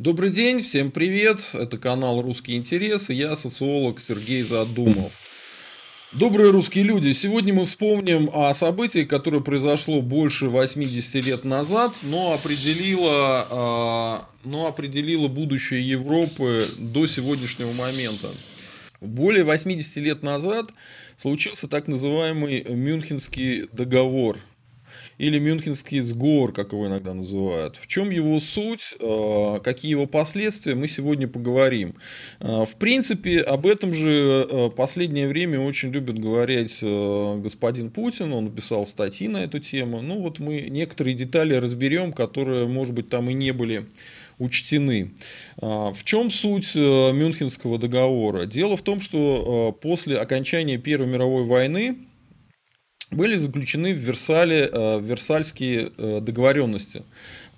Добрый день, всем привет. Это канал «Русский интерес» и я социолог Сергей Задумов. Добрые русские люди, сегодня мы вспомним о событии, которое произошло больше 80 лет назад, но определило, а, но определило будущее Европы до сегодняшнего момента. Более 80 лет назад случился так называемый Мюнхенский договор – или Мюнхенский сговор, как его иногда называют. В чем его суть, э, какие его последствия, мы сегодня поговорим. Э, в принципе, об этом же э, последнее время очень любит говорить господин Путин, он написал статьи на эту тему. Ну вот мы некоторые детали разберем, которые, может быть, там и не были учтены. В чем суть Мюнхенского договора? Дело в том, что после окончания Первой мировой войны были заключены в Версале э, Версальские э, договоренности.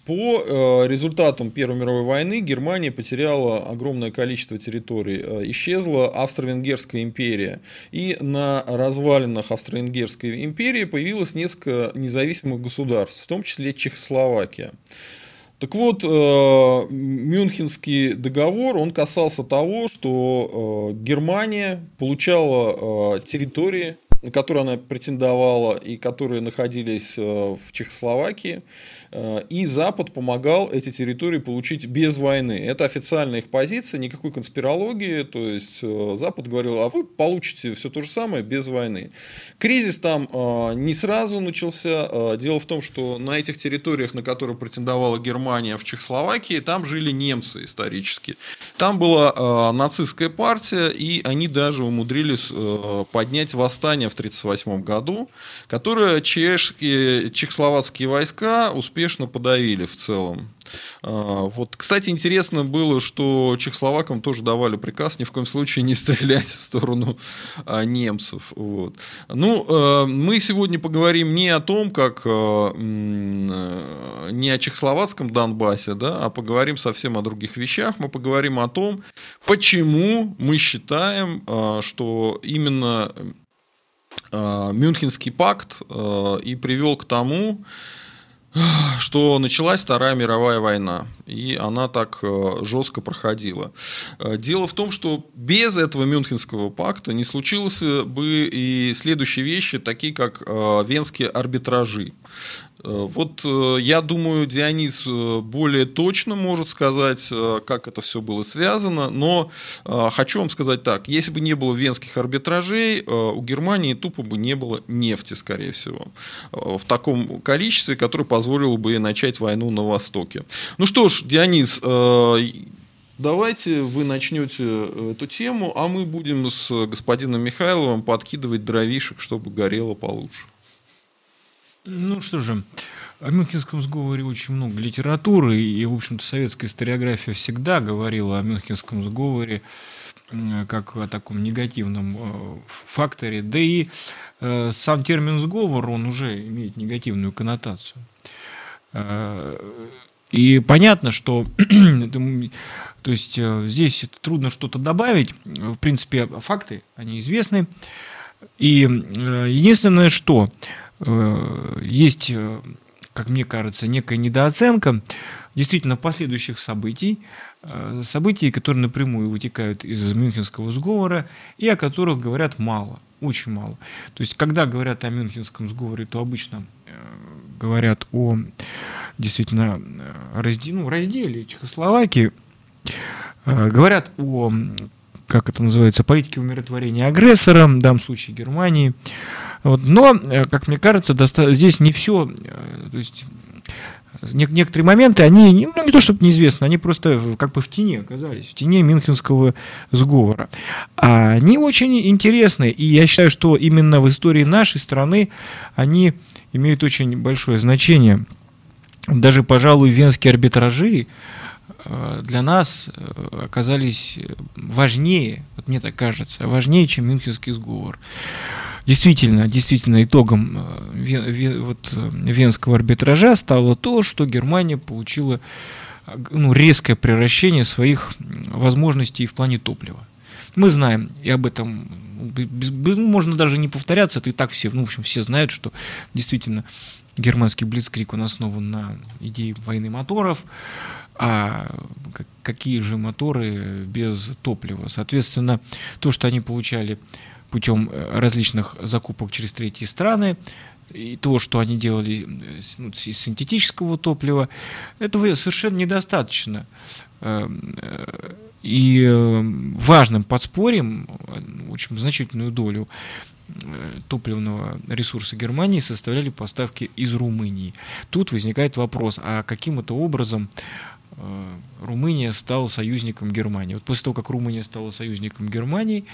По э, результатам Первой мировой войны Германия потеряла огромное количество территорий. Исчезла Австро-Венгерская империя. И на развалинах Австро-Венгерской империи появилось несколько независимых государств, в том числе Чехословакия. Так вот, Мюнхенский договор, он касался того, что Германия получала территории на которые она претендовала и которые находились э, в Чехословакии. Э, и Запад помогал эти территории получить без войны. Это официальная их позиция, никакой конспирологии. То есть э, Запад говорил, а вы получите все то же самое без войны. Кризис там э, не сразу начался. Дело в том, что на этих территориях, на которые претендовала Германия в Чехословакии, там жили немцы исторически. Там была нацистская партия, и они даже умудрились поднять восстание в 1938 году, которое чешские, чехословацкие войска успели успешно подавили в целом. А, вот, кстати, интересно было, что чехословакам тоже давали приказ ни в коем случае не стрелять в сторону а, немцев. Вот. Ну, а, мы сегодня поговорим не о том, как не о чехословацком Донбассе, да, а поговорим совсем о других вещах. Мы поговорим о том, почему мы считаем, что именно Мюнхенский пакт и привел к тому, что началась Вторая мировая война, и она так э, жестко проходила. Э, дело в том, что без этого Мюнхенского пакта не случилось бы и следующие вещи, такие как э, венские арбитражи. Э, вот э, я думаю, Дионис э, более точно может сказать, как это все было связано, но хочу вам сказать так, если бы не было венских арбитражей, у Германии тупо бы не было нефти, скорее всего, в таком количестве, которое позволило бы начать войну на Востоке. Ну что ж, Дионис, Давайте вы начнете эту тему, а мы будем с господином Михайловым подкидывать дровишек, чтобы горело получше. Ну что же, о Мюнхенском сговоре очень много литературы, и, в общем-то, советская историография всегда говорила о Мюнхенском сговоре как о таком негативном э, факторе. Да и э, сам термин «сговор», он уже имеет негативную коннотацию. Э, и понятно, что то есть, здесь трудно что-то добавить. В принципе, факты, они известны. И единственное, что есть, э, как мне кажется, некая недооценка действительно последующих событий, э, событий, которые напрямую вытекают из Мюнхенского сговора и о которых говорят мало, очень мало. То есть, когда говорят о Мюнхенском сговоре, то обычно говорят о действительно разделе, ну, разделе Чехословакии, говорят о, как это называется, политике умиротворения агрессора, в данном случае Германии, вот. Но, э, как мне кажется, здесь не все, э, то есть некоторые моменты, они ну, не то чтобы неизвестны, они просто как бы в тени оказались, в тени Мюнхенского сговора. А они очень интересны, и я считаю, что именно в истории нашей страны они имеют очень большое значение. Даже, пожалуй, венские арбитражи э, для нас оказались важнее, вот мне так кажется, важнее, чем Мюнхенский сговор. Действительно, действительно итогом э, вот, э, венского арбитража стало то, что Германия получила ну, резкое превращение своих возможностей в плане топлива. Мы знаем, и об этом ну, можно даже не повторяться, это и так все, ну, в общем, все знают, что действительно германский блицкрик, он основан на идее войны моторов, а какие же моторы без топлива? Соответственно, то, что они получали путем э, различных закупок через третьи страны, и то, что они делали э, ну, из синтетического топлива, этого совершенно недостаточно. Эм, э, и важным подспорьем, очень значительную долю топливного ресурса Германии составляли поставки из Румынии. Тут возникает вопрос, а каким это образом Румыния стала союзником Германии? Вот после того, как Румыния стала союзником Германии,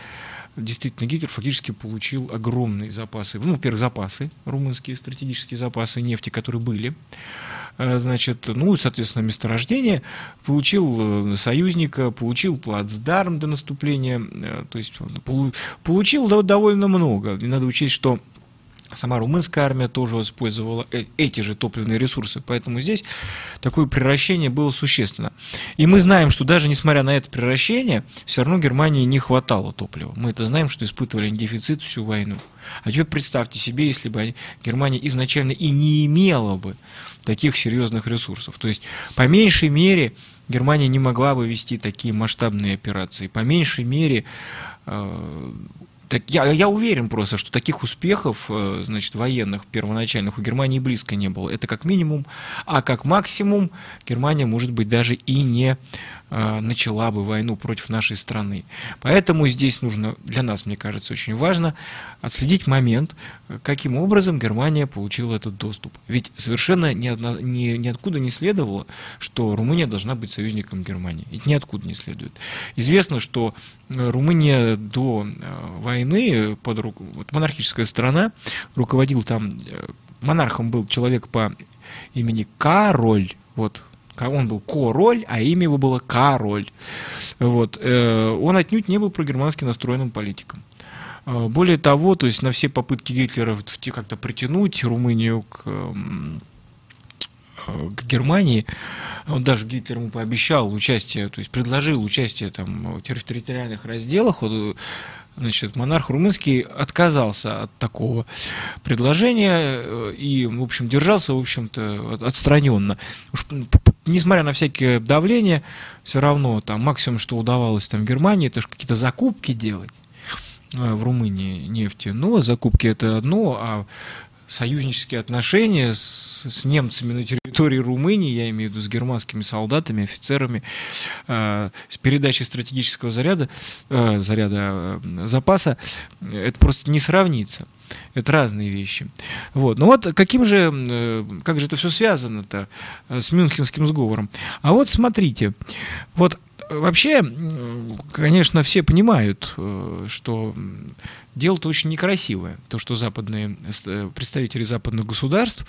действительно Гитлер фактически получил огромные запасы, ну, во-первых, запасы, румынские стратегические запасы нефти, которые были, э, значит, ну, соответственно, месторождение, получил э, союзника, получил плацдарм до наступления, э, то есть получил довольно много. И надо учесть, что Сама румынская армия тоже использовала э, эти же топливные ресурсы, поэтому здесь такое превращение было существенно. И мы знаем, что даже несмотря на это превращение, все равно Германии не хватало топлива. Мы это знаем, что испытывали дефицит всю войну. А теперь представьте себе, если бы Германия изначально и не имела бы таких серьезных ресурсов. То есть, по меньшей мере, Германия не могла бы вести такие масштабные операции. По меньшей мере, э, так я, я уверен просто, что таких успехов, э, значит, военных первоначальных у Германии близко не было. Это как минимум, а как максимум Германия, может быть, даже и не начала бы войну против нашей страны. Поэтому здесь нужно, для нас, мне кажется, очень важно отследить момент, каким образом Германия получила этот доступ. Ведь совершенно ни, одно, ни, ниоткуда не следовало, что Румыния должна быть союзником Германии. Ведь ниоткуда не следует. Известно, что э, Румыния до э, войны, под вот монархическая страна, руководил там, монархом был человек по имени Кароль, вот, он был король, а имя его было Король. Вот. Э, он отнюдь не был прогермански настроенным политиком. Э, более того, то есть на все попытки Гитлера как-то притянуть Румынию к э, к Германии, он даже Гитлер ему пообещал участие, то есть предложил участие там, в территориальных разделах, значит, монарх румынский отказался от такого предложения э, и, в общем, держался, в общем-то, отстраненно. Уж, несмотря на всякие давления, все равно там максимум, что удавалось там в Германии, это же какие-то закупки делать э, в Румынии нефти. Но закупки это одно, а союзнические отношения с, с немцами на территории Румынии, я имею в виду с германскими солдатами, офицерами, э, с передачей стратегического заряда, э, заряда э, запаса, это просто не сравнится. Это разные вещи. Вот. Ну вот каким же, э, как же это все связано-то э, с Мюнхенским сговором? А вот смотрите, вот вообще, конечно, все понимают, э, что дело-то очень некрасивое. То, что западные э, представители западных государств,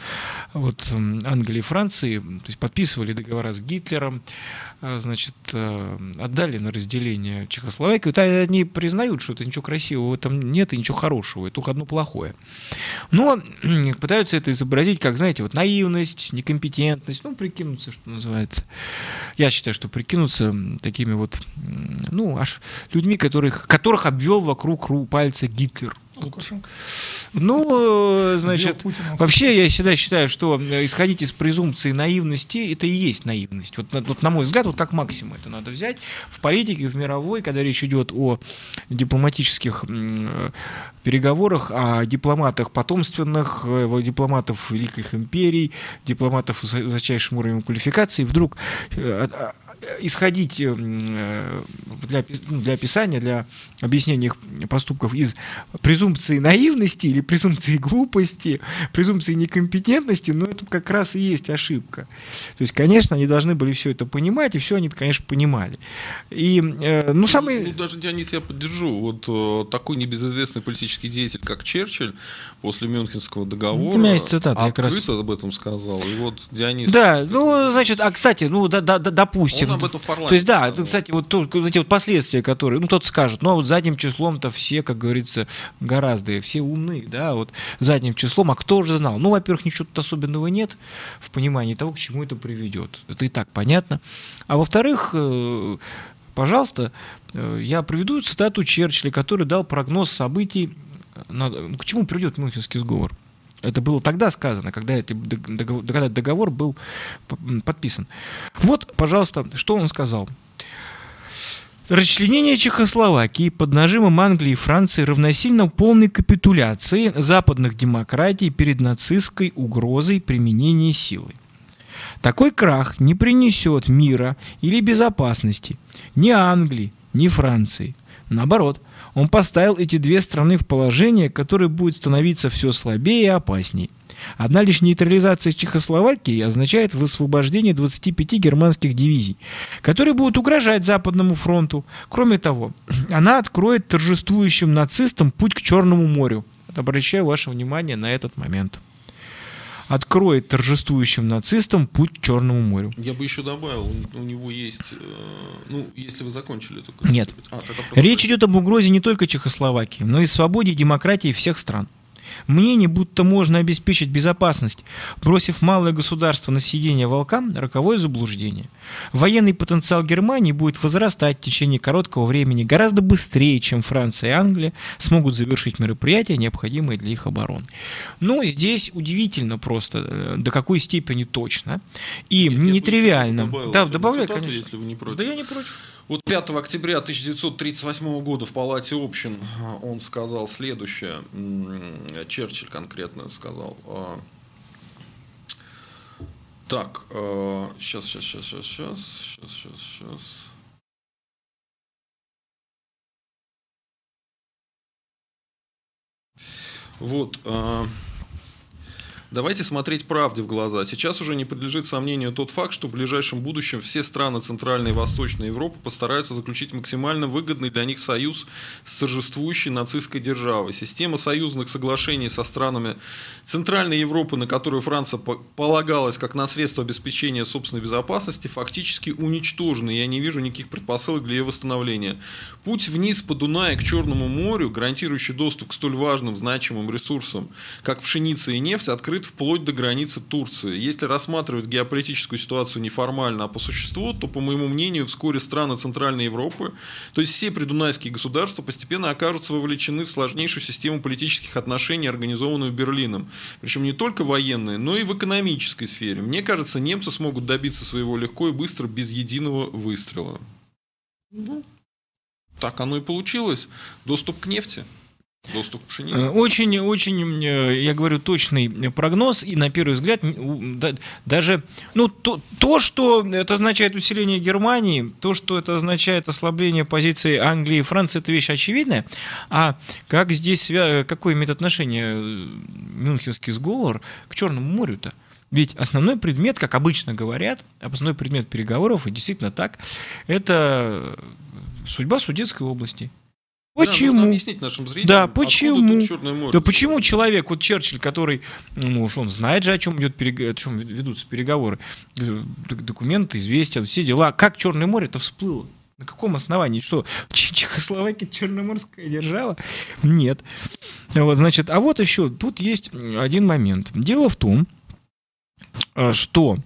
вот Англии и Франции, то есть подписывали договора с Гитлером, значит, э, отдали на разделение Чехословакию, то они признают, что это ничего красивого в этом нет и ничего хорошего, и только одно плохое. Но пытаются это изобразить как, знаете, вот наивность, некомпетентность, ну, прикинуться, что называется. Я считаю, что прикинуться такими вот, ну, аж людьми, которых, которых обвел вокруг пальца Гитлер. Лукашенко? Ну, э, значит, вообще я всегда считаю, что э, исходить из презумпции наивности, это и есть наивность. Вот, вот на мой взгляд, вот как максимум это надо взять в политике, в мировой, когда речь идет о дипломатических э, переговорах, о дипломатах потомственных, дипломатов великих империй, дипломатов с высочайшим уровнем квалификации, вдруг исходить э, для, ну, для описания, для объяснения их поступков из презумпции наивности или презумпции глупости, презумпции некомпетентности, но это как раз и есть ошибка. То есть, конечно, они должны были все это понимать, и все они, конечно, понимали. И, э, ну, самый... Ну, даже, Дионис, я поддержу. Вот э, такой небезызвестный политический деятель, как Черчилль, после Мюнхенского договора У меня есть цитата, открыто раз... об этом сказал. И вот Дионис... Да, ну, значит, а, кстати, ну, да, да, допустим, об этом в парламенте. То есть, да, это, кстати, вот, то, эти вот последствия, которые, ну, кто-то скажет, ну, а вот задним числом-то все, как говорится, гораздо, все умны, да, вот задним числом, а кто же знал? Ну, во-первых, ничего тут особенного нет в понимании того, к чему это приведет. Это и так понятно. А во-вторых, э, пожалуйста, э, я приведу цитату Черчилля, который дал прогноз событий, на, к чему придет Мюнхенский сговор. Это было тогда сказано, когда, это, когда договор был подписан. Вот, пожалуйста, что он сказал. Расчленение Чехословакии под нажимом Англии и Франции равносильно полной капитуляции западных демократий перед нацистской угрозой применения силы. Такой крах не принесет мира или безопасности ни Англии, ни Франции. Наоборот, он поставил эти две страны в положение, которое будет становиться все слабее и опаснее. Одна лишь нейтрализация Чехословакии означает высвобождение 25 германских дивизий, которые будут угрожать Западному фронту. Кроме того, она откроет торжествующим нацистам путь к Черному морю. Обращаю ваше внимание на этот момент откроет торжествующим нацистам путь к Черному морю. Я бы еще добавил, у него есть, э, ну, если вы закончили только. Нет. А, Речь идет об угрозе не только Чехословакии, но и свободе и демократии всех стран. Мнение, будто можно обеспечить безопасность, бросив малое государство на съедение волкам – роковое заблуждение. Военный потенциал Германии будет возрастать в течение короткого времени гораздо быстрее, чем Франция и Англия смогут завершить мероприятия, необходимые для их обороны. Ну, здесь удивительно просто, э, до какой степени точно. И нетривиально. Да, добавляй, конечно. Если вы не против. Да я не против. Вот 5 октября 1938 года в Палате общин а, он сказал следующее, Черчилль конкретно сказал. А, так, сейчас, сейчас, сейчас, сейчас, сейчас, сейчас, сейчас, сейчас. Вот. А, Давайте смотреть правде в глаза. Сейчас уже не подлежит сомнению тот факт, что в ближайшем будущем все страны Центральной и Восточной Европы постараются заключить максимально выгодный для них союз с торжествующей нацистской державой. Система союзных соглашений со странами Центральной Европы, на которую Франция полагалась как на средство обеспечения собственной безопасности, фактически уничтожена. Я не вижу никаких предпосылок для ее восстановления. Путь вниз по Дунаю к Черному морю, гарантирующий доступ к столь важным, значимым ресурсам, как пшеница и нефть, открыт вплоть до границы Турции. Если рассматривать геополитическую ситуацию не формально, а по существу, то, по моему мнению, вскоре страны Центральной Европы, то есть все придунайские государства, постепенно окажутся вовлечены в сложнейшую систему политических отношений, организованную Берлином. Причем не только военные, но и в экономической сфере. Мне кажется, немцы смогут добиться своего легко и быстро, без единого выстрела. Так оно и получилось. Доступ к нефти. Доступ к пшенице. Очень, очень, э, я говорю, точный прогноз. И на первый взгляд, даже ну, то, то, что это означает усиление Германии, то, что это означает ослабление позиции Англии и Франции, это вещь очевидная. А как здесь, какое имеет отношение э, Мюнхенский сговор к Черному морю-то? Ведь основной предмет, как обычно говорят, основной предмет переговоров, и действительно так, это судьба Судетской области. Почему? Да, объяснить нашим зрителям, да, почему? Море, да почему человек, вот Черчилль, который, ну уж он знает же, о чем, идет о чем ведутся переговоры, э, документы, известия, все дела, как Черное море это всплыло? На каком основании? Что, Чехословакия черноморская держава? Нет. Вот, значит, а вот еще, тут есть один момент. Дело в том, э, что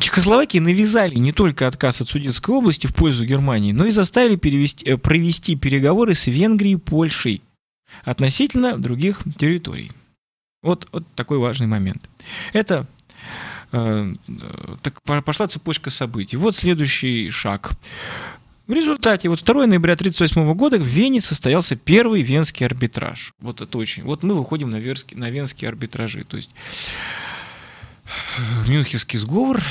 Чехословакии навязали не только отказ от Судетской области в пользу Германии, но и заставили перевести, э, провести переговоры с Венгрией и Польшей относительно других территорий. Вот, вот такой важный момент. Это э, так пошла цепочка событий. Вот следующий шаг. В результате, вот 2 ноября 1938 года в Вене состоялся первый венский арбитраж. Вот это очень. Вот мы выходим на, верский, на венские арбитражи. То есть Мюнхенский сговор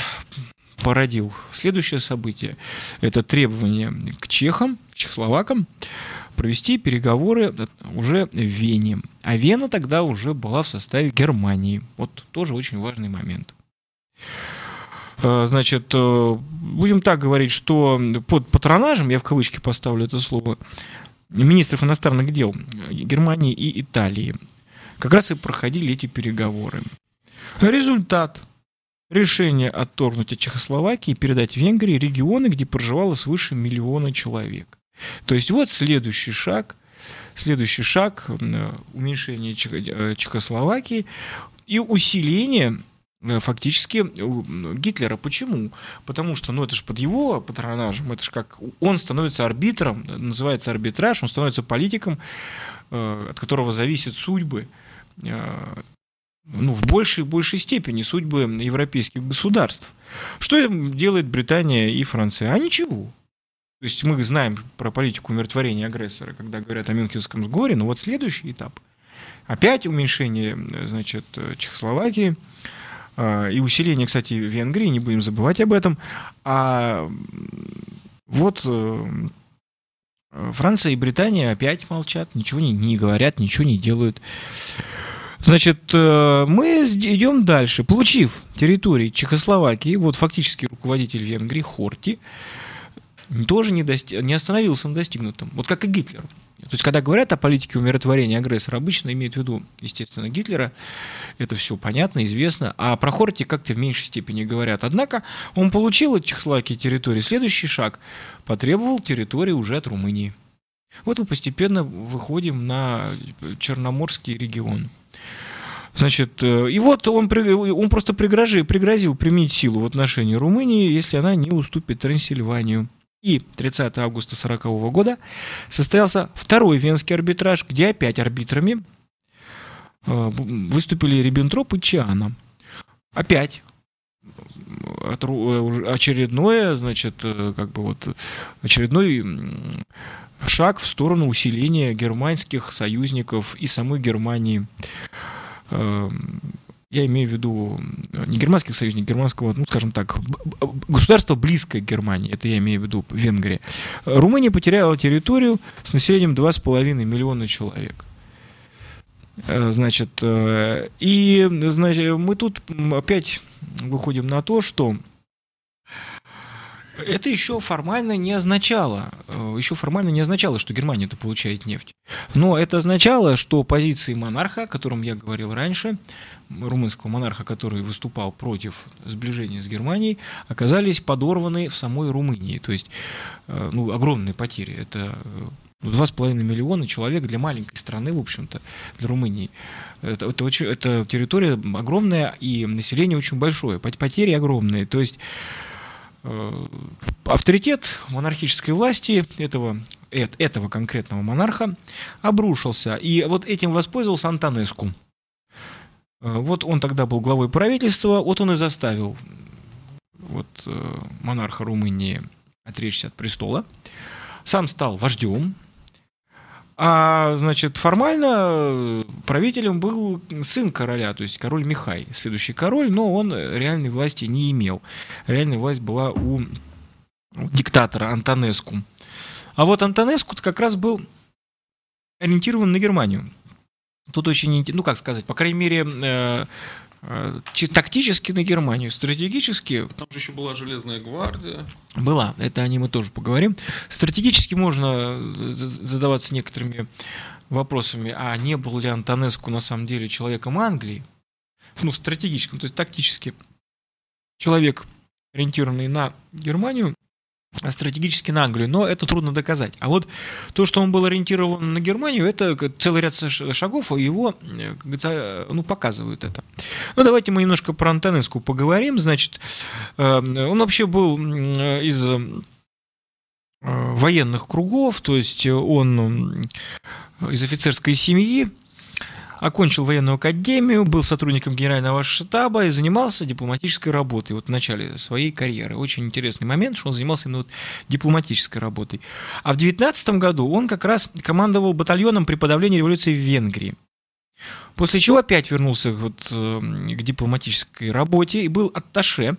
породил следующее событие. Это требование к чехам, к чехословакам провести переговоры уже в Вене. А Вена тогда уже была в составе Германии. Вот тоже очень важный момент. Э, значит, э, будем так говорить, что под патронажем, я в кавычки поставлю это слово, министров иностранных дел Германии и Италии как раз и проходили эти переговоры. Результат. Решение отторгнуть от Чехословакии и передать Венгрии регионы, где проживало свыше миллиона человек. То есть вот следующий шаг, следующий шаг уменьшение э, Чехословакии и усиление э, фактически Гитлера. Почему? Потому что, ну, это же под его патронажем, это же как он становится арбитром, называется арбитраж, он становится политиком, от которого зависят судьбы ну, в большей и большей степени судьбы европейских государств. Что делает Британия и Франция? А ничего. То есть мы знаем про политику умиротворения агрессора, когда говорят о Мюнхенском сговоре, но вот следующий этап. Опять уменьшение, значит, Чехословакии а, и усиление, кстати, Венгрии, не будем забывать об этом. А вот э, Франция и Британия опять молчат, ничего не, не говорят, ничего не делают. Значит, э, мы идем дальше. Получив территории Чехословакии, вот фактически руководитель Венгрии Хорти тоже не, достиг, не остановился на достигнутом. Вот как и Гитлер. То есть, когда говорят о политике умиротворения агрессора, обычно имеют в виду, естественно, Гитлера. Это все понятно, известно. А про Хорти как-то в меньшей степени говорят. Однако он получил от Чехословакии территории. Следующий шаг потребовал территории уже от Румынии. Вот мы постепенно выходим на Черноморский регион. Значит, э, и вот он, он просто пригрожи, пригрозил применить силу в отношении Румынии, если она не уступит Трансильванию. И 30 августа 1940 года состоялся второй венский арбитраж, где опять арбитрами э, выступили Риббентроп и Чиана. Опять э, очередное, значит, как бы вот очередной шаг в сторону усиления германских союзников и самой Германии. Эм, я имею в виду не германских союзников, германского, ну, скажем так, государство близкое к Германии, это я имею в виду Венгрия. Румыния потеряла территорию с населением 2,5 миллиона человек. Э, значит, э, и значит, мы тут опять выходим на то, что это еще формально не означало, э, еще формально не означало, что Германия это получает нефть. Но это означало, что позиции монарха, о котором я говорил раньше, румынского монарха, который выступал против сближения с Германией, оказались подорваны в самой Румынии. То есть, э, ну, огромные потери. Это э, ну, два с половиной миллиона человек для маленькой страны, в общем-то, для Румынии. Это, это, очень, это территория огромная и население очень большое, потери огромные. То есть Э, авторитет монархической власти этого, этого конкретного монарха обрушился. И вот этим воспользовался Антонеску. Э, вот он тогда был главой правительства, вот он и заставил вот, э, монарха Румынии отречься от престола. Сам стал вождем а, значит, формально э, правителем был сын короля, то есть король Михай, следующий король, но он реальной власти не имел. Реальная власть была у диктатора Антонеску. А вот Антонеску как раз был ориентирован на Германию. Тут очень, ну как сказать, по крайней мере, э, тактически на Германию, стратегически... Там же еще была Железная гвардия. Была, это о ней мы тоже поговорим. Стратегически можно э, задаваться некоторыми вопросами, а не был ли Антонеску на самом деле человеком Англии? Ну, стратегическим, то есть тактически. Человек, ориентированный на Германию, стратегически на Англию, но это трудно доказать. А вот то, что он был ориентирован на Германию, это целый ряд шагов, его э, ну, показывают это. Ну, давайте мы немножко про Антонеску поговорим. Значит, э, он вообще был из э, военных кругов, то есть он из офицерской семьи, окончил военную академию, был сотрудником генерального штаба и занимался дипломатической работой вот в начале своей карьеры. Очень интересный момент, что он занимался именно вот дипломатической работой. А в 19 году он как раз командовал батальоном при подавлении революции в Венгрии. После чего опять вернулся вот, э, к дипломатической работе и был атташе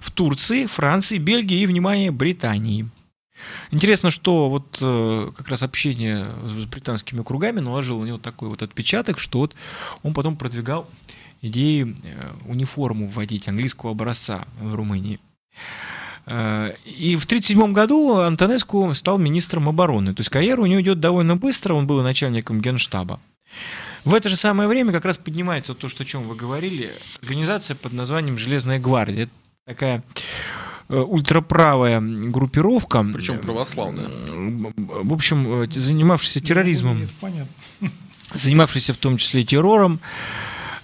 в Турции, Франции, Бельгии и, внимание, Британии – Интересно, что вот э, как раз общение с британскими кругами наложило на него такой вот отпечаток, что вот он потом продвигал идеи э, униформу вводить английского образца в Румынии. Э, и в 1937 году Антонеску стал министром обороны. То есть карьера у него идет довольно быстро, он был начальником генштаба. В это же самое время как раз поднимается то, что, о чем вы говорили, организация под названием «Железная гвардия». Это такая ультраправая группировка. Причем православная. В общем, э, занимавшаяся терроризмом. Нет, понятно. Занимавшаяся в том числе террором.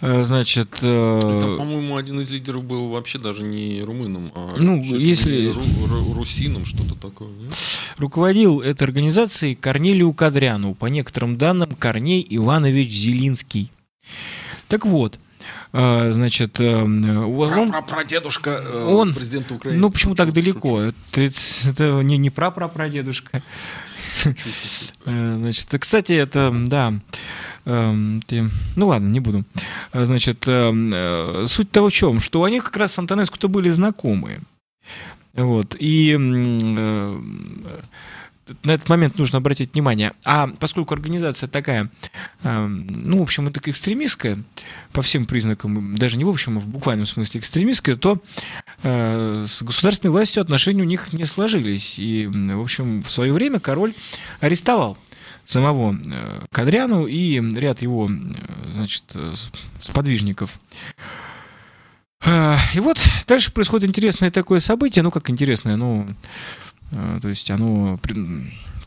Э, значит... Э, Там, по-моему, один из лидеров был вообще даже не румыном, а ну, если... ру- русином, что-то такое. Нет? Руководил этой организацией Корнелию Кадряну, по некоторым данным, Корней Иванович Зелинский. Так вот, э, значит, он, про, про дедушка он, президента Украины. Ну, почему так далеко? Это, это не, не про прадедушка. Значит, кстати, это, да, ну ладно, не буду. Э, значит, э, суть того в чем, что они как раз с Антонеску-то были знакомые. Вот. И э, на этот момент нужно обратить внимание. А поскольку организация такая, эм, ну, в общем, это экстремистская, по всем признакам, даже не в общем, а в буквальном смысле экстремистская, то с государственной властью отношения у них не сложились. И, в общем, в свое время король арестовал самого э, Кадряну и ряд его, э, значит, э, сподвижников. И вот дальше происходит интересное такое событие, ну как интересное, ну, то есть оно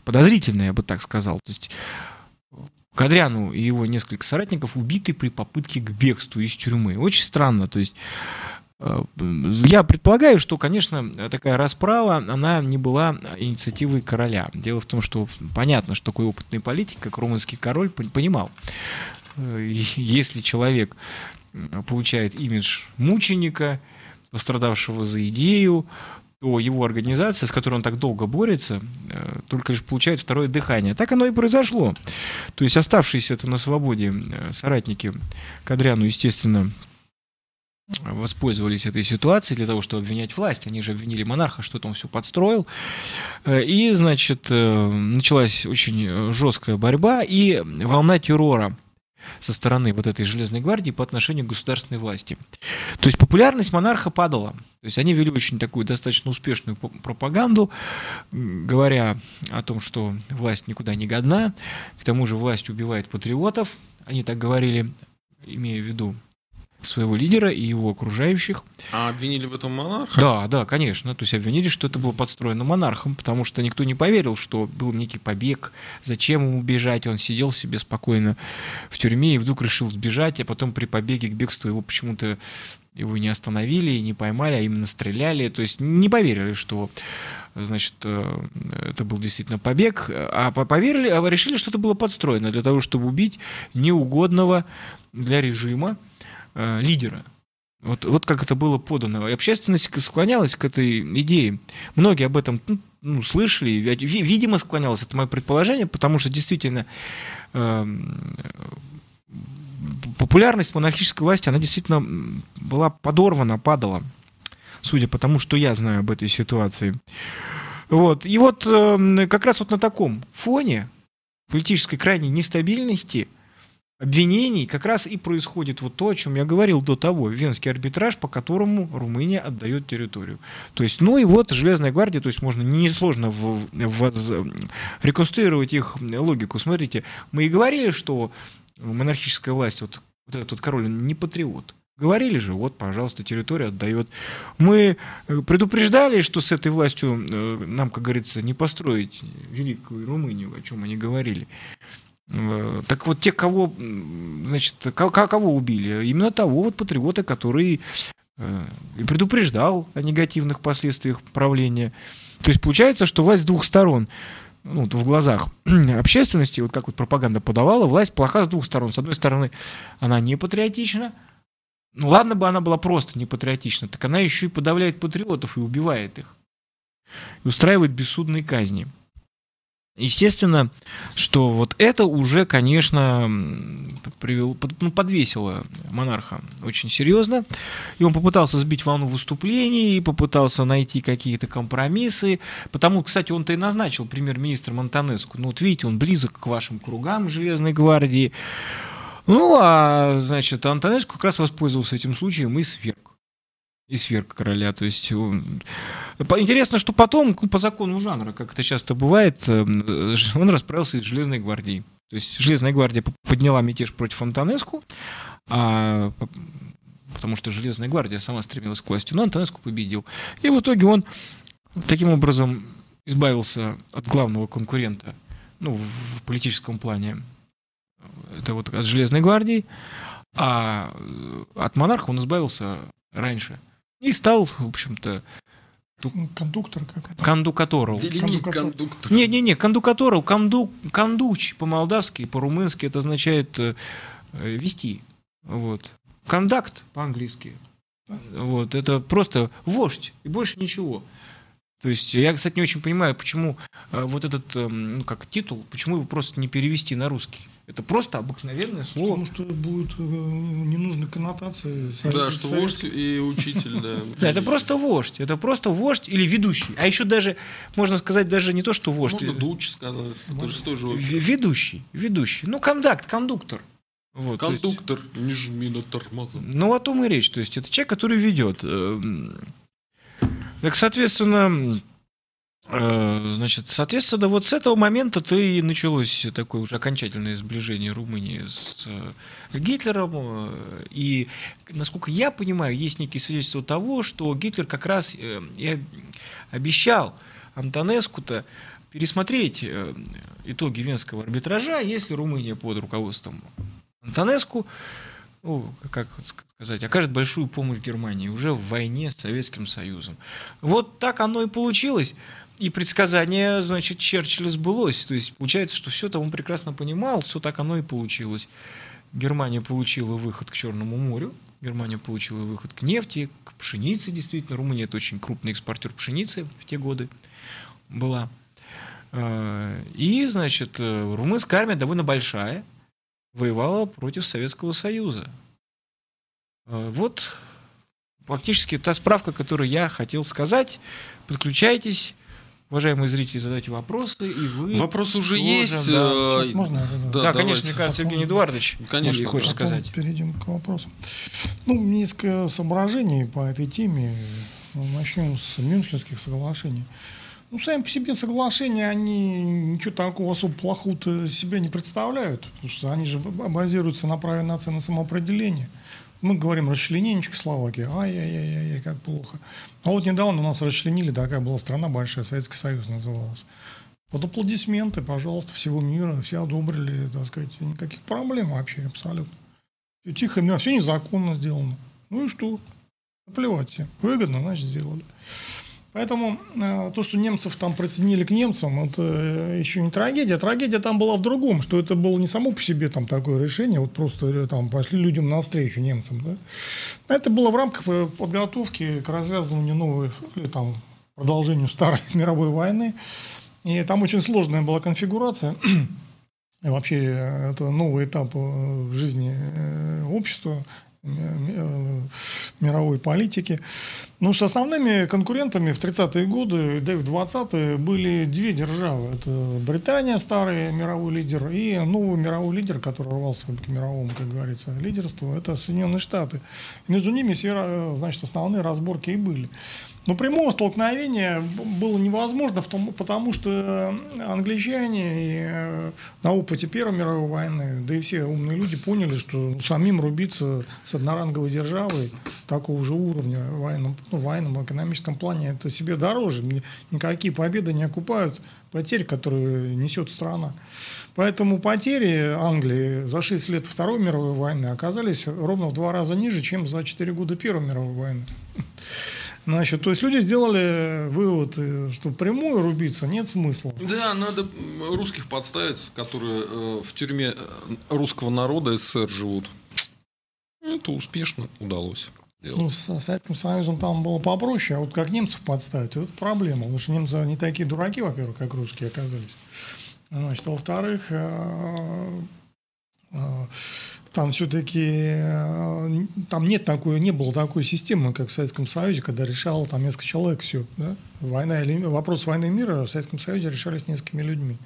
подозрительное, я бы так сказал. То есть Кадряну и его несколько соратников убиты при попытке к бегству из тюрьмы. Очень странно, то есть я предполагаю, что, конечно, такая расправа, она не была инициативой короля. Дело в том, что понятно, что такой опытный политик, как румынский король, понимал, э, если человек получает имидж мученика, пострадавшего за идею, то его организация, с которой он так долго борется, э, только лишь получает второе дыхание. Так оно и произошло. То есть оставшиеся это на свободе э, соратники Кадряну, естественно, воспользовались этой ситуацией для того, чтобы обвинять власть. Они же обвинили монарха, что-то он все подстроил. Э, и, значит, началась очень жесткая борьба и волна террора со стороны вот этой железной гвардии по отношению к государственной власти. То есть популярность монарха падала. То есть они вели очень такую достаточно успешную пропаганду, говоря о том, что власть никуда не годна, к тому же власть убивает патриотов, они так говорили, имея в виду своего лидера и его окружающих. А обвинили в этом монарха? Да, да, конечно. То есть обвинили, что это было подстроено монархом, потому что никто не поверил, что был некий побег, зачем ему бежать. Он сидел себе спокойно в тюрьме и вдруг решил сбежать, а потом при побеге к бегству его почему-то его не остановили, не поймали, а именно стреляли. То есть не поверили, что значит, э, это был действительно побег, а поверили, а решили, что это было подстроено для того, чтобы убить неугодного для режима э, лидера. Вот, вот как это было подано. И общественность склонялась к этой идее. Многие об этом ну, ну, слышали, видимо, склонялось, это мое предположение, потому что действительно э, популярность монархической власти, она действительно была подорвана, падала, судя по тому, что я знаю об этой ситуации. Вот. И вот э, как раз вот на таком фоне политической крайней нестабильности – обвинений как раз и происходит вот то, о чем я говорил до того, венский арбитраж, по которому Румыния отдает территорию. То есть, ну и вот Железная гвардия, то есть можно несложно в, в, реконструировать их логику. Смотрите, мы и говорили, что монархическая власть, вот, вот этот вот король, не патриот. Говорили же, вот, пожалуйста, территория отдает. Мы э, предупреждали, что с этой властью э, нам, как говорится, не построить великую Румынию, о чем они говорили. Э, так вот, те, кого, значит, кого убили? Именно того вот патриота, который э, предупреждал о негативных последствиях правления. То есть получается, что власть с двух сторон. Ну, в глазах общественности, вот как вот пропаганда подавала, власть плоха с двух сторон. С одной стороны, она не патриотична. Ну, ладно бы она была просто не патриотична, так она еще и подавляет патриотов и убивает их. И устраивает бессудные казни. Естественно, что вот это уже, конечно, привел, ну, подвесило монарха очень серьезно. И он попытался сбить волну выступлений, попытался найти какие-то компромиссы. Потому, кстати, он-то и назначил премьер-министром Антонеску. Ну, вот видите, он близок к вашим кругам Железной гвардии. Ну, а, значит, Антонеску как раз воспользовался этим случаем и сверг и сверг короля. То есть интересно, что потом по закону жанра, как это часто бывает, э, он расправился с Железной гвардией. То есть Железная гвардия подняла мятеж против Антонеску, а, потому что Железная гвардия сама стремилась к власти, но Антонеску победил. И в итоге он таким образом избавился от главного конкурента ну, в политическом плане. Это вот от Железной гвардии. А э, от монарха он избавился раньше. И стал, в общем-то, Кондуктор как Кондукаторал. кондуктор. Не-не-не, кондукаторал, конду, кондуч по-молдавски, по-румынски это означает э, вести. Вот. Кондакт по-английски. Вот. Это просто вождь и больше ничего. То есть я, кстати, не очень понимаю, почему э, вот этот, э, ну, как титул, почему его просто не перевести на русский. Это просто обыкновенное слово. Потому что будет э, ненужной коннотации. Да, что вождь и учитель, да. Да, это просто вождь. Это просто вождь или ведущий. А еще даже, можно сказать, даже не то, что вождь. Можно дуч сказать. Это же тоже Ведущий. Ведущий. Ну, кондакт, кондуктор. Вот, то есть- Кондуктор, не жми на тормоза. Ну, о том и речь. То есть это человек, который ведет. Эм, Так, соответственно, значит, соответственно, вот с этого момента-то и началось такое уже окончательное сближение Румынии с э, Гитлером. э, И, насколько я понимаю, есть некие свидетельства того, что Гитлер как раз э, и об- обещал Антонеску-то пересмотреть э, итоги Венского арбитража, если Румыния под руководством Антонеску ну, как сказать, окажет большую помощь Германии уже в войне с Советским Союзом. Вот так оно и получилось. И предсказание, значит, Черчилля сбылось. То есть получается, что все это он прекрасно понимал, все так оно и получилось. Германия получила выход к Черному морю, Германия получила выход к нефти, к пшенице, действительно. Румыния это очень крупный экспортер пшеницы в те годы была. Э, И, значит, э, румынская армия довольно большая, воевала против Советского Союза. Э, Вот фактически та справка, которую я хотел сказать. Подключайтесь, уважаемые зрители, задайте вопросы, и вы... Вопрос уже тоже, есть. да. э, Сейчас можно? Да, Да, конечно, давайте. мне кажется, Евгений Эдуардович Конечно, хочет да. Потом сказать. перейдем к вопросу. Ну, несколько соображений по этой теме. Ну, Начнем с Мюнхенских соглашений. Ну, сами по себе соглашения, они ничего такого особо плохого себя не представляют, потому что они же базируются на праве нации на самоопределение. Мы говорим расчленение Чехословакии, ай-яй-яй, как плохо. А вот недавно у нас расчленили, такая была страна большая, Советский Союз называлась. Под аплодисменты, пожалуйста, всего мира, все одобрили, так сказать, никаких проблем вообще абсолютно. Всё тихо, мир, все незаконно сделано. Ну и что? Наплевать всем. Выгодно, значит, сделали. Поэтому э, то, что немцев там присоединили к немцам, это э, еще не трагедия. Трагедия там была в другом, что это было не само по себе там такое решение, вот просто э, там пошли людям навстречу немцам. Да? Это было в рамках подготовки к развязыванию новой, или там продолжению Старой мировой войны. И там очень сложная была конфигурация. И вообще это новый этап в жизни общества, мировой политики. Ну, что основными конкурентами в 30-е годы, да и в 20-е были две державы. Это Британия, старый мировой лидер, и новый мировой лидер, который рвался к мировому, как говорится, лидерству, это Соединенные Штаты. Между ними все, э, значит, основные разборки и были. Но прямого столкновения было невозможно, в том, потому что англичане и, э, на опыте Первой мировой войны, да и все умные люди поняли, что самим рубиться с одноранговой державой такого же уровня в военном, ну, в военном экономическом плане это себе дороже. Ни- Никакие победы не окупают потерь, которые несет страна. Поэтому потери Англии за 6 лет Второй мировой войны оказались ровно в два раза ниже, чем за 4 года Первой мировой войны. Значит, то есть люди сделали вывод, э, что прямую рубиться нет смысла. Да, надо русских подставить, которые э, в тюрьме э, русского народа СССР живут. Это успешно удалось Ну, сделать. с Советским Союзом там было попроще, а вот как немцев подставить, это проблема. Потому что немцы не такие дураки, во-первых, как русские оказались. Значит, а во-вторых, э, э, там все-таки там нет такой, не было такой системы, как в Советском Союзе, когда решало там несколько человек все. Да? Война или вопрос войны и мира в Советском Союзе решались несколькими людьми,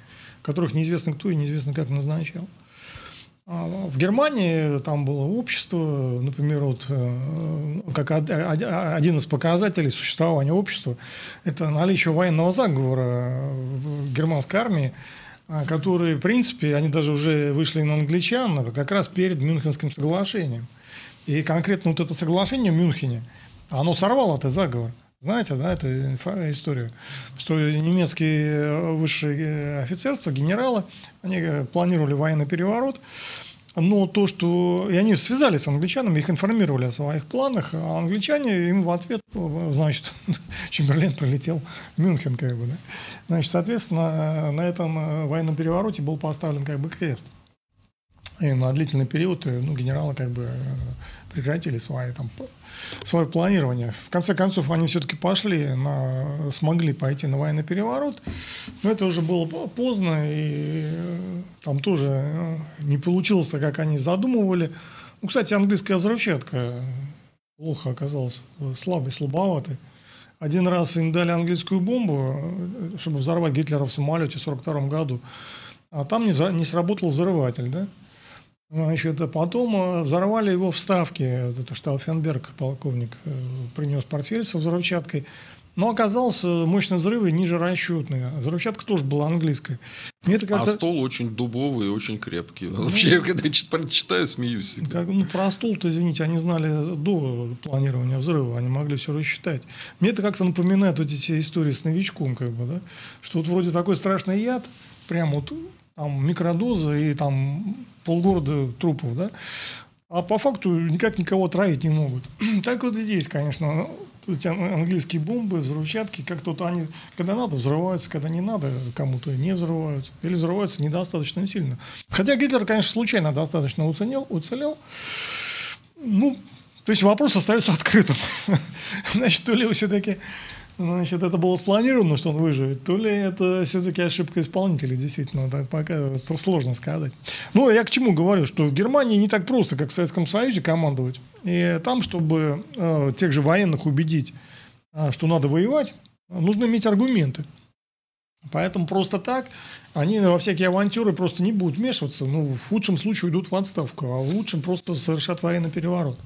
которых неизвестно кто и неизвестно как назначал. А В Германии там было общество, например, вот, э, как од- од- один из показателей существования общества, это наличие военного заговора в германской армии, а, который, в принципе, они даже уже вышли на англичан как раз перед Мюнхенским соглашением. И конкретно вот это соглашение в Мюнхене, оно сорвало этот заговор. Знаете, да, это инфа- история, что немецкие э, высшие э, офицерства, генералы, они э, планировали военный переворот, но то, что... И они связались с англичанами, их информировали о своих планах, а англичане им в ответ, значит, Чемберлен прилетел в Мюнхен, как бы, да. Значит, соответственно, на этом э, военном перевороте был поставлен как бы крест. И на длительный период э, ну, генералы как бы э, прекратили свои там свое планирование. В конце концов, они все-таки пошли, на, смогли пойти на военный переворот, но это уже было поздно, и э, там тоже э, не получилось так, как они задумывали. Ну, кстати, английская взрывчатка плохо оказалась, слабой, слабоватой. Один раз им дали английскую бомбу, э, чтобы взорвать Гитлера в самолете в 1942 году, а там не, не сработал взрыватель, да? Значит, а потом э, взорвали его в Ставке. Это Штауфенберг, полковник, э, принес портфель со взрывчаткой. Но оказался мощный взрыв и ниже расчетный. Взрывчатка тоже была английская. Мне это а стол очень дубовый и очень крепкий. Ну, Вообще, я когда читаю, смеюсь. Как, ну, про стол-то, извините, они знали до планирования взрыва, они могли все рассчитать. Мне это как-то напоминает вот эти истории с новичком, как бы, да? что вот вроде такой страшный яд, прям вот там микродоза и там полгорода трупов, да, а по факту никак никого травить не могут. так вот здесь, конечно, эти английские бомбы, взрывчатки, как-то вот они, когда надо, взрываются, когда не надо, кому-то не взрываются. Или взрываются недостаточно сильно. Хотя Гитлер, конечно, случайно достаточно уцелел, уцелел. Ну, то есть вопрос остается открытым. Значит, то ли все-таки Значит, это было спланировано, что он выживет, то ли это все-таки ошибка исполнителей, действительно, так пока сложно сказать. Ну, я к чему говорю, что в Германии не так просто, как в Советском Союзе командовать. И там, чтобы э, тех же военных убедить, э, что надо воевать, нужно иметь аргументы. Поэтому просто так они во всякие авантюры просто не будут вмешиваться. Ну, в худшем случае уйдут в отставку, а в лучшем просто совершат военный переворот.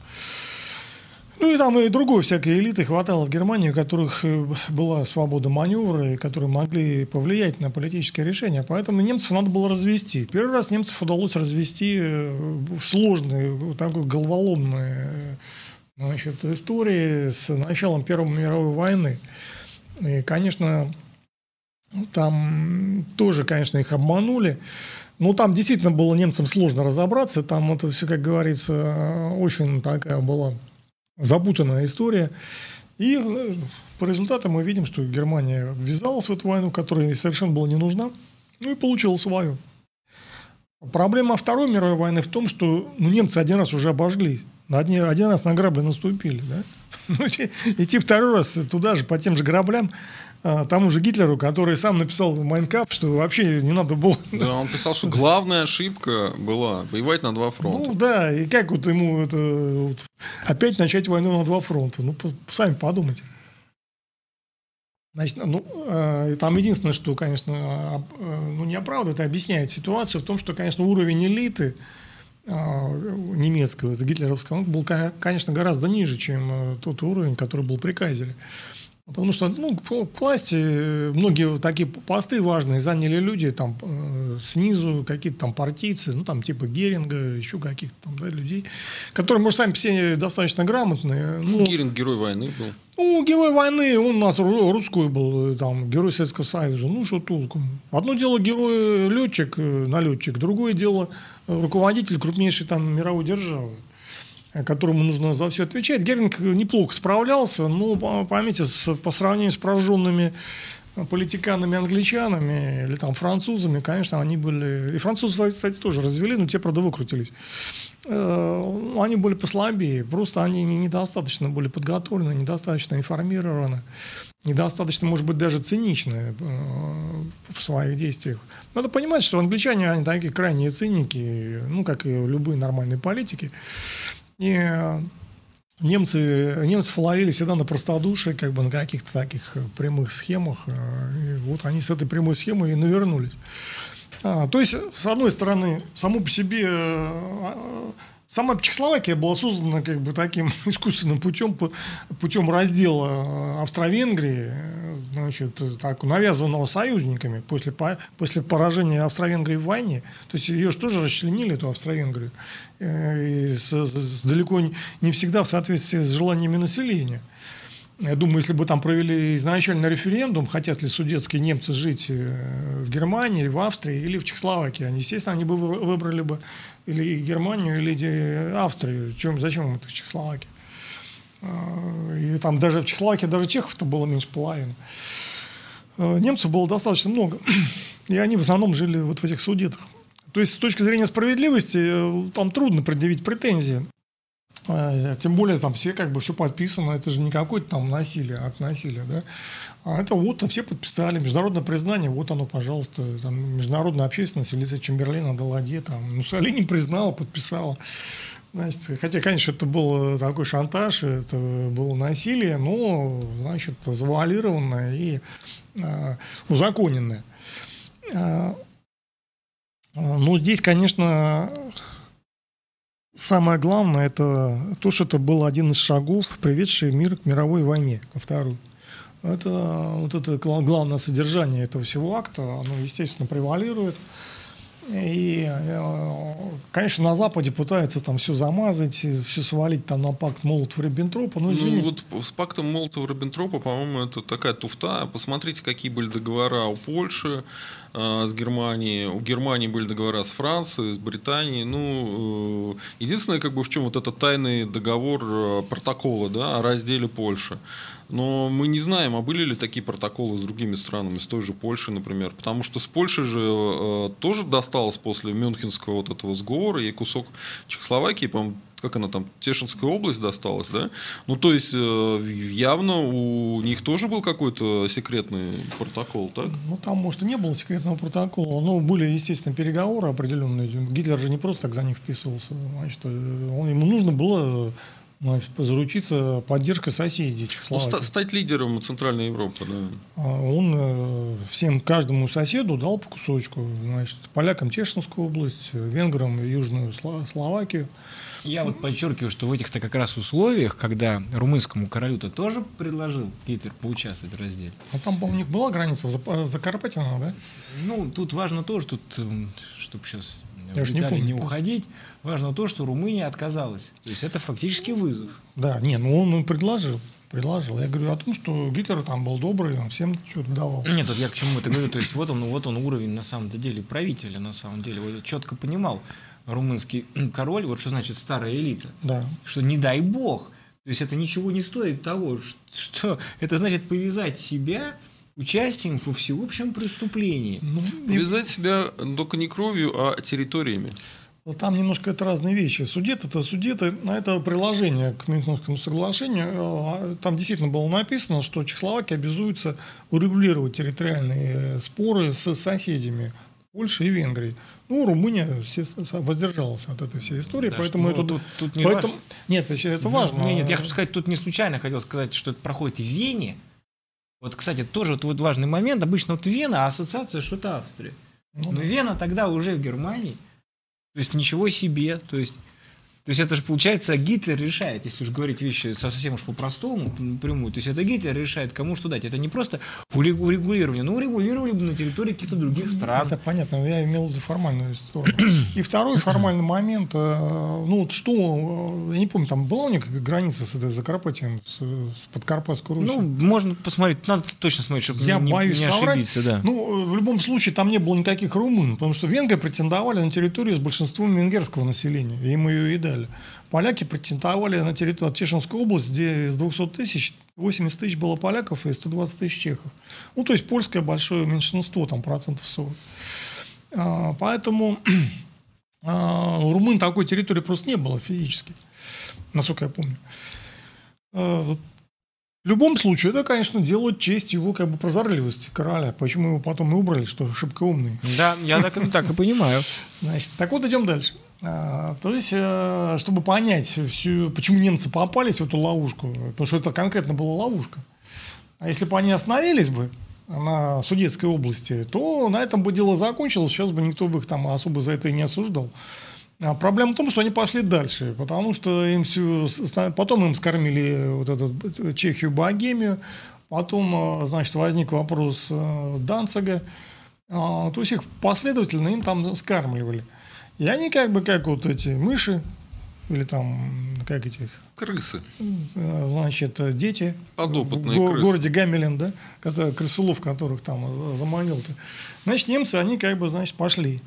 Ну и там и другой всякой элиты хватало в Германии, у которых э, была свобода маневра, и которые могли повлиять на политические решения. Поэтому немцев надо было развести. Первый раз немцев удалось развести э, в сложной, такой головоломной э, значит, истории с началом Первой мировой войны. И, конечно, там тоже, конечно, их обманули. Но там действительно было немцам сложно разобраться. Там это все, как говорится, очень такая была запутанная история. И э, по результатам мы видим, что Германия ввязалась в эту войну, которая совершенно была не нужна, ну и получила свою. Проблема Второй мировой войны в том, что ну, немцы один раз уже обожгли, один, один раз на грабли наступили. Да? Ну, идти, идти второй раз туда же, по тем же граблям, тому же Гитлеру, который сам написал в Майнкап, что вообще не надо было... Да, он писал, что главная ошибка была воевать на два фронта. Ну да, и как вот ему это вот, опять начать войну на два фронта? Ну, сами подумайте. Значит, ну, э, там единственное, что, конечно, а, э, ну, не оправдывает, а объясняет ситуацию в том, что, конечно, уровень элиты э, немецкого, это гитлеровского, он был, конечно, гораздо ниже, чем э, тот уровень, который был при Кайзере. Потому что ну, к власти э, многие такие посты важные заняли люди там э, снизу, какие-то там партийцы, ну там типа Геринга, еще каких-то там да, людей, которые, может, сами все достаточно грамотные. Ну, ну, Геринг герой войны был. Ну, герой войны, он у нас русской был, там, герой Советского Союза. Ну, что толку? Одно дело герой летчик, э, налетчик, другое дело руководитель крупнейшей там мировой державы которому нужно за все отвечать. Геринг неплохо справлялся, но, поймите, с, по сравнению с пораженными политиканами-англичанами или там французами, конечно, они были... И французы, кстати, тоже развели, но те, правда, выкрутились. Э, они были послабее, просто они недостаточно были подготовлены, недостаточно информированы, недостаточно, может быть, даже циничны э, в своих действиях. Надо понимать, что англичане, они такие крайние циники, ну, как и любые нормальные политики. И э, немцы, немцев ловили всегда на простодушие, как бы на каких-то таких прямых схемах. Э, и вот они с этой прямой схемой и навернулись. А, то есть, с одной стороны, само по себе э, Сама Чехословакия была создана как бы таким искусственным путем, путем раздела Австро-Венгрии, значит, так, навязанного союзниками после, после поражения Австро-Венгрии в войне. То есть ее же тоже расчленили, эту Австро-Венгрию, далеко не всегда в соответствии с желаниями населения. Я думаю, если бы там провели изначально референдум, хотят ли судетские немцы жить э, в Германии, в Австрии или в Чехословакии, они, естественно, они бы выбрали бы или Германию, или Австрию. Чем, зачем им это Чехословакия? И там даже в Чехословакии даже чехов-то было меньше половины. Немцев было достаточно много. И они в основном жили вот в этих судетах. То есть с точки зрения справедливости э, там трудно предъявить претензии. А, тем более там все как бы все подписано, это же не какое-то там насилие, акт насилия, да. А это вот все подписали, международное признание, вот оно, пожалуйста, там, международная общественность, лица Чемберлина, Даладе, там, Муссолини признала, подписала. Значит, хотя, конечно, это был такой шантаж, это было насилие, но, значит, завуалированное и э, узаконенное. Э, ну, здесь, конечно, самое главное, это то, что это был один из шагов, приведший мир к мировой войне, ко второй. Это вот это главное содержание этого всего акта, оно, естественно, превалирует. И, э, конечно, на Западе пытаются там все замазать, все свалить там на пакт Молотова-Риббентропа. Ну, ну, вот с пактом Молотова-Риббентропа, по-моему, это такая туфта. Посмотрите, какие были договора у Польши с Германией. У Германии были договора с Францией, с Британией. Ну, э, единственное, как бы в чем вот этот тайный договор э, протокола да, о разделе Польши. Но мы не знаем, а были ли такие протоколы с другими странами, с той же Польшей, например. Потому что с Польшей же э, тоже досталось после Мюнхенского вот этого сговора и кусок Чехословакии, по-моему, как она там, Тешинская область досталась, да? Ну, то есть, э, явно у них тоже был какой-то секретный протокол, так? Ну, там, может, и не было секретного протокола, но были, естественно, переговоры определенные. Гитлер же не просто так за них вписывался. Значит, э, он, ему нужно было заручиться поддержкой соседей Чехословакии. Ну, стать лидером Центральной Европы, да. А он э, всем, каждому соседу дал по кусочку. Значит, полякам Чешскую область, венграм Южную Словакию. Я вот подчеркиваю, что в этих-то как раз условиях, когда румынскому королю-то тоже предложил Гитлер поучаствовать в разделе. А там, у них была граница за, за Карпатино, да? Ну, тут важно тоже, тут, чтобы сейчас Я в детали не, не уходить, важно то, что Румыния отказалась. То есть это фактически вызов. Да, не, ну он предложил. Предложил. Я говорю о том, что Гитлер там был добрый, он всем что-то давал. Нет, вот я к чему это говорю. То есть вот он, вот он уровень на самом деле правителя, на самом деле. Вот четко понимал румынский король, вот что значит старая элита. Да. Что не дай бог. То есть это ничего не стоит того, что это значит повязать себя участием во всеобщем преступлении. Ну, повязать себя только не кровью, а территориями. Там немножко это разные вещи. Судет это судет, а это приложение к Мюнхенскому соглашению. А, там действительно было написано, что Чехословакия обязуется урегулировать территориальные споры с соседями Польшей и Венгрией. Ну, Румыния воздержалась от этой всей истории, да, поэтому ну, это... Тут, тут не поэтому... Нет, это важно. Нет, нет, я хочу сказать, тут не случайно хотел сказать, что это проходит в Вене. Вот, кстати, тоже вот, вот важный момент. Обычно вот Вена, а ассоциация что-то Австрия. Ну, Но да. Вена тогда уже в Германии. То есть ничего себе. То есть то есть это же получается Гитлер решает, если уж говорить вещи совсем уж по-простому, напрямую. То есть это Гитлер решает, кому что дать. Это не просто урегулирование, но урегулировали бы на территории каких-то других стран. Это понятно, я имел в виду формальную сторону. И второй формальный момент, э, ну вот что, э, я не помню, там была у них граница с этой Закарпатием, с, с Подкарпатской Русью? Ну, можно посмотреть, надо точно смотреть, чтобы я не, боюсь не ошибиться. Да. Ну, в любом случае, там не было никаких румын, потому что венгры претендовали на территорию с большинством венгерского населения, и им ее и дали далее. Поляки претендовали на территорию Чешинской области, где из 200 тысяч 80 тысяч было поляков и 120 тысяч чехов. Ну, то есть польское большое меньшинство, там процентов 40. А, поэтому а, у румын такой территории просто не было физически, насколько я помню. А, в любом случае, это, конечно, делает честь его как бы прозорливости короля. Почему его потом и убрали, что шибко умный. Да, я так, так и понимаю. Значит, так вот, идем дальше. А, то есть, э, чтобы понять, всю, почему немцы попались в эту ловушку, потому что это конкретно была ловушка. А если бы они остановились бы на Судетской области, то на этом бы дело закончилось, сейчас бы никто бы их там особо за это и не осуждал. А проблема в том, что они пошли дальше, потому что им всю, потом им скормили вот эту Чехию, Богемию, потом, э, значит, возник вопрос э, Данцига, то есть их последовательно им там скармливали. И они как бы как вот эти мыши, или там, как этих... Крысы. Э, значит, дети. Подопытные в крысы. городе Гамелин, да, который, крысолов, которых там заманил-то. Значит, немцы, они как бы, значит, пошли.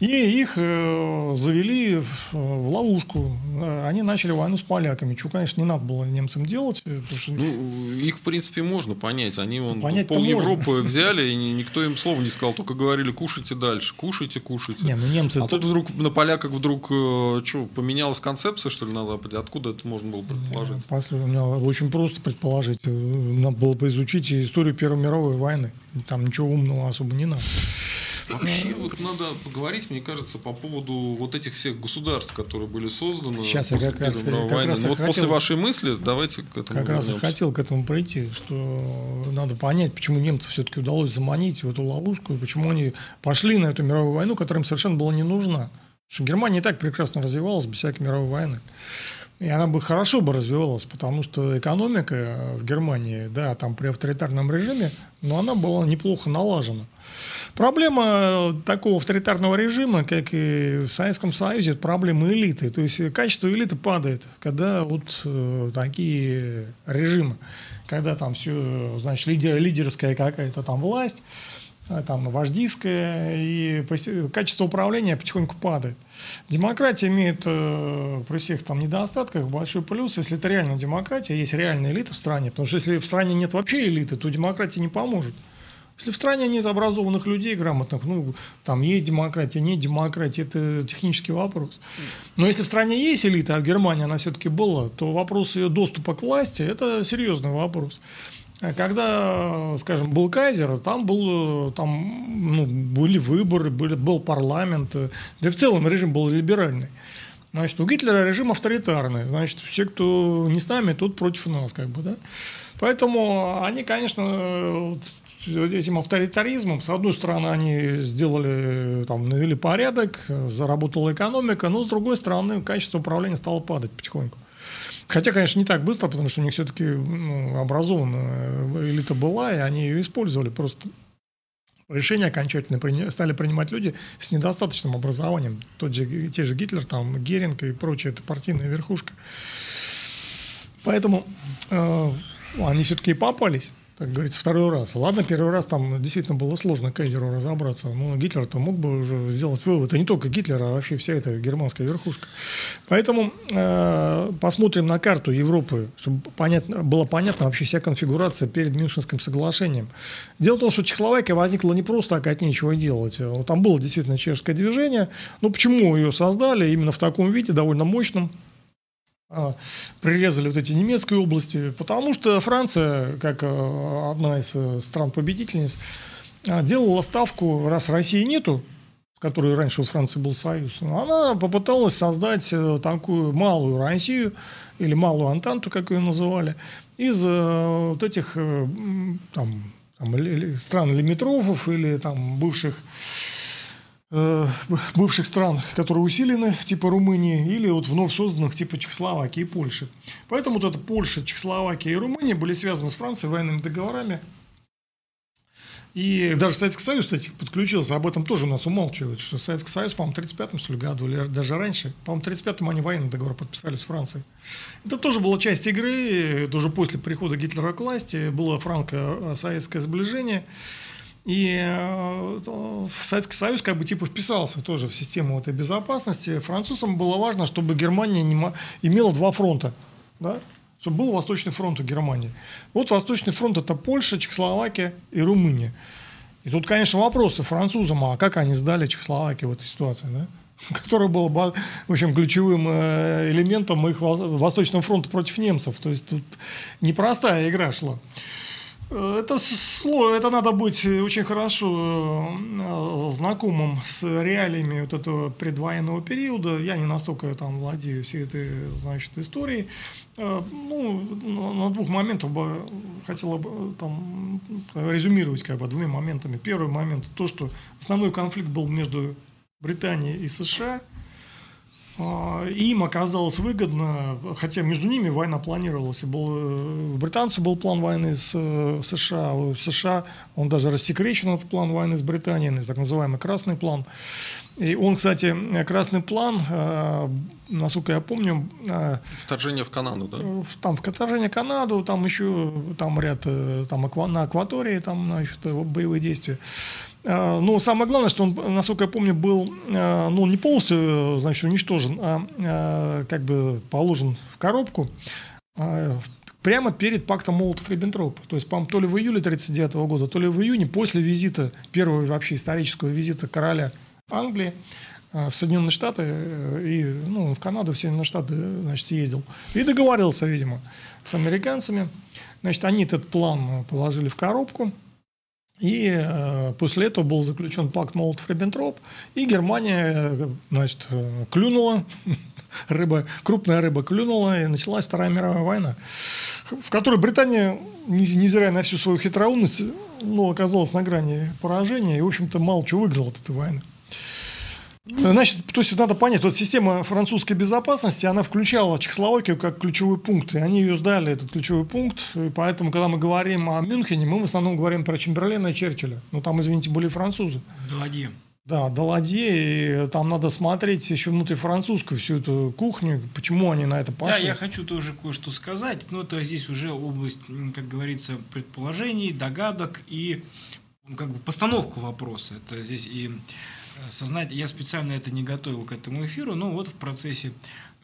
И их э, завели в, ловушку. Э, Они начали войну с поляками. Чего, конечно, не надо было немцам делать. э, что- Ну, их, в принципе, можно понять. Они вон Понять-то пол можно. Европы взяли, и ни- никто им слова не сказал, только говорили, кушайте дальше, кушайте, кушайте. Не, ну немцы... А это- тут вдруг на поляках вдруг что, поменялась концепция, что ли, на Западе? Откуда это можно было предположить? После, у меня очень просто предположить. Э, Надо было бы изучить историю Первой мировой войны. Там ничего умного особо не надо. Вообще, вот надо поговорить, мне кажется, по поводу вот этих всех государств, которые были созданы Сейчас я после как раз- как войны. раз Ну, вот хотел- после вашей мысли давайте к этому Как раз и вернемся. хотел к этому прийти, что надо понять, почему немцам все-таки удалось заманить в эту ловушку, и почему они пошли на эту мировую войну, которая им совершенно была не нужна. Потому что Германия и так прекрасно развивалась без всякой мировой войны. И она бы хорошо бы развивалась, потому что экономика в Германии, да, там при авторитарном режиме, но она была неплохо налажена. Проблема такого авторитарного режима, как и в Советском Союзе, это проблема элиты. То есть качество элиты падает, когда вот э, такие режимы, когда там все, значит, лидер, лидерская какая-то там власть, а, там вождистская, и качество управления потихоньку падает. Демократия имеет э, при всех там недостатках большой плюс, если это реально демократия, есть реальная элита в стране, потому что если в стране нет вообще элиты, то демократия не поможет. Если в стране нет образованных людей грамотных, ну, там есть демократия, нет демократии, это технический вопрос. Но если в стране есть элита, а в Германии она все-таки была, то вопрос ее доступа к власти – это серьезный вопрос. А Когда, скажем, был кайзер, там, был, там ну, были выборы, были, был парламент, да и в целом режим был либеральный. Значит, у Гитлера режим авторитарный. Значит, все, кто не с нами, тот против нас, как бы, да. Поэтому они, конечно, вот этим авторитаризмом, с одной стороны, они сделали, там, навели порядок, заработала экономика, но с другой стороны, качество управления стало падать потихоньку. Хотя, конечно, не так быстро, потому что у них все-таки ну, образованная элита была, и они ее использовали. Просто решения окончательно стали принимать люди с недостаточным образованием. Тот же, те же Гитлер, там, Геринг и прочее, это партийная верхушка. Поэтому э, они все-таки и попались, так говорится, второй раз. Ладно, первый раз там действительно было сложно Кайзеру разобраться, но Гитлер-то мог бы уже сделать вывод. И не только Гитлер, а вообще вся эта германская верхушка. Поэтому э, посмотрим на карту Европы, чтобы понятно, было понятно вообще вся конфигурация перед Мюнхенским соглашением. Дело в том, что Чехословакия возникла не просто так от нечего делать. Там было действительно чешское движение. Но почему ее создали именно в таком виде, довольно мощном? А, прирезали вот эти немецкие области, потому что Франция, как э, одна из э, стран-победительниц, а, делала ставку, раз России нету, которой раньше у Франции был союз, она попыталась создать э, такую малую Россию, или малую Антанту, как ее называли, из вот этих там, там, стран лимитрофов или там бывших бывших стран, которые усилены, типа Румынии, или вот вновь созданных, типа Чехословакии и Польши. Поэтому вот эта Польша, Чехословакия и Румыния были связаны с Францией военными договорами. И даже Советский Союз, кстати, подключился. Об этом тоже у нас умалчивают, что Советский Союз, по-моему, в 35-м, что ли, году, или даже раньше, по-моему, в 35-м они военный договор подписали с Францией. Это тоже была часть игры, тоже после прихода Гитлера к власти, было франко-советское сближение. И э, Советский Союз как бы типа вписался тоже в систему этой безопасности. Французам было важно, чтобы Германия не имела два фронта. Да? Чтобы был Восточный фронт у Германии. Вот Восточный фронт это Польша, Чехословакия и Румыния. И тут, конечно, вопросы французам, а как они сдали Чехословакию в этой ситуации, да? которая была, ба- в общем, ключевым э, элементом их во- Восточного фронта против немцев. То есть тут непростая игра шла. Э, Это, с- сло- это надо быть очень хорошо э, знакомым с реалиями вот этого предвоенного периода. Я не настолько там владею всей этой значит, историей. Э, Ну, на двух моментах бы хотела бы там резюмировать как бы двумя моментами. Первый момент то, что основной конфликт был между Британией и США. А, Им оказалось выгодно, хотя между ними война планировалась. Был, э, у британцев был план войны с э, США, у США он даже рассекречен, этот план войны с Британией, так называемый красный план. И он, кстати, красный план, э, насколько я помню, э, Вторжение в Канаду, да? там вторжение в Канаду, там еще там ряд э, там на акватории, там значит, э, боевые действия. А, но самое главное, что он, насколько я помню, был а, ну, не полностью значит, уничтожен, а как бы положен в коробку прямо перед пактом Молотов-Риббентропа. То есть, по-моему, то ли в июле 1939 года, то ли в июне, после визита, первого вообще исторического визита короля Англии в Соединенные Штаты э, и ну, в Канаду, в Соединенные Штаты значит, съездил. И договорился, видимо, с американцами. Значит, они этот план положили в коробку, и э, после этого был заключен пакт Молотов-Риббентроп, и Германия, э, значит, э, клюнула, рыба, крупная рыба клюнула, и началась Вторая мировая война, в которой Британия, невзирая на всю свою хитроумность, ну, оказалась на грани поражения, и, в общем-то, мало чего выиграла от этой войны. Значит, то есть надо понять, вот система французской безопасности, она включала Чехословакию как ключевой пункт, и они ее сдали, этот ключевой пункт, и поэтому, когда мы говорим о Мюнхене, мы в основном говорим про Чемберлена и Черчилля. Ну, там, извините, были французы. Даладье. Да, Даладье, и там надо смотреть еще внутрифранцузскую всю эту кухню, почему они на это пошли. Да, я хочу тоже кое-что сказать, но это здесь уже область, как говорится, предположений, догадок и ну, как бы постановку вопроса. Это здесь и сознать, я специально это не готовил к этому эфиру, но вот в процессе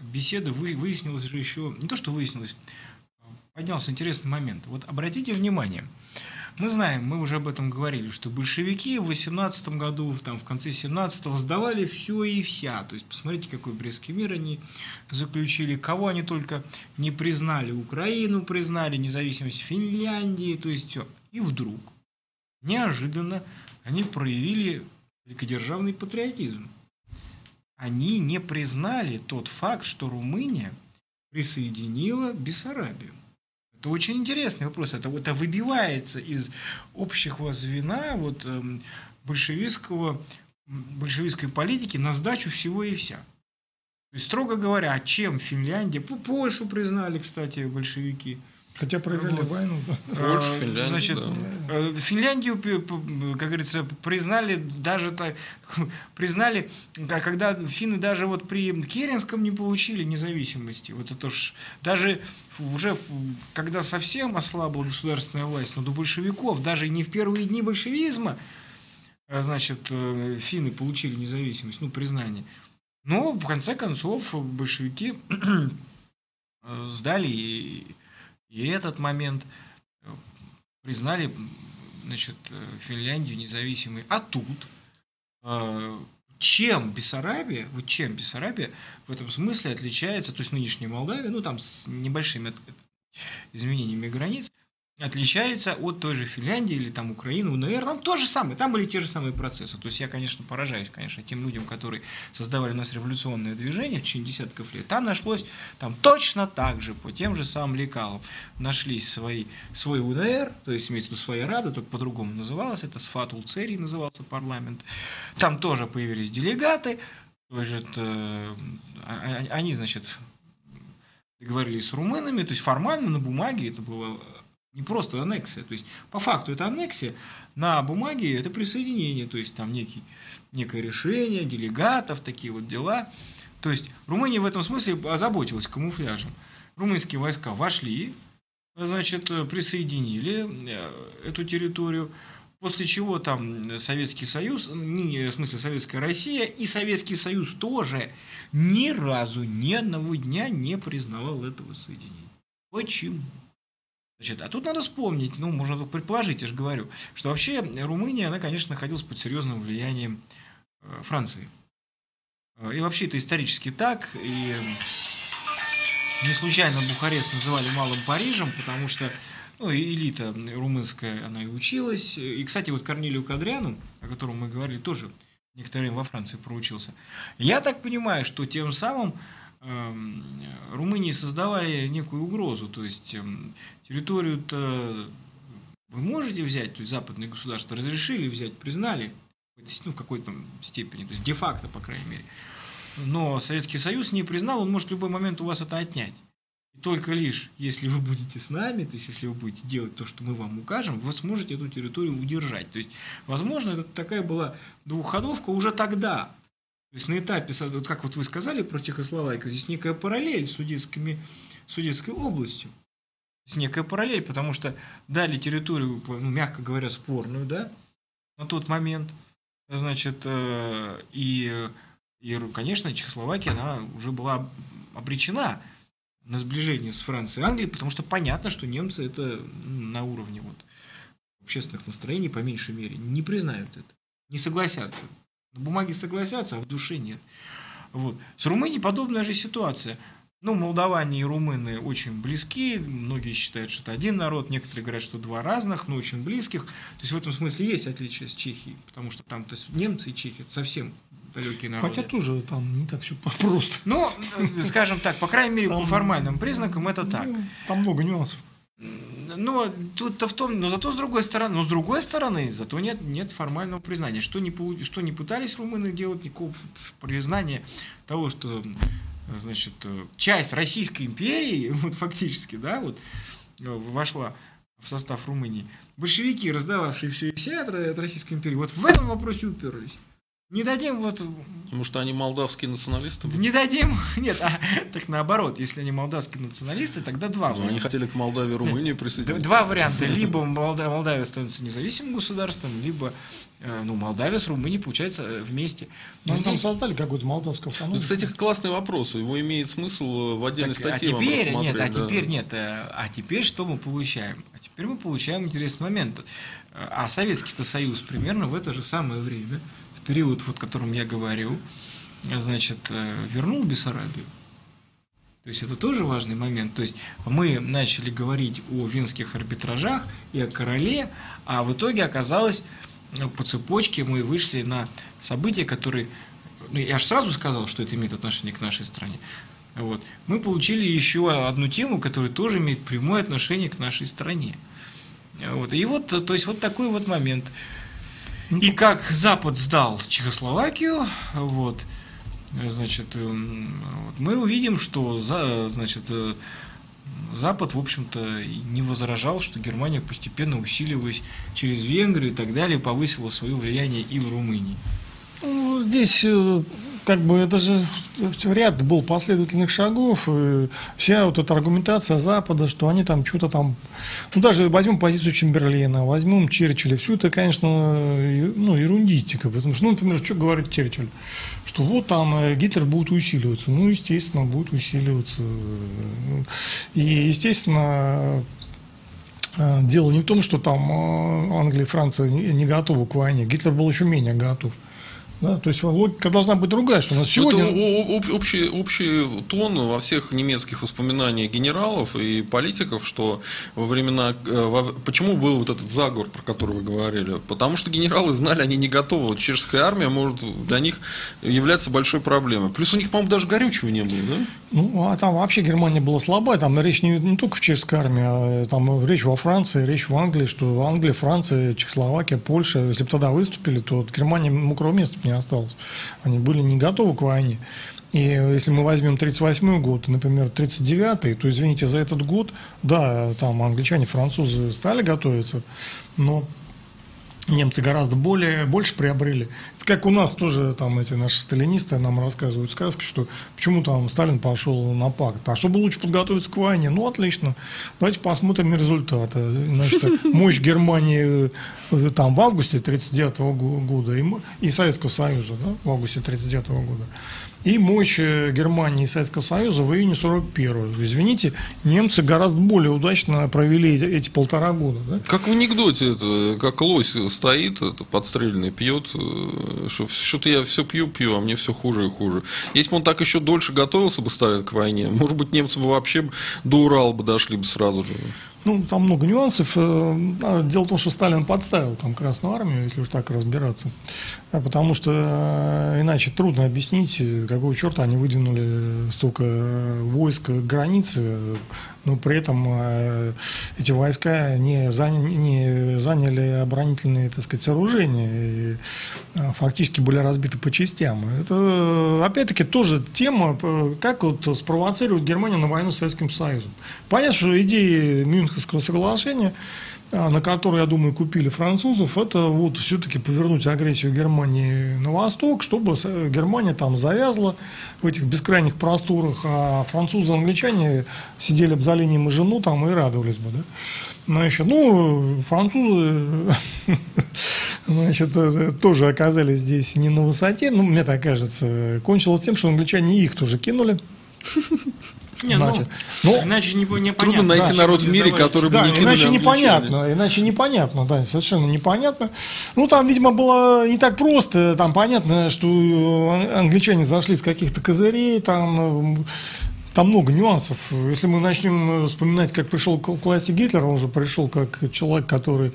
беседы вы, выяснилось же еще, не то что выяснилось, поднялся интересный момент. Вот обратите внимание, мы знаем, мы уже об этом говорили, что большевики в 18 году, там, в конце 17-го сдавали все и вся. То есть, посмотрите, какой Брестский мир они заключили, кого они только не признали. Украину признали, независимость Финляндии, то есть все. И вдруг, неожиданно, они проявили великодержавный патриотизм. Они не признали тот факт, что Румыния присоединила Бессарабию. Это очень интересный вопрос. Это, это выбивается из общего звена вот, эм, большевистского, большевистской политики на сдачу всего и вся. То есть, строго говоря, а чем Финляндия? Польшу признали, кстати, большевики – Хотя проиграли вот. войну. Польшу, а, Финляндию, Значит, да. Э, Финляндию, как говорится, признали даже так, признали, когда финны даже вот при Керенском не получили независимости. Вот это ж даже уже когда совсем ослабла государственная власть, но до большевиков, даже не в первые дни большевизма, а, значит, э, финны получили независимость, ну, признание. Но, в конце концов, большевики э, сдали и этот момент э, признали значит, э, Финляндию независимой. А тут э, чем Бессарабия, вот чем Бессарабия в этом смысле отличается, то есть нынешняя Молдавия, ну там с небольшими изменениями границ, отличается от той же Финляндии или там Украины, УНР, там то же самое, там были те же самые процессы. То есть я, конечно, поражаюсь, конечно, тем людям, которые создавали у нас революционное движение в течение десятков лет. Там нашлось, там точно так же, по тем же самым лекалам, нашлись свои, свой УНР, то есть имеется в виду своя рада, только по-другому называлась, это Сфат Улцерий назывался парламент. Там тоже появились делегаты, то есть, это, они, значит, договорились с румынами, то есть формально на бумаге это было не просто аннексия. То есть, по факту это аннексия, на бумаге это присоединение, то есть там некий, некое решение делегатов, такие вот дела. То есть Румыния в этом смысле озаботилась камуфляжем. Румынские войска вошли, значит, присоединили э, эту территорию, после чего там Советский Союз, в смысле Советская Россия и Советский Союз тоже ни разу, ни одного дня не признавал этого соединения. Почему? Значит, а тут надо вспомнить, ну, можно только предположить, я же говорю, что вообще Румыния, она, конечно, находилась под серьезным влиянием э, Франции. Э, и вообще это исторически так, и не случайно Бухарест называли Малым Парижем, потому что ну, элита румынская, она и училась. И, кстати, вот Корнилию Кадряну, о котором мы говорили, тоже некоторое время во Франции проучился. Я так понимаю, что тем самым Румынии создавали некую угрозу, то есть эм, территорию-то вы можете взять, то есть западные государства разрешили взять, признали, ну, в какой-то степени, то есть де-факто, по крайней мере. Но Советский Союз не признал, он может в любой момент у вас это отнять. И только лишь, если вы будете с нами, то есть если вы будете делать то, что мы вам укажем, вы сможете эту территорию удержать. То есть, возможно, это такая была двухходовка уже тогда, то есть на этапе, вот как вот вы сказали про Чехословакию, здесь некая параллель с судетскими, судетской областью. Здесь некая параллель, потому что дали территорию, ну, мягко говоря, спорную, да, на тот момент. Значит, э, и, и, конечно, Чехословакия, она уже была обречена на сближение с Францией и Англией, потому что понятно, что немцы это на уровне вот общественных настроений, по меньшей мере, не признают это, не согласятся. На бумаге согласятся, а в душе нет. Вот. С Румынией подобная же ситуация. Ну, молдаване и румыны очень близки, многие считают, что это один народ, некоторые говорят, что два разных, но очень близких. То есть в этом смысле есть отличие с Чехией, потому что там то немцы и чехи совсем далекие народы. Хотя тоже там не так все просто. Ну, скажем так, по крайней мере, там, по формальным признакам это так. Ну, там много нюансов. Но тут-то в том, но зато с другой стороны, но с другой стороны, зато нет, нет формального признания. Что не, что не пытались румыны делать, никакого признания того, что значит, часть Российской империи, вот фактически, да, вот, вошла в состав Румынии. Большевики, раздававшие все и вся от, от Российской империи, вот в этом вопросе уперлись. Не дадим вот... Потому что они молдавские националисты? Не дадим, нет, а, так наоборот, если они молдавские националисты, тогда два ну, Они хотели к Молдавии и Румынии присоединиться. Два варианта, либо Молдавия, Молдавия становится независимым государством, либо э, ну, Молдавия с Румынией, получается, э, вместе. Но ну, здесь... там создали какую-то молдавскую автономию. Кстати, классный вопрос, его имеет смысл в отдельной так, а статье а теперь, нет, а да. теперь нет, э, а теперь что мы получаем? А теперь мы получаем интересный момент. А Советский-то Союз примерно в это же самое время период, вот, о котором я говорил, значит, э, вернул Бессарабию. То есть это тоже важный момент. То есть мы начали говорить о венских арбитражах и о короле, а в итоге оказалось, ну, по цепочке мы вышли на события, которые... Ну, я же сразу сказал, что это имеет отношение к нашей стране. Вот. Мы получили еще одну тему, которая тоже имеет прямое отношение к нашей стране. Вот. И вот, то есть вот такой вот момент. И как Запад сдал Чехословакию, вот, значит, эм, мы увидим, что, значит, э, Запад, в общем-то, не возражал, что Германия, постепенно усиливаясь через Венгрию и так далее, повысила свое влияние и в Румынии. Ну, здесь э, как бы это же ряд был последовательных шагов, и вся вот эта аргументация Запада, что они там что-то там, ну даже возьмем позицию Чемберлена, возьмем Черчилля, все это, конечно, ну, ерундистика, потому что, ну, например, что говорит Черчилль, что вот там э, Гитлер будет усиливаться, ну, естественно, будет усиливаться, и, естественно, э, Дело не в том, что там э, Англия и Франция не готовы к войне. Гитлер был еще менее готов. Да, то есть логика должна быть другая, что у нас сегодня... Это общий, общий тон во всех немецких воспоминаниях генералов и политиков, что во времена... Э, во, почему был вот этот заговор, про который вы говорили? Потому что генералы знали, они не готовы. чешская армия может для них являться большой проблемой. Плюс у них, по-моему, даже горючего не было, да? Ну, а там вообще Германия была слабая, там речь не, не только в чешской армии, а там речь во Франции, речь в Англии, что Англия, Франция, Чехословакия, Польша, если бы тогда выступили, то вот Германия мокрого места не осталось. Они были не готовы к войне. И если мы возьмем 1938 год, например, 1939, то, извините, за этот год, да, там англичане, французы стали готовиться, но немцы гораздо более, больше приобрели. Как у нас тоже там эти наши сталинисты нам рассказывают сказки, что почему там Сталин пошел на пакт. А чтобы лучше подготовиться к войне? Ну, отлично. Давайте посмотрим результаты. Значит, мощь Германии э, там в августе 1939 года и, и Советского Союза да, в августе 1939 года и мощь э, Германии и Советского Союза в июне 41-го. Извините, немцы гораздо более удачно провели эти полтора года. Да? Как в анекдоте, это, как лось стоит, это подстрельный, пьет, э, что что-то я все пью, пью, а мне все хуже и хуже. Если бы он так еще дольше готовился бы Сталин к войне, может быть, немцы бы вообще до Урала бы дошли бы сразу же. Ну, там много нюансов. Э, а, дело в том, что Сталин подставил там Красную Армию, если уж так разбираться. А потому что э, иначе трудно объяснить, какого черта они выдвинули столько войск к границе, но при этом э, эти войска не заняли, не заняли оборонительные, так сказать, сооружения и фактически были разбиты по частям. Это, опять-таки, тоже тема, как вот спровоцировать Германию на войну с Советским Союзом. Понятно, что идеи Мюнхенского соглашения на который, я думаю, купили французов, это вот все-таки повернуть агрессию Германии на восток, чтобы Германия там завязла в этих бескрайних просторах, а французы и англичане сидели бы за линией жену там и радовались бы, да. Значит, ну, французы значит, э, тоже оказались здесь не на высоте, ну, мне так кажется. Кончилось тем, что англичане их тоже кинули. Не, ну, Значит, ну, иначе не, не Трудно найти да, народ в мире, который бы Да, не кинули иначе непонятно, иначе непонятно, да, совершенно непонятно. Ну, там, видимо, было не так просто, там понятно, что э, англичане зашли с каких-то козырей, там, э, там много нюансов. Если мы начнем э, вспоминать, как пришел к власти Гитлер, он же пришел как человек, который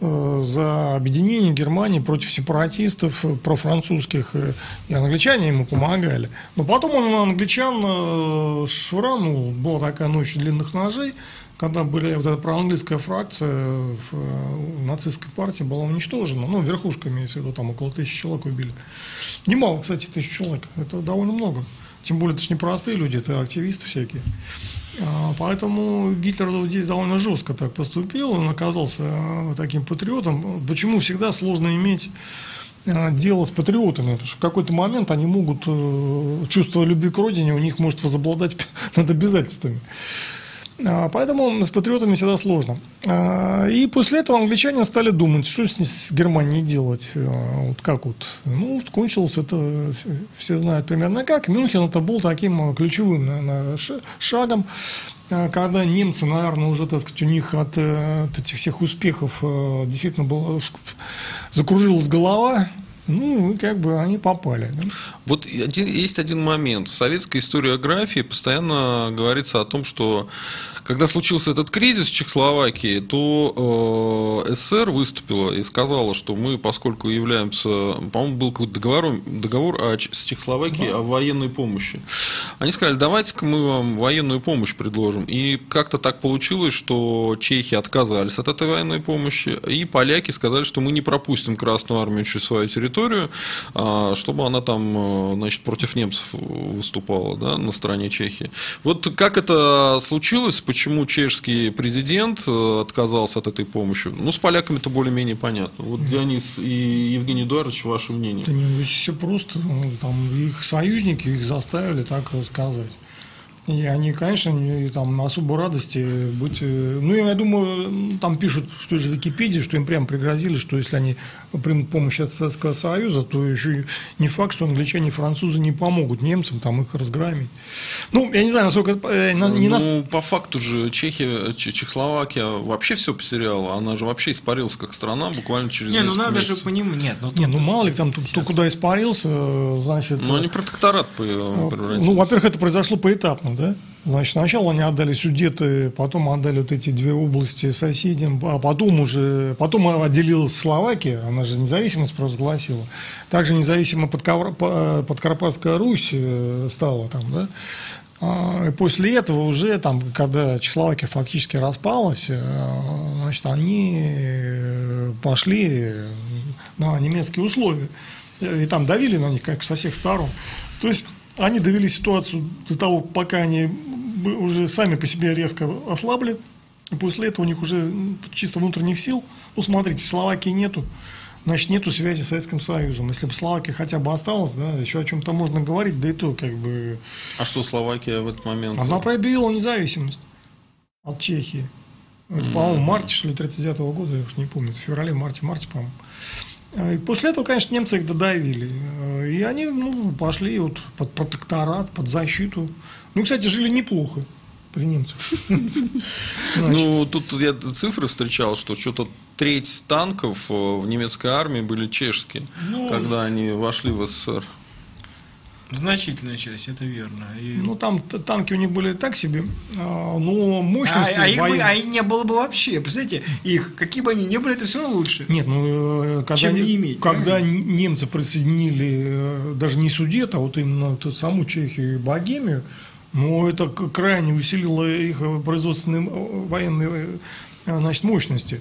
э, за объединение Германии против сепаратистов, э, профранцузских, и англичане ему помогали. Но потом он англичан швырнул, была такая ночь длинных ножей, когда были вот эта проанглийская фракция в, нацистской партии была уничтожена, ну, верхушка имеется в виду, там около тысячи человек убили. Немало, кстати, тысяч человек, это довольно много. Тем более, это же не простые люди, это активисты всякие. А, Поэтому Гитлер здесь довольно жестко так поступил, он оказался э, таким патриотом. Почему всегда сложно иметь э, дело с патриотами, потому что в какой-то момент они могут, э, чувство любви к родине у них может возобладать над обязательствами. А, Поэтому с патриотами всегда сложно. А, И после этого англичане стали думать, что с Германией делать. А, Вот как вот. Ну, кончилось это, все знают примерно как. Мюнхен это был таким ключевым наверное, шагом, когда немцы, наверное, уже, так сказать, у них от, э, от этих всех успехов э, действительно была, закружилась голова, ну, как бы они попали. да. Вот один- есть один момент. В советской историографии постоянно говорится о том, что когда случился этот кризис в Чехословакии, то э, СССР выступила и сказала, что мы, поскольку являемся, по-моему, был какой-то договор, договор о с Чехословакией о военной помощи. Они сказали, давайте-ка мы вам военную помощь предложим. И как-то так получилось, что чехи отказались от этой военной помощи, и поляки сказали, что мы не пропустим Красную Армию через свою территорию, а, чтобы она там, э, значит, против немцев выступала, да, на стороне Чехии. Вот как это случилось, почему чешский президент э, отказался от этой помощи? Ну, с поляками-то более-менее понятно. Вот, Дионис и Евгений Эдуардович, ваше мнение? Да не, все просто. Ну, Там их союзники их заставили так рассказывать. И они, конечно, не, там особой радости быть... э, Ну, я думаю, там пишут в той же Википедии, что им прям пригрозили, что если они примут помощь от Советского Союза, то еще и не факт, что англичане и французы не помогут немцам там их разгромить. Ну, я не знаю, насколько... это, э, на- не ну, нас- по факту же Чехия, Чехословакия вообще все потеряла. Она же вообще испарилась как страна буквально через Не, ну надо же месяцев. понимать. Нет, ну Не, ну мало ли там кто, кто куда испарился, значит... Ну, они протекторат по- превратились. Ну, во-первых, это произошло поэтапно, да? Значит, сначала они отдали Судеты, потом отдали вот эти две области соседям, а потом уже, потом отделилась Словакия, она же независимость провозгласила. Также независимо Подковр- По- Подкарпатская Русь э, стала там, да? А, И после этого уже, там, когда Чехословакия фактически распалась, э, значит, они э, пошли на немецкие условия. И там давили на них, как со всех сторон. То есть они довели ситуацию до того, пока они уже сами по себе резко ослабли. И после этого у них уже чисто внутренних сил. Ну, смотрите, Словакии нету. Значит, нету связи с Советским Союзом. Если бы Словакия хотя бы осталась, да, еще о чем-то можно говорить, да и то, как бы, А что Словакия в этот момент? она проявила независимость от Чехии. Это, по-моему, в марте, что ли, 39 года, я уж не помню, в феврале, марте, марте, по-моему. А, И после этого, конечно, немцы их додавили. А, И они ну, пошли вот под протекторат, под защиту. Ну, кстати, жили неплохо при немцах. Ну, тут я цифры встречал, что что-то треть танков э, в немецкой армии были чешские, Ну, когда они вошли в СССР. Значительная часть, это верно. И- Ну, там танки у них были так себе, а, но а, мощности а их бы, а их не было бы вообще. Представляете, их, какие бы они ни были, это все равно лучше. Нет, ну, э, когда, Чем не иметь, когда немцы присоединили э, даже не Судет, а вот именно ту саму Чехию и Богемию, ну, это крайне усилило их э, производственные э, военные э, значит, мощности.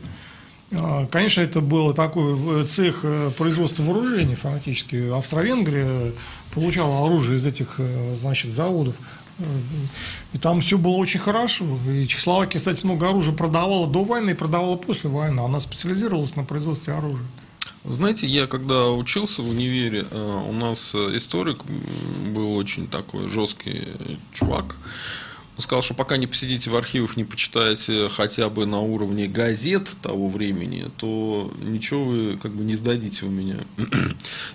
А, Конечно, это был такой цех производства вооружений фактически. Австро-Венгрия получала оружие из этих значит, заводов. И там все было очень хорошо. И Чехословакия, кстати, много оружия продавала до войны и продавала после войны. Она специализировалась на производстве оружия. Знаете, я когда учился в универе, э, у нас э, историк был очень такой жесткий чувак. Он сказал, что пока не посидите в архивах, не почитаете хотя бы на уровне газет того времени, то ничего вы как бы не сдадите у меня.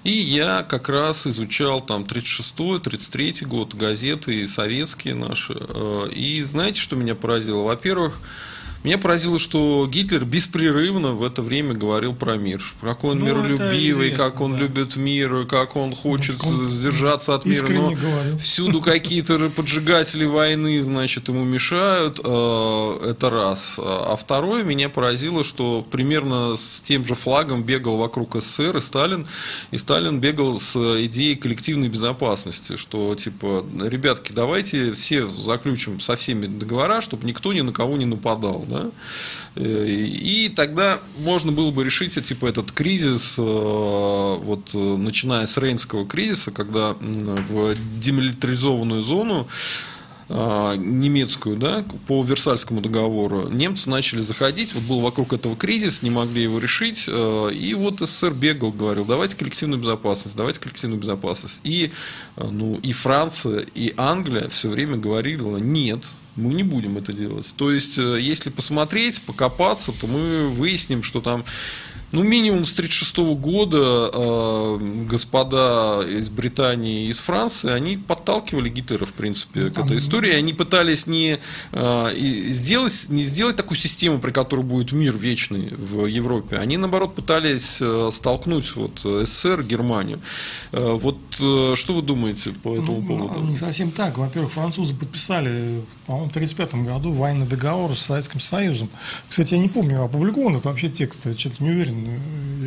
И я как раз изучал там 36-й, 33-й год, газеты советские наши. Э, и знаете, что меня поразило? Во-первых, меня поразило, что Гитлер беспрерывно в это время говорил про мир. Как он ну, миролюбивый, как он да. любит мир, как он хочет он сдержаться от мира. Но говорил. всюду какие-то поджигатели войны, значит, ему мешают. Э, это раз. А второе, меня поразило, что примерно с тем же флагом бегал вокруг СССР и Сталин. И Сталин бегал с идеей коллективной безопасности, что типа, ребятки, давайте все заключим со всеми договора, чтобы никто ни на кого не нападал. Да? Э, и тогда можно было бы решить типа, этот кризис, э, вот, э, начиная с Рейнского кризиса, когда в демилитаризованную зону немецкую, да, по Версальскому договору, немцы начали заходить, вот был вокруг этого кризис, не могли его решить, и вот СССР бегал, говорил, давайте коллективную безопасность, давайте коллективную безопасность. И, ну, и Франция, и Англия все время говорили, нет, мы не будем это делать. То есть, э, если посмотреть, покопаться, то мы выясним, что там ну, минимум с 1936 года э, господа из Британии и из Франции, они подталкивали Гитлера, в принципе, ну, к этой истории. Они пытались не, э, сделать, не сделать такую систему, при которой будет мир вечный в Европе. Они, наоборот, пытались э, столкнуть вот, СССР, Германию. Э, вот э, что вы думаете по этому ну, поводу? Не совсем так. Во-первых, французы подписали, по-моему, в 1935 году военный договор с Советским Союзом. Кстати, я не помню, опубликован это вообще текст, я что-то не уверен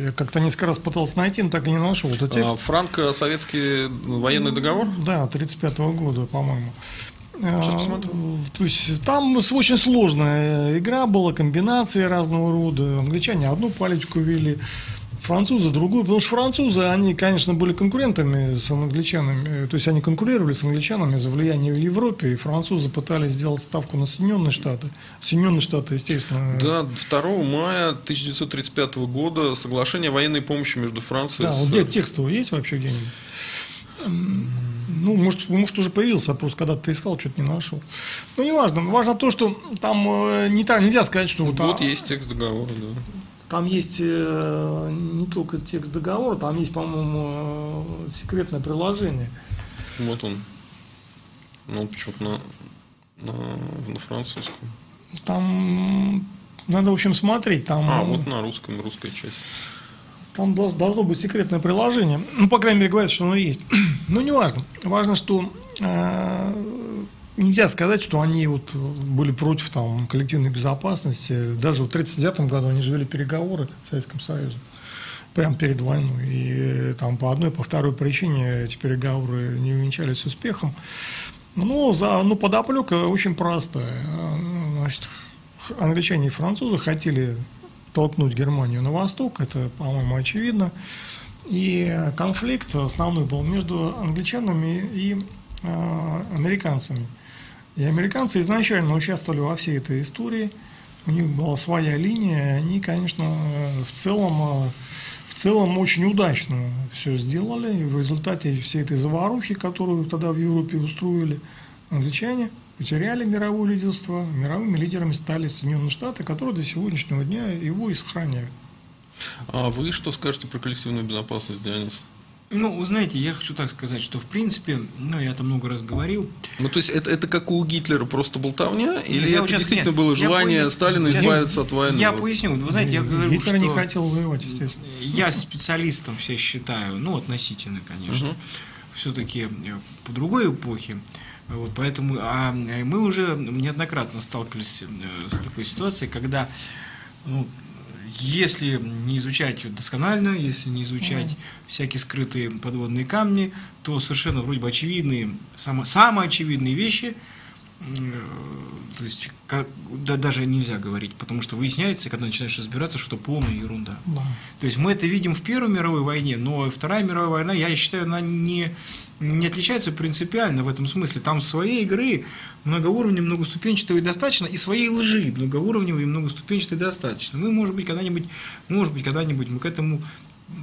я как-то несколько раз пытался найти, но так и не нашел этот текст. А, Франко-советский военный договор? Да, 1935 года, по-моему. А, то есть там очень сложная игра была, комбинации разного рода. Англичане одну палечку вели, французы другую, потому что французы, они, конечно, были конкурентами с англичанами, то есть они конкурировали с англичанами за влияние в Европе, и французы пытались сделать ставку на Соединенные Штаты. Соединенные Штаты, естественно... Да, 2 мая 1935 года соглашение о военной помощи между Францией да, и... Вот где текст его есть вообще где-нибудь? Ну, может, может, уже появился, просто когда ты искал, что-то не нашел. Ну, не важно. Важно то, что там э, не так, нельзя сказать, что... Вот, вот а... есть текст договора, да. Там есть э, не только текст договора, там есть, по-моему, э, секретное приложение. Вот он. Ну, почему-то на, на, на французском. Там надо, в общем, смотреть. Там, а, вот на русском, русская часть. Там должно быть секретное приложение. Ну, по крайней мере, говорят, что оно есть. Но не важно. Важно, что э, нельзя сказать, что они вот были против там, коллективной безопасности. Даже в 1939 году они же вели переговоры с Советским Союзом прямо перед войной. И там по одной, по второй причине эти переговоры не увенчались успехом. Ну, за, ну, подоплека очень простая. Значит, англичане и французы хотели толкнуть Германию на восток, это, по-моему, очевидно. И конфликт основной был между англичанами и э, американцами. И американцы изначально участвовали во всей этой истории. У них была своя линия, они, конечно, в целом, в целом очень удачно все сделали. И в результате всей этой заварухи, которую тогда в Европе устроили англичане, потеряли мировое лидерство. Мировыми лидерами стали Соединенные Штаты, которые до сегодняшнего дня его и сохраняют. А вы что скажете про коллективную безопасность, Дионис? Ну, вы знаете, я хочу так сказать, что в принципе, ну, я это много раз говорил. Ну, то есть это, это как у Гитлера просто болтовня? Или я это сейчас, действительно нет, было желание я, Сталина сейчас, избавиться от войны? Я поясню. Вы знаете, я говорю, Гитлер что не хотел воевать, естественно. Я специалистом все считаю, ну, относительно, конечно. Угу. Все-таки э, по другой эпохе. Вот, поэтому, а мы уже неоднократно сталкивались э, с такой ситуацией, когда ну, если не изучать ее досконально, если не изучать mm. всякие скрытые подводные камни, то совершенно вроде бы очевидные, само, самые очевидные вещи – то есть как, да, даже нельзя говорить, потому что выясняется, когда начинаешь разбираться, что это полная ерунда. Да. То есть мы это видим в Первой мировой войне, но Вторая мировая война, я считаю, она не, не отличается принципиально в этом смысле. Там своей игры многоуровневой, многоступенчатой достаточно, и своей лжи многоуровневой и многоступенчатой достаточно. Мы, может быть, когда-нибудь, может быть, когда-нибудь мы к этому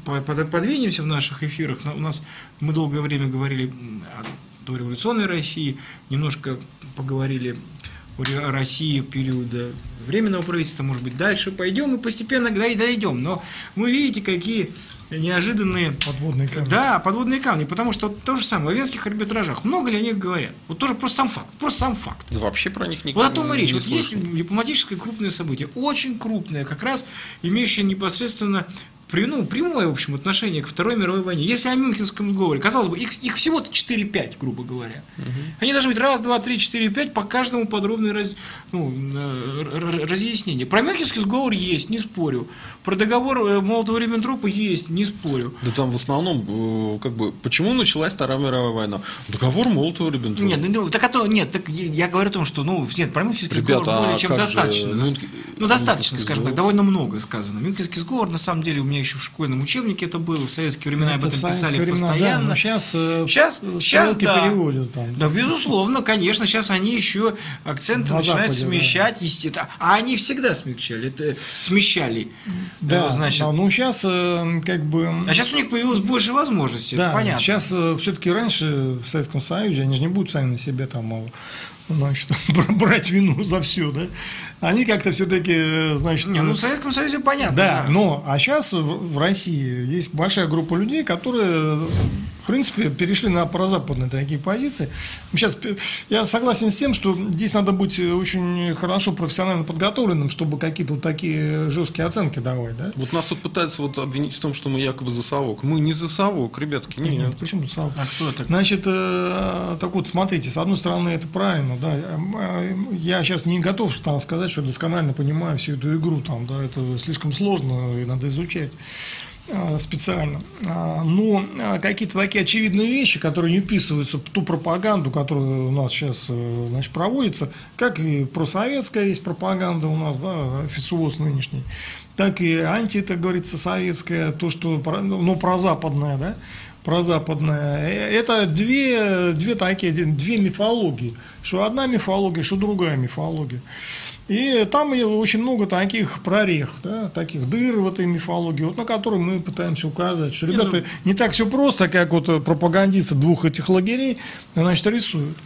подвинемся в наших эфирах. У нас мы долгое время говорили до революционной России, немножко поговорили о России периода временного правительства, может быть, дальше пойдем и постепенно да, и дойдем. Но вы видите, какие неожиданные... Подводные камни. Да, подводные камни, потому что то же самое, в венских арбитражах, много ли о них говорят? Вот тоже просто сам факт, просто сам факт. Да вообще про них никто Вот о том и речь. Вот есть дипломатическое крупное событие, очень крупное, как раз имеющее непосредственно ну, прямое, в общем, отношение к Второй мировой войне. Если о Мюнхенском сговоре, казалось бы, их, их всего-то 4-5, грубо говоря. Угу. Они должны быть раз, два, три, четыре, пять, по каждому подробное раз, ну, разъяснение. Про Мюнхенский сговор есть, не спорю. Про договор э, Молотова-Риббентропа есть, не спорю. Да там в основном, э, как бы, почему началась Вторая мировая война? Договор Молотова-Риббентропа. Нет, ну, так это, нет, так я говорю о том, что, ну, нет, про Мюнхенский Ребята, сговор более а чем достаточно. Же, Мюнхен... Ну, достаточно, скажем сговор? так, довольно много сказано. Мюнхенский сговор, на самом деле, у меня меня еще в школьном учебнике это было, в советские времена это об этом писали времена, постоянно. Да, сейчас, сейчас, сейчас да. переводят там. Да, безусловно, конечно, сейчас они еще акценты На начинают Западе, смещать, да. естественно. А они всегда смягчали, это смещали. Да, значит. Да, ну сейчас э, как бы. А сейчас у них появилось больше возможностей, да, это понятно. Сейчас э, все-таки раньше в Советском Союзе они же не будут сами на себе там значит, брать вину за все, да, они как-то все-таки, значит... Не, ну, в Советском Союзе понятно. Да, да. но, а сейчас в России есть большая группа людей, которые принципе, перешли на прозападные такие позиции. Сейчас я согласен с тем, что здесь надо быть очень хорошо профессионально подготовленным, чтобы какие-то вот такие жесткие оценки давать, да? Вот нас тут пытаются вот обвинить в том, что мы якобы за совок. Мы не за совок, ребятки, нет. нет почему за совок? А кто это? Значит, э, так вот, смотрите, с одной стороны, это правильно, да. Я сейчас не готов там сказать, что досконально понимаю всю эту игру, там, да, это слишком сложно и надо изучать. А, специально. А, но а, какие-то такие очевидные вещи, которые не вписываются в ту пропаганду, которая у нас сейчас э, значит, проводится, как и просоветская есть пропаганда у нас, да, официоз нынешний, так и анти, это говорится, советская, то, что, ну, прозападная, да, прозападная. Э, это две, две такие, две мифологии. Что одна мифология, что другая мифология. И там очень много таких прорех, да, таких дыр в этой мифологии, вот на которые мы пытаемся указать, что ребята ну, не так все просто, как вот пропагандисты двух этих лагерей, значит, рисуют.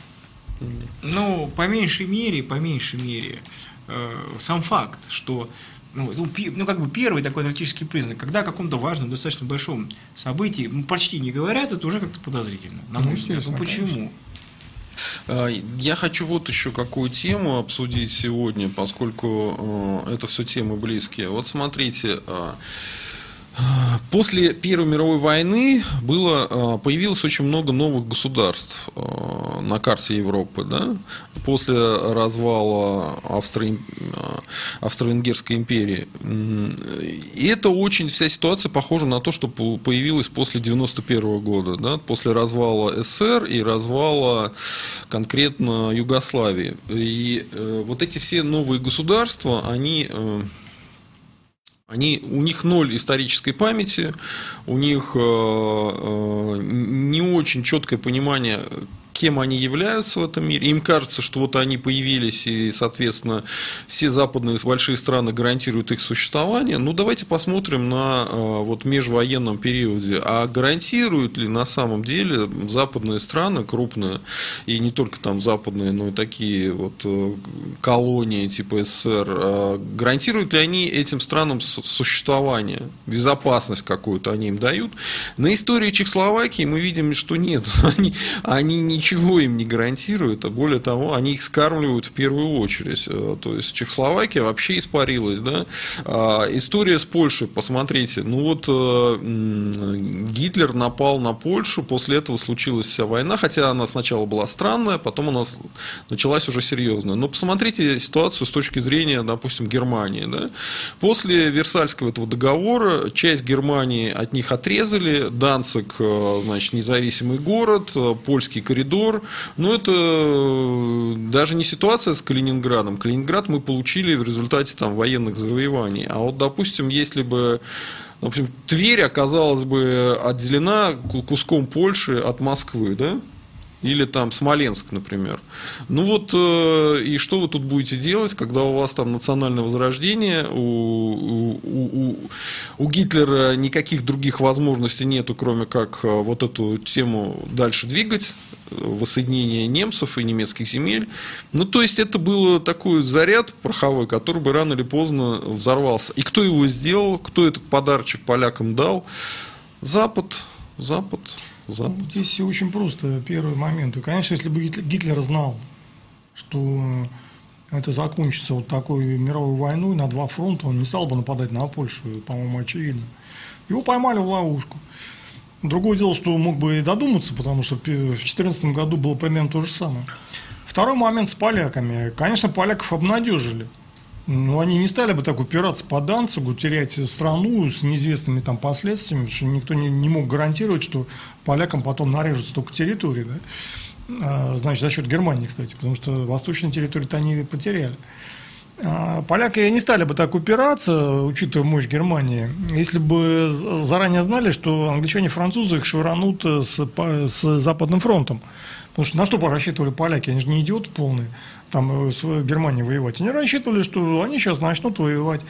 Ну, по меньшей мере, по меньшей мере, э, сам факт, что ну, ну, ну, как бы первый такой аналитический признак, когда о каком-то важном, достаточно большом событии ну, почти не говорят, это уже как-то подозрительно, на мой ну, взгляд. Ну, почему? Конечно. А, я хочу вот еще какую тему обсудить сегодня, поскольку э, это все темы близкие. Вот смотрите, а, После Первой мировой войны было, а, появилось очень много новых государств а, на карте Европы. Да? После развала Австро- а, Австро-Венгерской империи. И это очень, вся ситуация похожа на то, что появилось после 91 года. Да? После развала СССР и развала конкретно Югославии. И э, вот эти все новые государства, они э, они, у них ноль исторической памяти, у них э, э, не очень четкое понимание, кем они являются в этом мире. Им кажется, что вот они появились, и, соответственно, все западные большие страны гарантируют их существование. Ну, давайте посмотрим на э, вот межвоенном периоде. А гарантируют ли на самом деле западные страны, крупные, и не только там западные, но и такие вот э, колонии типа СССР, э, гарантируют ли они этим странам существование, безопасность какую-то они им дают? На истории Чехословакии мы видим, что нет, они, они ничего ничего им не гарантирует, а более того, они их скармливают в первую очередь. Э, то есть Чехословакия вообще испарилась, да. А, история с Польшей, посмотрите, ну вот э, Гитлер напал на Польшу, после этого случилась вся война, хотя она сначала была странная, потом она началась уже серьезная. Но посмотрите ситуацию с точки зрения, допустим, Германии, да. После Версальского этого договора часть Германии от них отрезали, Данцик, э, значит, независимый город, польский коридор, коридор. Но это э, даже не ситуация с Калининградом. Калининград мы получили в результате там, военных завоеваний. А вот, допустим, если бы в общем, Тверь оказалась бы отделена куском Польши от Москвы, да? Или там Смоленск, например. Ну вот, э, и что вы тут будете делать, когда у вас там национальное возрождение, у, у, у, у Гитлера никаких других возможностей нету, кроме как э, вот эту тему дальше двигать, воссоединения немцев и немецких земель. Ну, то есть, это был такой заряд пороховой, который бы рано или поздно взорвался. И кто его сделал, кто этот подарочек полякам дал? Запад, Запад, Запад. Здесь все очень просто. Первый момент. Конечно, если бы Гитлер знал, что это закончится вот такой мировой войной на два фронта, он не стал бы нападать на Польшу, по-моему, очевидно. Его поймали в ловушку. Другое дело, что мог бы и додуматься, потому что в 2014 году было примерно то же самое. Второй момент с поляками. Конечно, поляков обнадежили. Но они не стали бы так упираться по Данцигу, терять страну с неизвестными там последствиями, потому что никто не, не мог гарантировать, что полякам потом нарежут столько территорий. Да? А, значит, за счет Германии, кстати, потому что восточные территории-то они потеряли. А, поляки не стали бы так упираться, учитывая мощь Германии, если бы заранее знали, что англичане и французы их швыранут с, с Западным фронтом. Потому что на что рассчитывали поляки? Они же не идиоты полные, там э, с Германией воевать. Они рассчитывали, что они сейчас начнут воевать.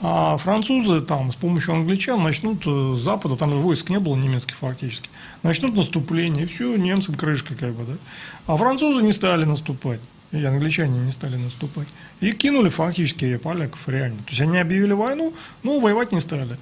А французы там с помощью англичан начнут э, с запада, там войск не было немецких фактически, начнут наступление, и все, немцам крышка как бы, да. А французы не стали наступать, и англичане не стали наступать. И кинули фактически поляков реально. То есть они объявили войну, но воевать не стали.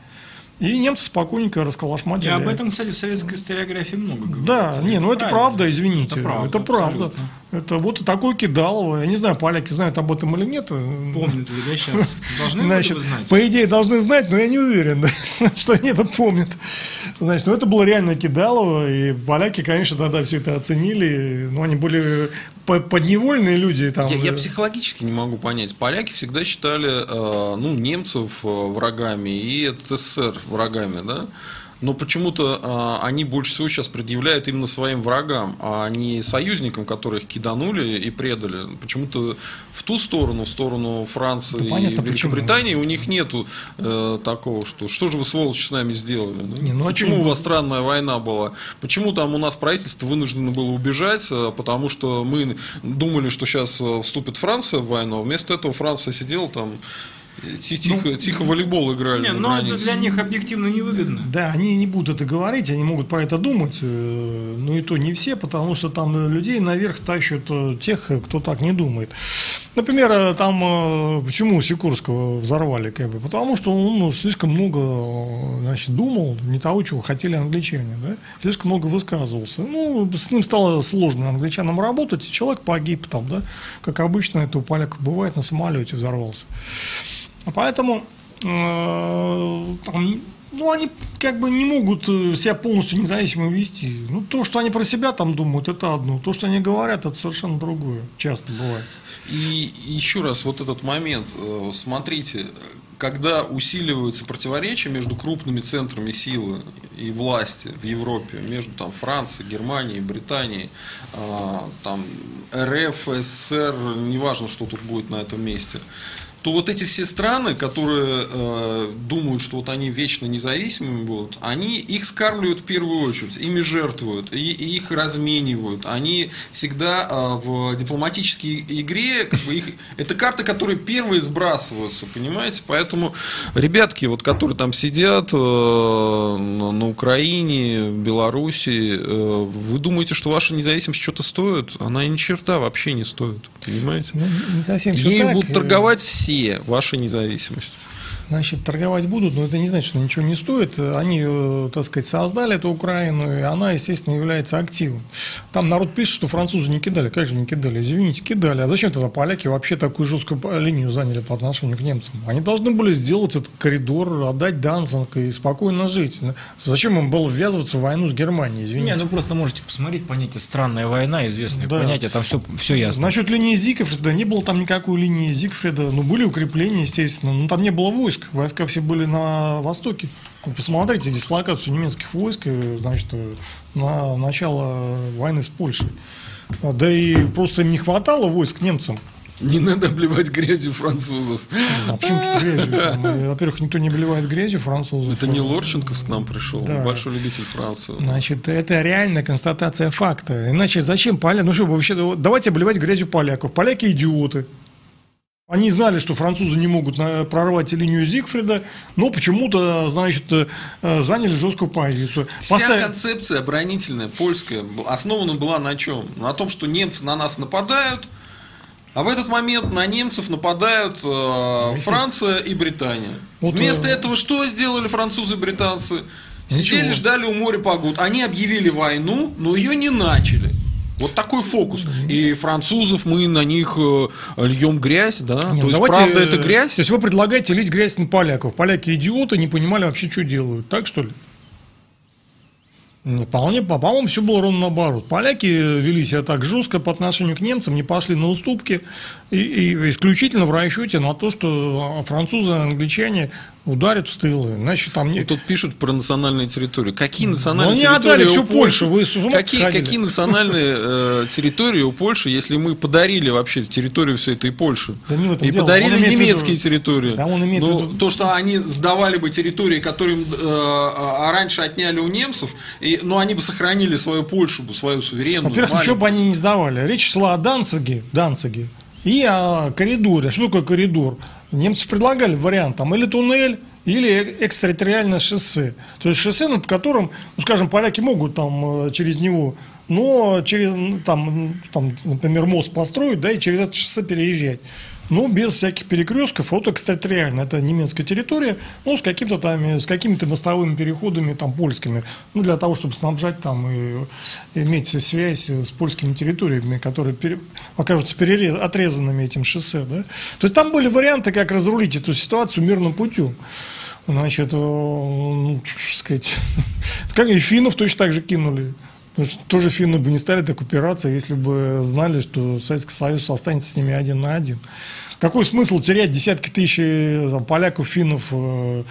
И немцы спокойненько расколошматили. И об этом, кстати, в советской историографии много говорят. Да, не, ну это правда, извините. Это правда. Это правда. Это вот такой Кидалово. Я не знаю, поляки знают об этом или нет. Помнят ли, да, сейчас? Должны Значит, знать? По идее, должны знать, но я не уверен, что они это помнят. Значит, ну это было реально Кидалово, и поляки, конечно, тогда все это оценили, но они были подневольные люди. Там. Я, я психологически не могу понять. Поляки всегда считали э, ну, немцев э, врагами и СССР врагами, да? Но почему-то э, они больше всего сейчас предъявляют именно своим врагам, а не союзникам, которых киданули и предали. Почему-то в ту сторону, в сторону Франции да, понятно, и Великобритании почему? у них нету э, такого, что что же вы сволочи с нами сделали? Да? Не, ну, почему у вас странная война была? Почему там у нас правительство вынуждено было убежать, э, потому что мы думали, что сейчас э, вступит Франция в войну, а вместо этого Франция сидела там Тихо, ну, тихо волейбол играли. Не, но это для них объективно невыгодно. Да, они не будут это говорить, они могут про это думать, э, но и то не все, потому что там людей наверх тащат э, тех, кто так не думает. Например, э, там почему Сикорского взорвали, как бы, потому что он ну, слишком много значит, думал, не того, чего хотели англичане, да? слишком много высказывался. Ну, с ним стало сложно англичанам работать, и человек погиб там, да, как обычно это у поляков бывает, на самолете взорвался. Поэтому э, там, ну, они как бы не могут э, себя полностью независимо вести. Ну, то, что они про себя там думают, это одно. То, что они говорят, это совершенно другое. Часто бывает. И еще раз вот этот момент. Э, смотрите, когда усиливаются противоречия между крупными центрами силы и власти в Европе, между там, Францией, Германией, Британией, там, РФ, СССР, неважно, что тут будет на этом месте, то вот эти все страны, которые э, думают, что вот они вечно независимыми будут, они их скармливают в первую очередь, ими жертвуют, и, и их разменивают. Они всегда э, в дипломатической игре, как бы их, это карты, которые первые сбрасываются, понимаете? Поэтому ребятки, вот которые там сидят э, на, Украине, в Беларуси, э, вы думаете, что ваша независимость что-то стоит? Она ни черта вообще не стоит, понимаете? Ну, не совсем Ей будут торговать все Россия, ваша независимость? Значит, торговать будут, но это не значит, что ничего не стоит. Они, э, так сказать, создали эту Украину, и она, естественно, является активом. Там народ пишет, что французы не кидали. Как же не кидали? Извините, кидали. А зачем тогда поляки вообще такую жесткую линию заняли по отношению к немцам? Они должны были сделать этот коридор, отдать Данцинг и спокойно жить. Зачем им было ввязываться в войну с Германией? Извините. Нет, ну просто можете посмотреть понятие «странная война», известное да. понятие, там все, все ясно. Насчет линии Зигфрида, не было там никакой линии Зигфрида, ну, были укрепления, естественно, но там не было войск войск. Войска все были на востоке. Посмотрите дислокацию немецких войск, э, значит, э, на начало войны с Польшей. Да и просто им не хватало войск немцам. Не надо обливать грязью французов. А почему грязью? Э, во-первых, никто не обливает грязью французов. Это не Лорченков к нам пришел, да. большой любитель Франции. Значит, это реальная констатация факта. Иначе зачем поляки? Ну что, вообще, давайте обливать грязью поляков. Поляки идиоты. Они знали, что французы не могут прорвать линию Зигфрида, но почему-то, значит, э, заняли жесткую позицию. Вся Поставь... концепция оборонительная, польская, основана была на чем? На том, что немцы на нас нападают, а в этот момент на немцев нападают э, Франция и Британия. Вот, Вместо э... этого что сделали французы и британцы? Сидели, Ничего. ждали у моря погод. Они объявили войну, но ее не начали. Вот такой фокус. И французов мы на них э, льем грязь, да? Нет, то есть, давайте, правда, это грязь? То есть, вы предлагаете лить грязь на поляков. Поляки идиоты, не понимали вообще, что делают. Так, что ли? Вполне, по-моему, все было ровно наоборот. Поляки вели себя так жестко по отношению к немцам, не пошли на уступки, и, и исключительно в расчете на то, что французы, англичане ударят в тылы. Значит, там... Ну, тут пишут про национальные территории. Какие ну, национальные территории отдали всю Польшу? Вы какие, какие национальные э, территории у Польши, если мы подарили вообще территорию всей этой Польши? Да не и дело. подарили немецкие виду... территории. Да, он имеет ну, виду... То, что они сдавали бы территории, которые э, а раньше отняли у немцев, и, но они бы сохранили свою Польшу, свою суверенную. Во-первых, ничего бы они не сдавали. Речь шла о Данциге, Данциге и о коридоре. Что такое коридор? Немцы предлагали вариант, там или туннель, или экстерриториальное шоссе. То есть шоссе, над которым, ну, скажем, поляки могут там э, через него, но через, там, там, например, мост построить, да, и через это шоссе переезжать но ну, без всяких перекрестков. Вот экстерриториально, это немецкая территория, ну, с каким-то там, с какими-то мостовыми переходами там польскими, ну, для того, чтобы снабжать там и, иметь связь с польскими территориями, которые пере, окажутся перерез, отрезанными этим шоссе, да. То есть там были варианты, как разрулить эту ситуацию мирным путем. Значит, э, ну, сказать, как и финнов точно так же кинули. Потому что тоже финны бы не стали так упираться, если бы знали, что Советский Союз останется с ними один на один. Какой смысл терять десятки тысяч э, там, поляков, финнов э,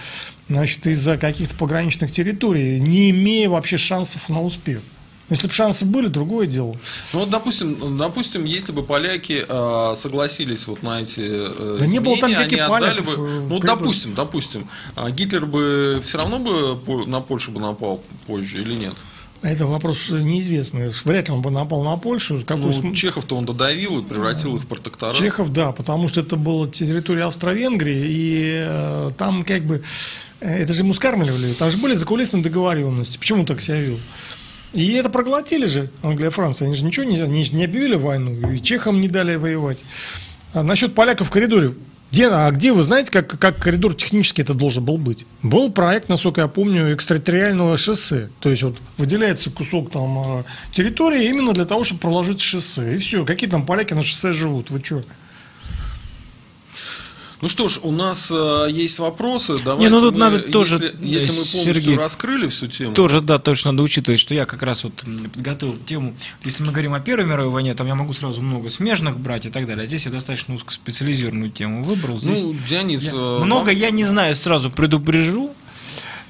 значит, из-за каких-то пограничных территорий, не имея вообще шансов на успех? Если бы шансы были, другое дело. Ну вот, допустим, допустим, если бы поляки э, согласились вот на эти э, да изменения, не было там никаких поляков, бы, э, ну допустим, допустим, а Гитлер бы все равно бы на Польшу бы напал позже или нет? Это вопрос неизвестный. Вряд ли он бы напал на Польшу. Какой ну. Чехов-то он додавил и превратил их в протекторат. Чехов, да, потому что это была территория Австро-Венгрии, и э, там как бы... Э, это же ему скармливали, там же были закулисные договоренности. Почему так себя вел? И это проглотили же Англия и Франция. Они же ничего не, не, не объявили войну, и чехам не дали воевать. А насчет поляков в коридоре. Где, а где вы знаете, как, как коридор технически это должен был быть? Был проект, насколько я помню, экстерриториального шоссе. То есть вот выделяется кусок там а, территории именно для того, чтобы проложить шоссе. И все. Какие там поляки на шоссе живут? Вы что? Ну что ж, у нас э, есть вопросы. Давайте Не, ну тут мы, надо тоже, если, если мы полностью Сергей, раскрыли всю тему. Тоже, да, точно надо учитывать, что я как раз вот подготовил тему. Если мы говорим о Первой мировой войне, там я могу сразу много смежных брать и так далее. А здесь я достаточно узкоспециализированную тему выбрал. Здесь ну, Дионис, я, э, много я не знаю, сразу предупрежу.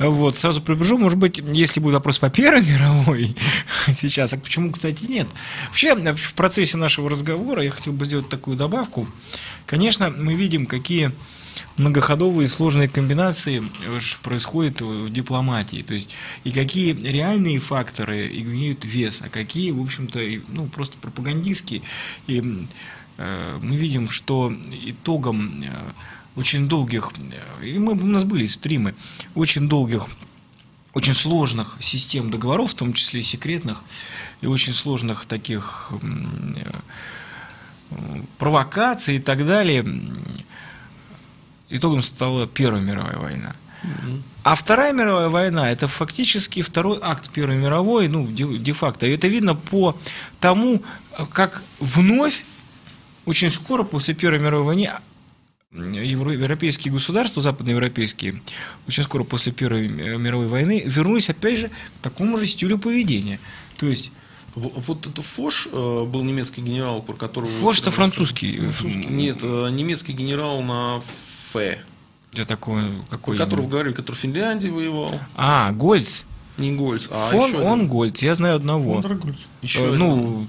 Вот, сразу прибежу, может быть, если будет вопрос по Первой мировой сейчас, а почему, кстати, нет? Вообще, в процессе нашего разговора я хотел бы сделать такую добавку. Конечно, мы видим, какие многоходовые сложные комбинации происходят в дипломатии. То есть, и какие реальные факторы имеют вес, а какие, в общем-то, ну, просто пропагандистские. И э, мы видим, что итогом э, очень долгих, э, и мы, у нас были стримы, очень долгих очень сложных систем договоров, в том числе секретных, и очень сложных таких провокаций и так далее, итогом стала Первая мировая война. А Вторая мировая война – это фактически второй акт Первой мировой, ну, де-факто. Это видно по тому, как вновь, очень скоро после Первой мировой войны, европейские государства, западноевропейские, очень скоро после Первой мировой войны вернулись, опять же, к такому же стилю поведения. То есть вот это Фош э, был немецкий генерал, про которого... Фош это французский. французский. Нет, э, немецкий генерал на Ф. Где такой, какой? Про которого говорили, который в Финляндии воевал. А, Гольц. Не Гольц, а Фон, еще он один. Гольц, я знаю одного. Еще э, ну,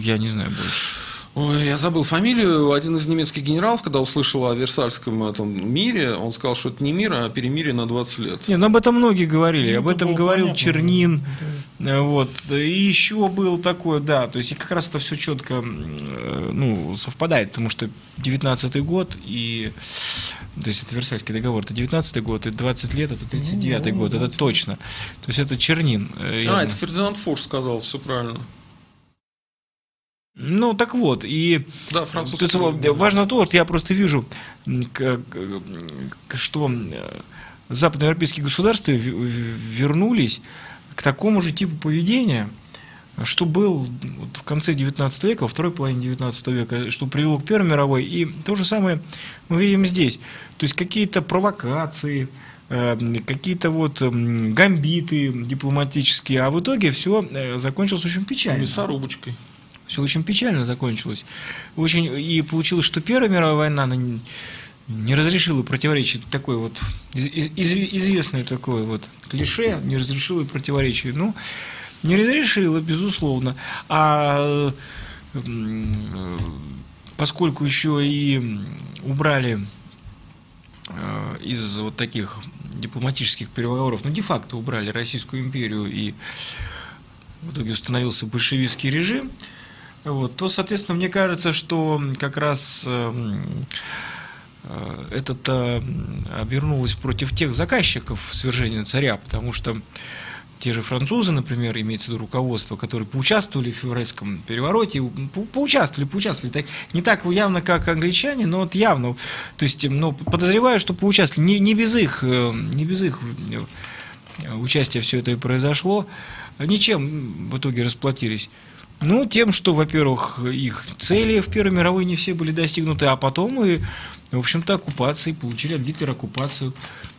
я не знаю больше. Ой, я забыл фамилию. Один из немецких генералов, когда услышал о Версальском этом мире, он сказал, что это не мир, а перемирие на 20 лет. Не, ну об этом многие говорили. Ну, об этом говорил понятно. Чернин. Вот. И еще был такое, да, то есть и как раз это все четко э, ну, совпадает, потому что 19 год и то есть это Версальский договор, это 19 год, и 20 лет, это 39 ну, год, это точно. То есть это Чернин. Э, а, это Фердинанд Форш сказал, все правильно. Ну, так вот, и да, французский. важно то, что я просто вижу, что э, западноевропейские государства вернулись к такому же типу поведения, что был в конце 19 века, во второй половине 19 века, что привело к Первой мировой. И то же самое мы видим здесь. То есть какие-то провокации, э, какие-то вот гамбиты дипломатические, а в итоге все э, закончилось очень печально. Мясорубочкой. Все очень печально закончилось. Очень, и получилось, что Первая мировая война она не разрешила противоречить такой вот из, известное такое вот клише, не разрешила противоречие. Ну, не разрешила, безусловно. А поскольку еще и убрали э, из вот таких дипломатических переговоров, ну, де-факто убрали Российскую империю и в итоге установился большевистский режим, вот, то, соответственно, мне кажется, что как раз э, э, это обернулось против тех заказчиков свержения царя, потому что те же французы, например, имеется в виду руководство, которые поучаствовали в февральском перевороте, по поучаствовали, поучаствовали, так, не так явно, как англичане, но вот явно, то есть, ну, подозреваю, что поучаствовали, не, не без их, э, не без их участия все это и произошло, ничем в итоге расплатились. Ну, тем, что, во-первых, их цели в Первой мировой не все были достигнуты, а потом и, в общем-то, оккупации, получили от Гитлера оккупацию,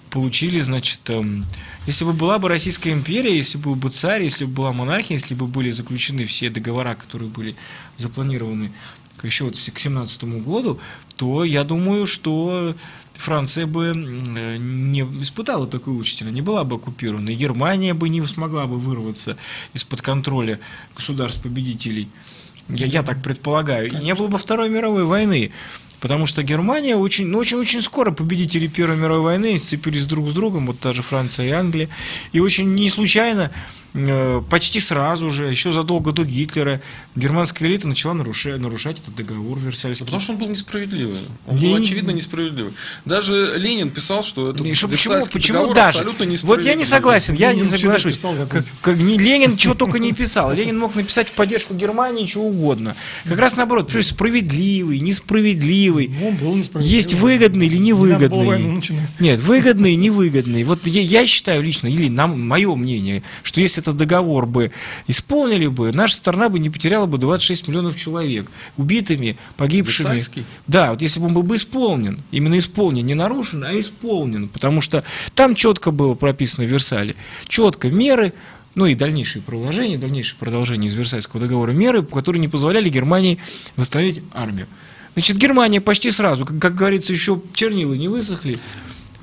получили, значит, эм, если бы была бы Российская империя, если бы был бы царь, если бы была монархия, если бы были заключены все договора, которые были запланированы еще вот к 17 году, то я думаю, что Франция бы не испытала такой участи, не была бы оккупирована, и Германия бы не смогла бы вырваться из-под контроля государств-победителей. Я, я так предполагаю. И не было бы Второй мировой войны. Потому что Германия очень, ну, очень, очень скоро победители Первой мировой войны сцепились друг с другом, вот та же Франция и Англия. И очень не случайно почти сразу же, еще задолго до Гитлера, германская элита начала нарушать, нарушать этот договор Версальский. Потому что он был несправедливый. Он был, очевидно, несправедливый. Даже Ленин писал, что это почему, почему даже? абсолютно несправедливый. Вот я не согласен, я Ленин не соглашусь. как, как, не, Ленин чего только не писал. Ленин мог написать в поддержку Германии чего угодно. Как раз наоборот, потому справедливый, несправедливый. Он был несправедливый. Есть выгодный или невыгодный. Нет, выгодный, невыгодный. Вот я, я считаю лично, или нам, мое мнение, что если этот договор бы исполнили бы, наша страна бы не потеряла бы 26 миллионов человек убитыми, погибшими. Версальский? Да, вот если бы он был бы исполнен, именно исполнен, не нарушен, а исполнен, потому что там четко было прописано в Версале, четко меры, ну и дальнейшие продолжения, дальнейшее продолжение из Версальского договора меры, которые не позволяли Германии восстановить армию. Значит, Германия почти сразу, как, как говорится, еще чернила не высохли,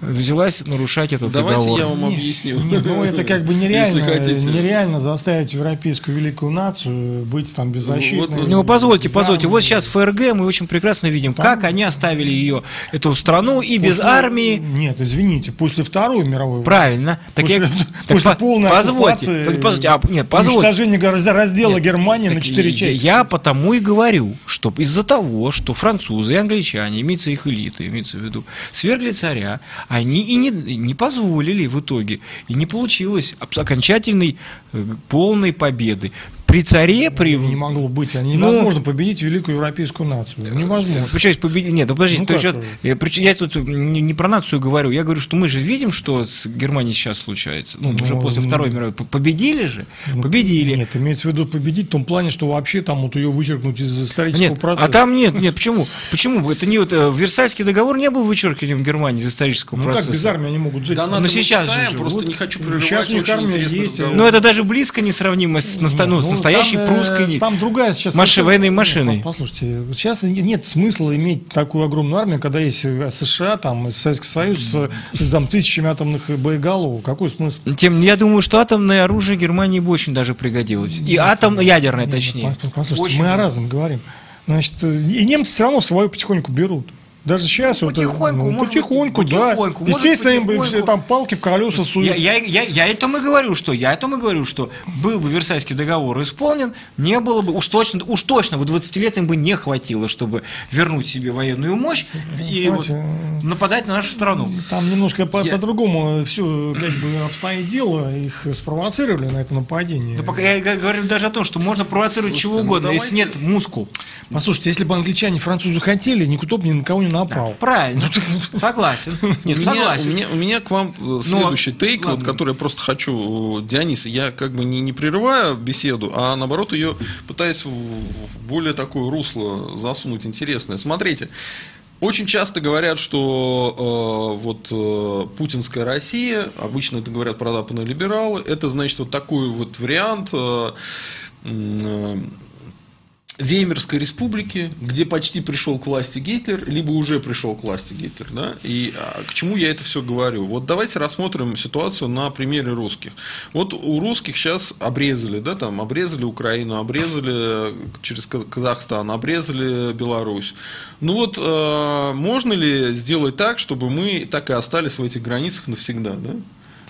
взялась нарушать этот Давайте договор. я вам объясню. Нет, ну это как бы нереально, нереально заставить европейскую великую нацию быть там беззащитной. Вот, ну, позвольте, позвольте. Вот сейчас ФРГ мы очень прекрасно видим, там, как они оставили ее, эту страну, и после, без армии. Нет, извините, после Второй мировой Правильно. Так после, я, после так, полной позвольте, позвольте, а, нет, позвольте. уничтожение раздела нет, Германии на четыре части. Я, я потому и говорю, что из-за того, что французы и англичане, имеется их элита, имеется в виду, свергли царя, они и не, не позволили в итоге, и не получилось окончательной э, полной победы при царе, при... Не могло быть. Они ну, невозможно победить великую европейскую нацию. Невозможно. Почему победить? Нет, ну подожди, ну, то я, я тут не, не про нацию говорю, я говорю, что мы же видим, что с Германией сейчас случается. Ну, ну уже после Второй мировой. Победили же? Ну, победили. Нет, имеется в виду победить в том плане, что вообще там вот ее вычеркнуть из исторического нет, процесса. А там нет, нет, почему? Почему? Это не вот э, Версальский договор не был вычеркиваем Германии из исторического ну, процесса. Ну как без армии они могут жить? Да, но сейчас читаем, же просто не хочу прерывать. Сейчас у них армия есть. Ну это даже близко не сравнимо с, ну, с настоящей там, прусской машине. Там другая сейчас... Маш... Военной машиной. Послушайте, сейчас нет смысла иметь такую огромную армию, когда есть США, там, Советский Союз с там, тысячами атомных боеголовок. Какой смысл? Тем, я думаю, что атомное оружие Германии бы очень даже пригодилось. И атомно-ядерное, ну, точнее. Послушайте, очень мы о разном говорим. Значит, и немцы все равно свою потихоньку берут. Даже сейчас ну, потихоньку, вот, ну, потихоньку, да. Потихоньку, Естественно, им бы все там палки в колеса суют. Я, я, я, я этому и говорю, что я этому и говорю, что был бы Версальский договор исполнен, не было бы, уж точно, уж точно бы 20-летним бы не хватило, чтобы вернуть себе военную мощь и вот, нападать на нашу страну. Там немножко по- я... по-другому все как бы обстоит дело, их спровоцировали на это нападение. Да, пока я говорю даже о том, что можно провоцировать Слушайте, чего ну угодно, ну, если нет мускул. Послушайте, если бы англичане, французы хотели, никто бы ни на кого не напал. Да, правильно, согласен. Нет, согласен. У меня, у меня к вам э, ну, следующий тейк, вот, который я просто хочу, э, Дионис, я как бы не, не прерываю беседу, а наоборот ее пытаюсь в, в более такое русло засунуть интересное. Смотрите, очень часто говорят, что э, вот э, путинская Россия, обычно это говорят про западные либералы, это значит вот такой вот вариант э, э, Веймерской республики, где почти пришел к власти Гитлер, либо уже пришел к власти Гитлер. Да? И а, к чему я это все говорю? Вот давайте рассмотрим ситуацию на примере русских. Вот у русских сейчас обрезали, да, там, обрезали Украину, обрезали через Казахстан, обрезали Беларусь. Ну вот, э, можно ли сделать так, чтобы мы так и остались в этих границах навсегда? Да?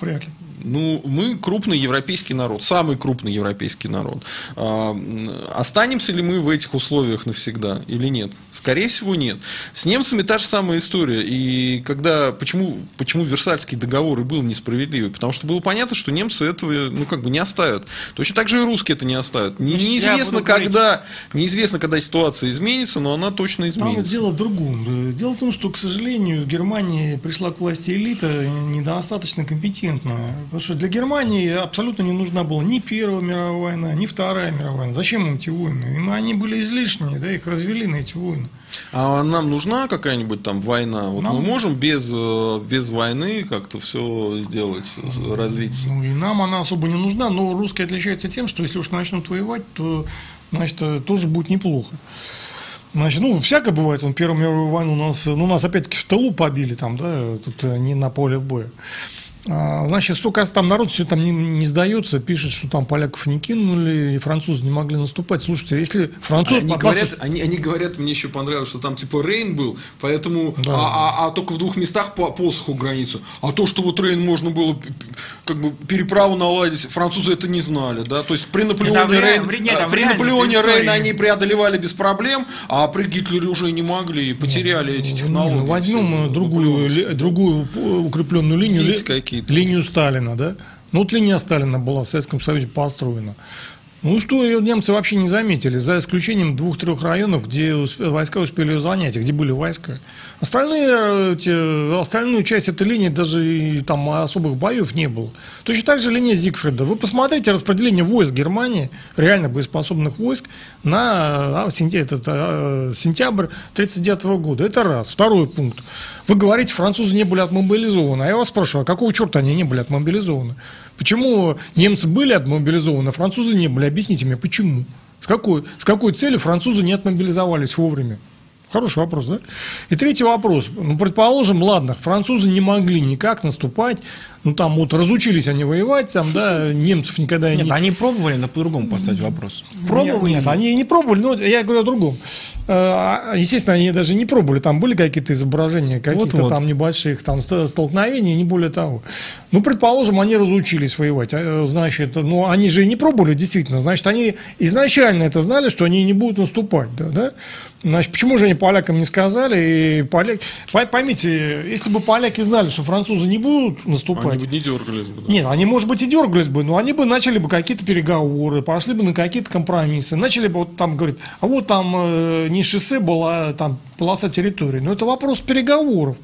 Вряд ли. Ну, мы крупный европейский народ, самый крупный европейский народ. А, останемся ли мы в этих условиях навсегда или нет? Скорее всего, нет. С немцами та же самая история. И когда, почему, почему Версальский договор и был несправедливый? Потому что было понятно, что немцы этого ну, как бы не оставят. Точно так же и русские это не оставят. Не, неизвестно, когда, неизвестно, когда ситуация изменится, но она точно изменится. Там дело в другом. Дело в том, что, к сожалению, в Германии пришла к власти элита недостаточно компетентная Потому что для Германии абсолютно не нужна была ни Первая мировая война, ни Вторая мировая война. Зачем им эти войны? Им они были излишние, да, их развели на эти войны. А нам нужна какая-нибудь там война? Вот нам... мы можем без, э, без войны как-то все сделать, развить? Ну и нам она особо не нужна, но русские отличаются тем, что если уж начнут воевать, то значит э, тоже будет неплохо. Значит, ну, всякое бывает. Он Первую мировую войну у нас, ну, нас опять-таки в тылу побили там, да, тут э, не на поле боя. А, значит, столько там народ все там не, не сдается, пишет, что там поляков не кинули, и французы не могли наступать. Слушайте, если французы... Они, говорят, они, они говорят, мне еще понравилось, что там типа Рейн был, поэтому... Да. А, а, а только в двух местах по посоху границу. А то, что вот Рейн можно было как бы переправу наладить, французы это не знали, да? То есть при Наполеоне это Рейн, в, нет, при Наполеоне Рейн они преодолевали без проблем, а при Гитлере уже не могли и потеряли эти технологии. Ну, возьмем другую, другую укрепленную линию. Сеть какие-то. Линию Сталина, да? Ну, вот линия Сталина была в Советском Союзе построена. Ну что, ее немцы вообще не заметили, за исключением двух-трех районов, где войска успели ее занять, где были войска. Остальные, эти, остальную часть этой линии даже и, там особых боев не было. Точно так же линия Зигфрида. Вы посмотрите распределение войск Германии, реально боеспособных войск, на а, сентябрь, это, а, сентябрь 1939 года. Это раз. Второй пункт. Вы говорите, французы не были отмобилизованы. А я вас спрашиваю, а какого черта они не были отмобилизованы? Почему немцы были отмобилизованы, а французы не были? Объясните мне, почему? С какой, с какой целью французы не отмобилизовались вовремя? Хороший вопрос, да? И третий вопрос. Ну, предположим, ладно, французы не могли никак наступать, ну, там вот разучились они воевать, там, да, немцев никогда нет, не... Нет, они пробовали, но по-другому поставить вопрос. Пробовали? Нет, нет, они не пробовали, но я говорю о другом. Э, естественно, они даже не пробовали, там были какие-то изображения, каких-то вот -вот. там небольших там столкновений, не более того. Ну, предположим, они разучились воевать, а, значит, ну, они же и не пробовали, действительно, значит, они изначально это знали, что они не будут наступать, да, да? Значит, почему же они полякам не сказали? И поляк... Поймите, если бы поляки знали, что французы не будут наступать... Они бы не дергались бы. Да? Нет, они, может быть, и дергались бы, но они бы начали бы какие-то переговоры, пошли бы на какие-то компромиссы, начали бы вот там говорить, а вот там э, не шоссе была, там полоса территории. Но это вопрос переговоров.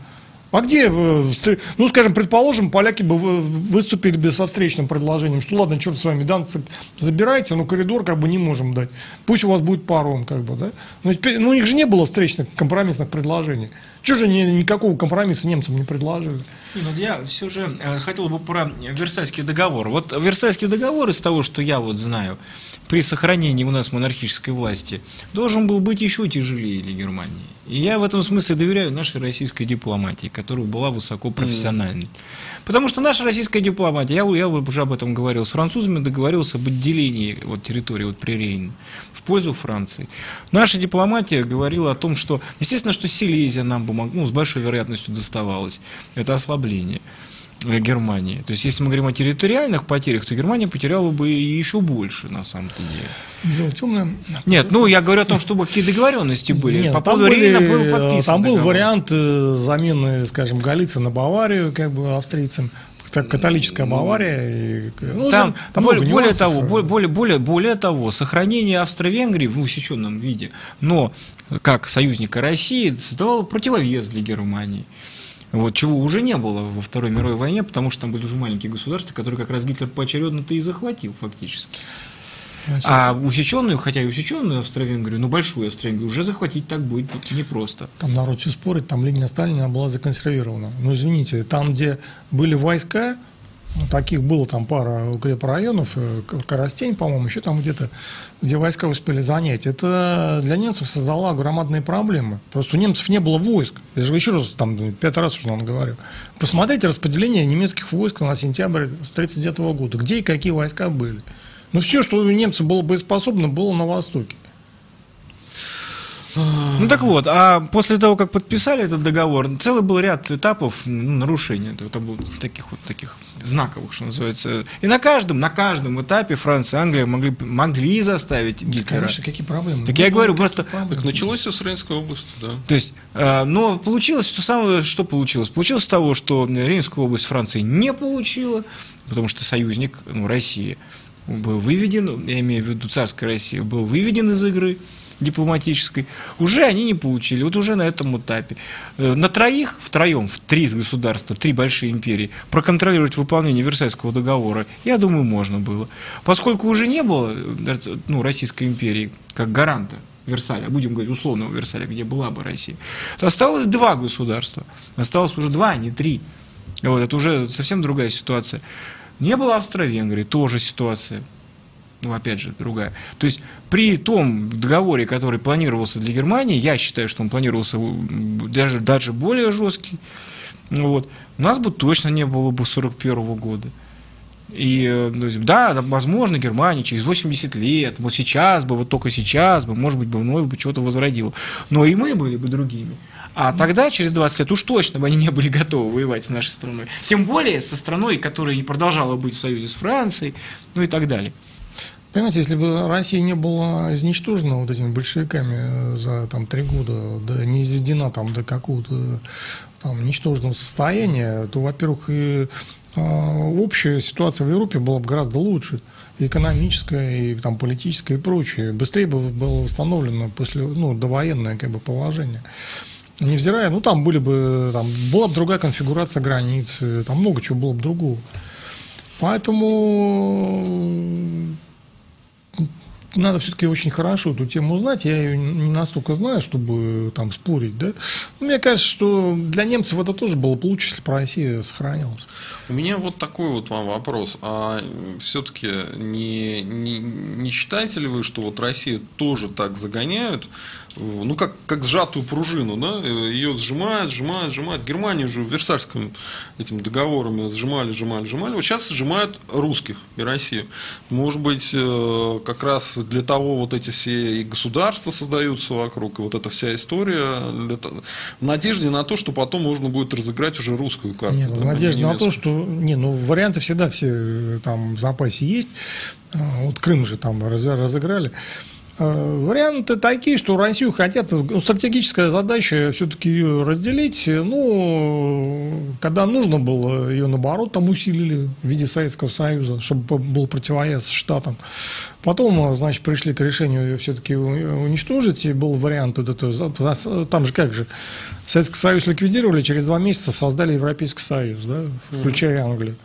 А где, ну, скажем, предположим, поляки бы выступили бы со встречным предложением, что ладно, черт с вами, Данцик забирайте, но коридор как бы не можем дать. Пусть у вас будет паром, как бы, да. Но теперь, ну, у них же не было встречных компромиссных предложений. Чего же ни, никакого компромисса немцам не предложили? Ну, я все же э, хотел бы про Версальский договор. Вот Версальский договор из того, что я вот знаю, при сохранении у нас монархической власти, должен был быть еще тяжелее для Германии. И я в этом смысле доверяю нашей российской дипломатии, которая была высокопрофессиональной. Mm. Потому что наша российская дипломатия, я, я уже об этом говорил, с французами договорился об отделении вот, территории вот, при Рейне в пользу Франции. Наша дипломатия говорила о том, что, естественно, что Силезия нам бы ну, с большой вероятностью доставалось. Это ослабление. Э, Германии. То есть, если мы говорим о территориальных потерях, то Германия потеряла бы еще больше, на самом-то деле. Дело темное. Нет, ну я говорю о том, чтобы какие договоренности были. Нет, По поводу были, Рейна был подписан Там был договор. вариант э, замены, скажем, Галиции на Баварию, как бы австрийцам. Католическая Бавария. И, ну, Там, там более, более того, бо- более, более, более того, сохранение Австро-Венгрии в усеченном виде, но как союзника России создавало противовес для Германии. Вот, чего уже не было во Второй мировой войне, потому что там были уже маленькие государства, которые как раз Гитлер поочередно-то и захватил фактически. Значит, А усеченную, хотя и усеченную Австро-Венгрию, но большую Австро-Венгрию уже захватить так будет непросто. Там народ все спорит, там линия Сталина была законсервирована. Ну, извините, там, где были войска, таких было там пара укрепрайонов, э, Коростень, по-моему, еще там где-то, где войска успели занять. Это для немцев создало громадные проблемы. Просто у немцев не было войск. Я же еще раз, там, пятый раз уже вам говорю. Посмотрите распределение немецких войск на сентябрь 1939 года. Где и какие войска были. Ну, все, что у немцев было боеспособно, было на Востоке. Ну так вот, а после того, как подписали этот договор, целый был ряд этапов ну, это было таких вот таких знаковых, что называется. И на каждом, на каждом этапе Франция и Англия могли, могли заставить Гитлера. Конечно, какие проблемы. Так я Ну, говорю, какие просто- проблемы? Так началось все с Рейнской области, да. То есть, э, но получилось что самое, что получилось? Получилось с того, что Рейнскую область Франции не получила, потому что союзник, ну, Россия, был выведен, я имею в виду царская Россия, был выведен из игры дипломатической, уже они не получили, вот уже на этом этапе. Э, На троих, втроем, в три государства, три большие империи, проконтролировать выполнение Версальского договора, я думаю, можно было. Поскольку уже не было э, ну, Российской империи как гаранта Версаля, будем говорить условного Версаля, где была бы Россия, то осталось два государства. Осталось уже два, а не три. Вот, это уже совсем другая ситуация. Не было Австро-Венгрии, тоже ситуация. Ну, опять же, другая. То есть, при том договоре, который планировался для Германии, я считаю, что он планировался даже, даже более жесткий, ну вот, у нас бы точно не было бы 41 года. И, э, да, да, возможно, Германия через 80 лет, вот сейчас бы, вот только сейчас бы, может быть, бы вновь бы что-то возродила. Но и мы были бы другими. А тогда, через 20 лет, уж точно бы они не были готовы воевать с нашей страной. Тем более со страной, которая и продолжала быть в союзе с Францией, ну и так далее. Понимаете, если бы Россия не была изничтожена вот этими большевиками э, за там три года, да не изведена там до какого-то там ничтожного состояния, то, во-первых, и а, общая ситуация в Европе была бы гораздо лучше, и экономическая, и там политическая, и прочее. Быстрее бы было восстановлено после, ну, довоенное как бы положение. Невзирая, ну там были бы, там была бы другая конфигурация границ, э, там много чего было бы другого. Поэтому надо все-таки очень хорошо эту тему знать. Я ее не настолько знаю, чтобы там спорить, да. Но мне кажется, что для немцев это тоже было бы лучше, если бы Россия сохранилась. У меня вот такой вот вам вопрос. А все-таки не, не, не считаете ли вы, что вот Россию тоже так загоняют, ну, как, как сжатую пружину, да? Ее сжимают, сжимают, сжимают. Германию уже в Версальском этим договором сжимали, сжимали, сжимали. Вот сейчас сжимают русских и Россию. Может быть, э, как раз для того вот эти все и государства создаются вокруг, и вот эта вся история в надежде на то, что потом можно будет разыграть уже русскую карту. Нет, да, в а не надежде на то, что... Не, ну, варианты всегда все э, там в запасе есть. А, Вот Крым же там раз- разыграли. А, Варианты такие, что Россию хотят, ну, стратегическая задача все-таки ее разделить. Ну, когда нужно было, ее наоборот там усилили в виде Советского Союза, чтобы был противовес Штатам. Потом, а, значит, пришли к решению ее все-таки уничтожить, и был вариант вот это, за- там же как же, Советский Союз ликвидировали, через два месяца создали Европейский Союз, да, включая Англию.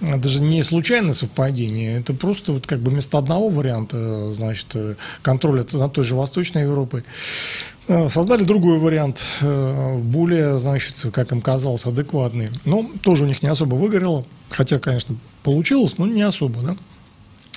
Это же не случайное совпадение, это просто вот как бы вместо одного варианта, значит, э, контроля над той же Восточной Европой, э, создали другой вариант, э, более, значит, как им казалось, адекватный. Но тоже у них не особо выгорело, хотя, конечно, получилось, но не особо, да.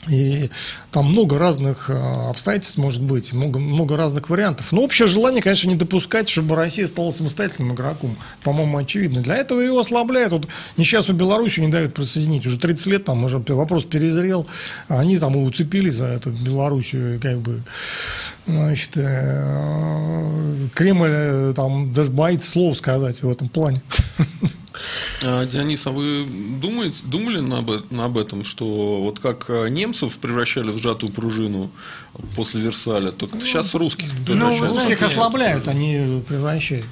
И там много разных обстоятельств может быть, много, много разных вариантов. Но общее желание, конечно, не допускать, чтобы Россия стала самостоятельным игроком. По-моему, очевидно. Для этого ее ослабляют. Вот несчастную Белоруссию не дают присоединить. Уже 30 лет там уже вопрос перезрел. Они там и уцепились за эту Белоруссию, как бы значит, э, Кремль э, там даже боится слов сказать в этом плане. А, Дионис, а вы думаете, думали на об этом, что вот как э, немцев превращали в сжатую пружину после Версаля, только ну, сейчас русских ну, русских ослабляют, они превращают.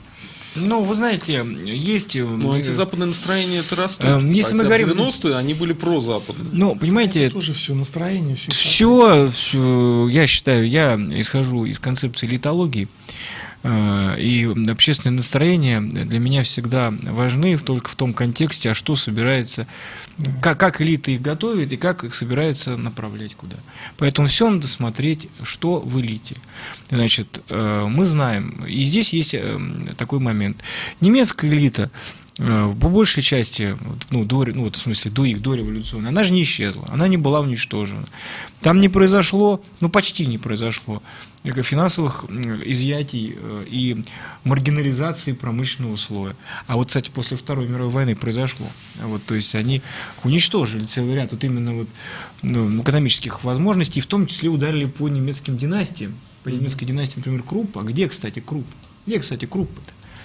Ну, вы знаете, есть... Ну, антизападное настроение это растут. Э, если мы говорим... 90-е они были прозападные. Ну, понимаете... Это тоже все настроение. Все, все, все, я считаю, я исхожу из концепции литологии. Э, и общественные настроения для меня всегда важны только в том контексте, а что собирается, как, как элита их готовит и как их собирается направлять куда. Поэтому все надо смотреть, что в элите. Значит, э, мы знаем, и здесь есть э, такой момент. Немецкая элита по большей части, ну, до, ну, вот в смысле, до их, до революционной, она же не исчезла, она не была уничтожена. Там не произошло, ну, почти не произошло финансовых изъятий э, и маргинализации промышленного слоя. А вот, кстати, после Второй мировой войны произошло. Вот, то есть они уничтожили целый ряд вот именно вот, ну, экономических возможностей, в том числе ударили по немецким династиям. По немецкой династии, например, Круп. А где, кстати, Круп? Где, кстати, Круп?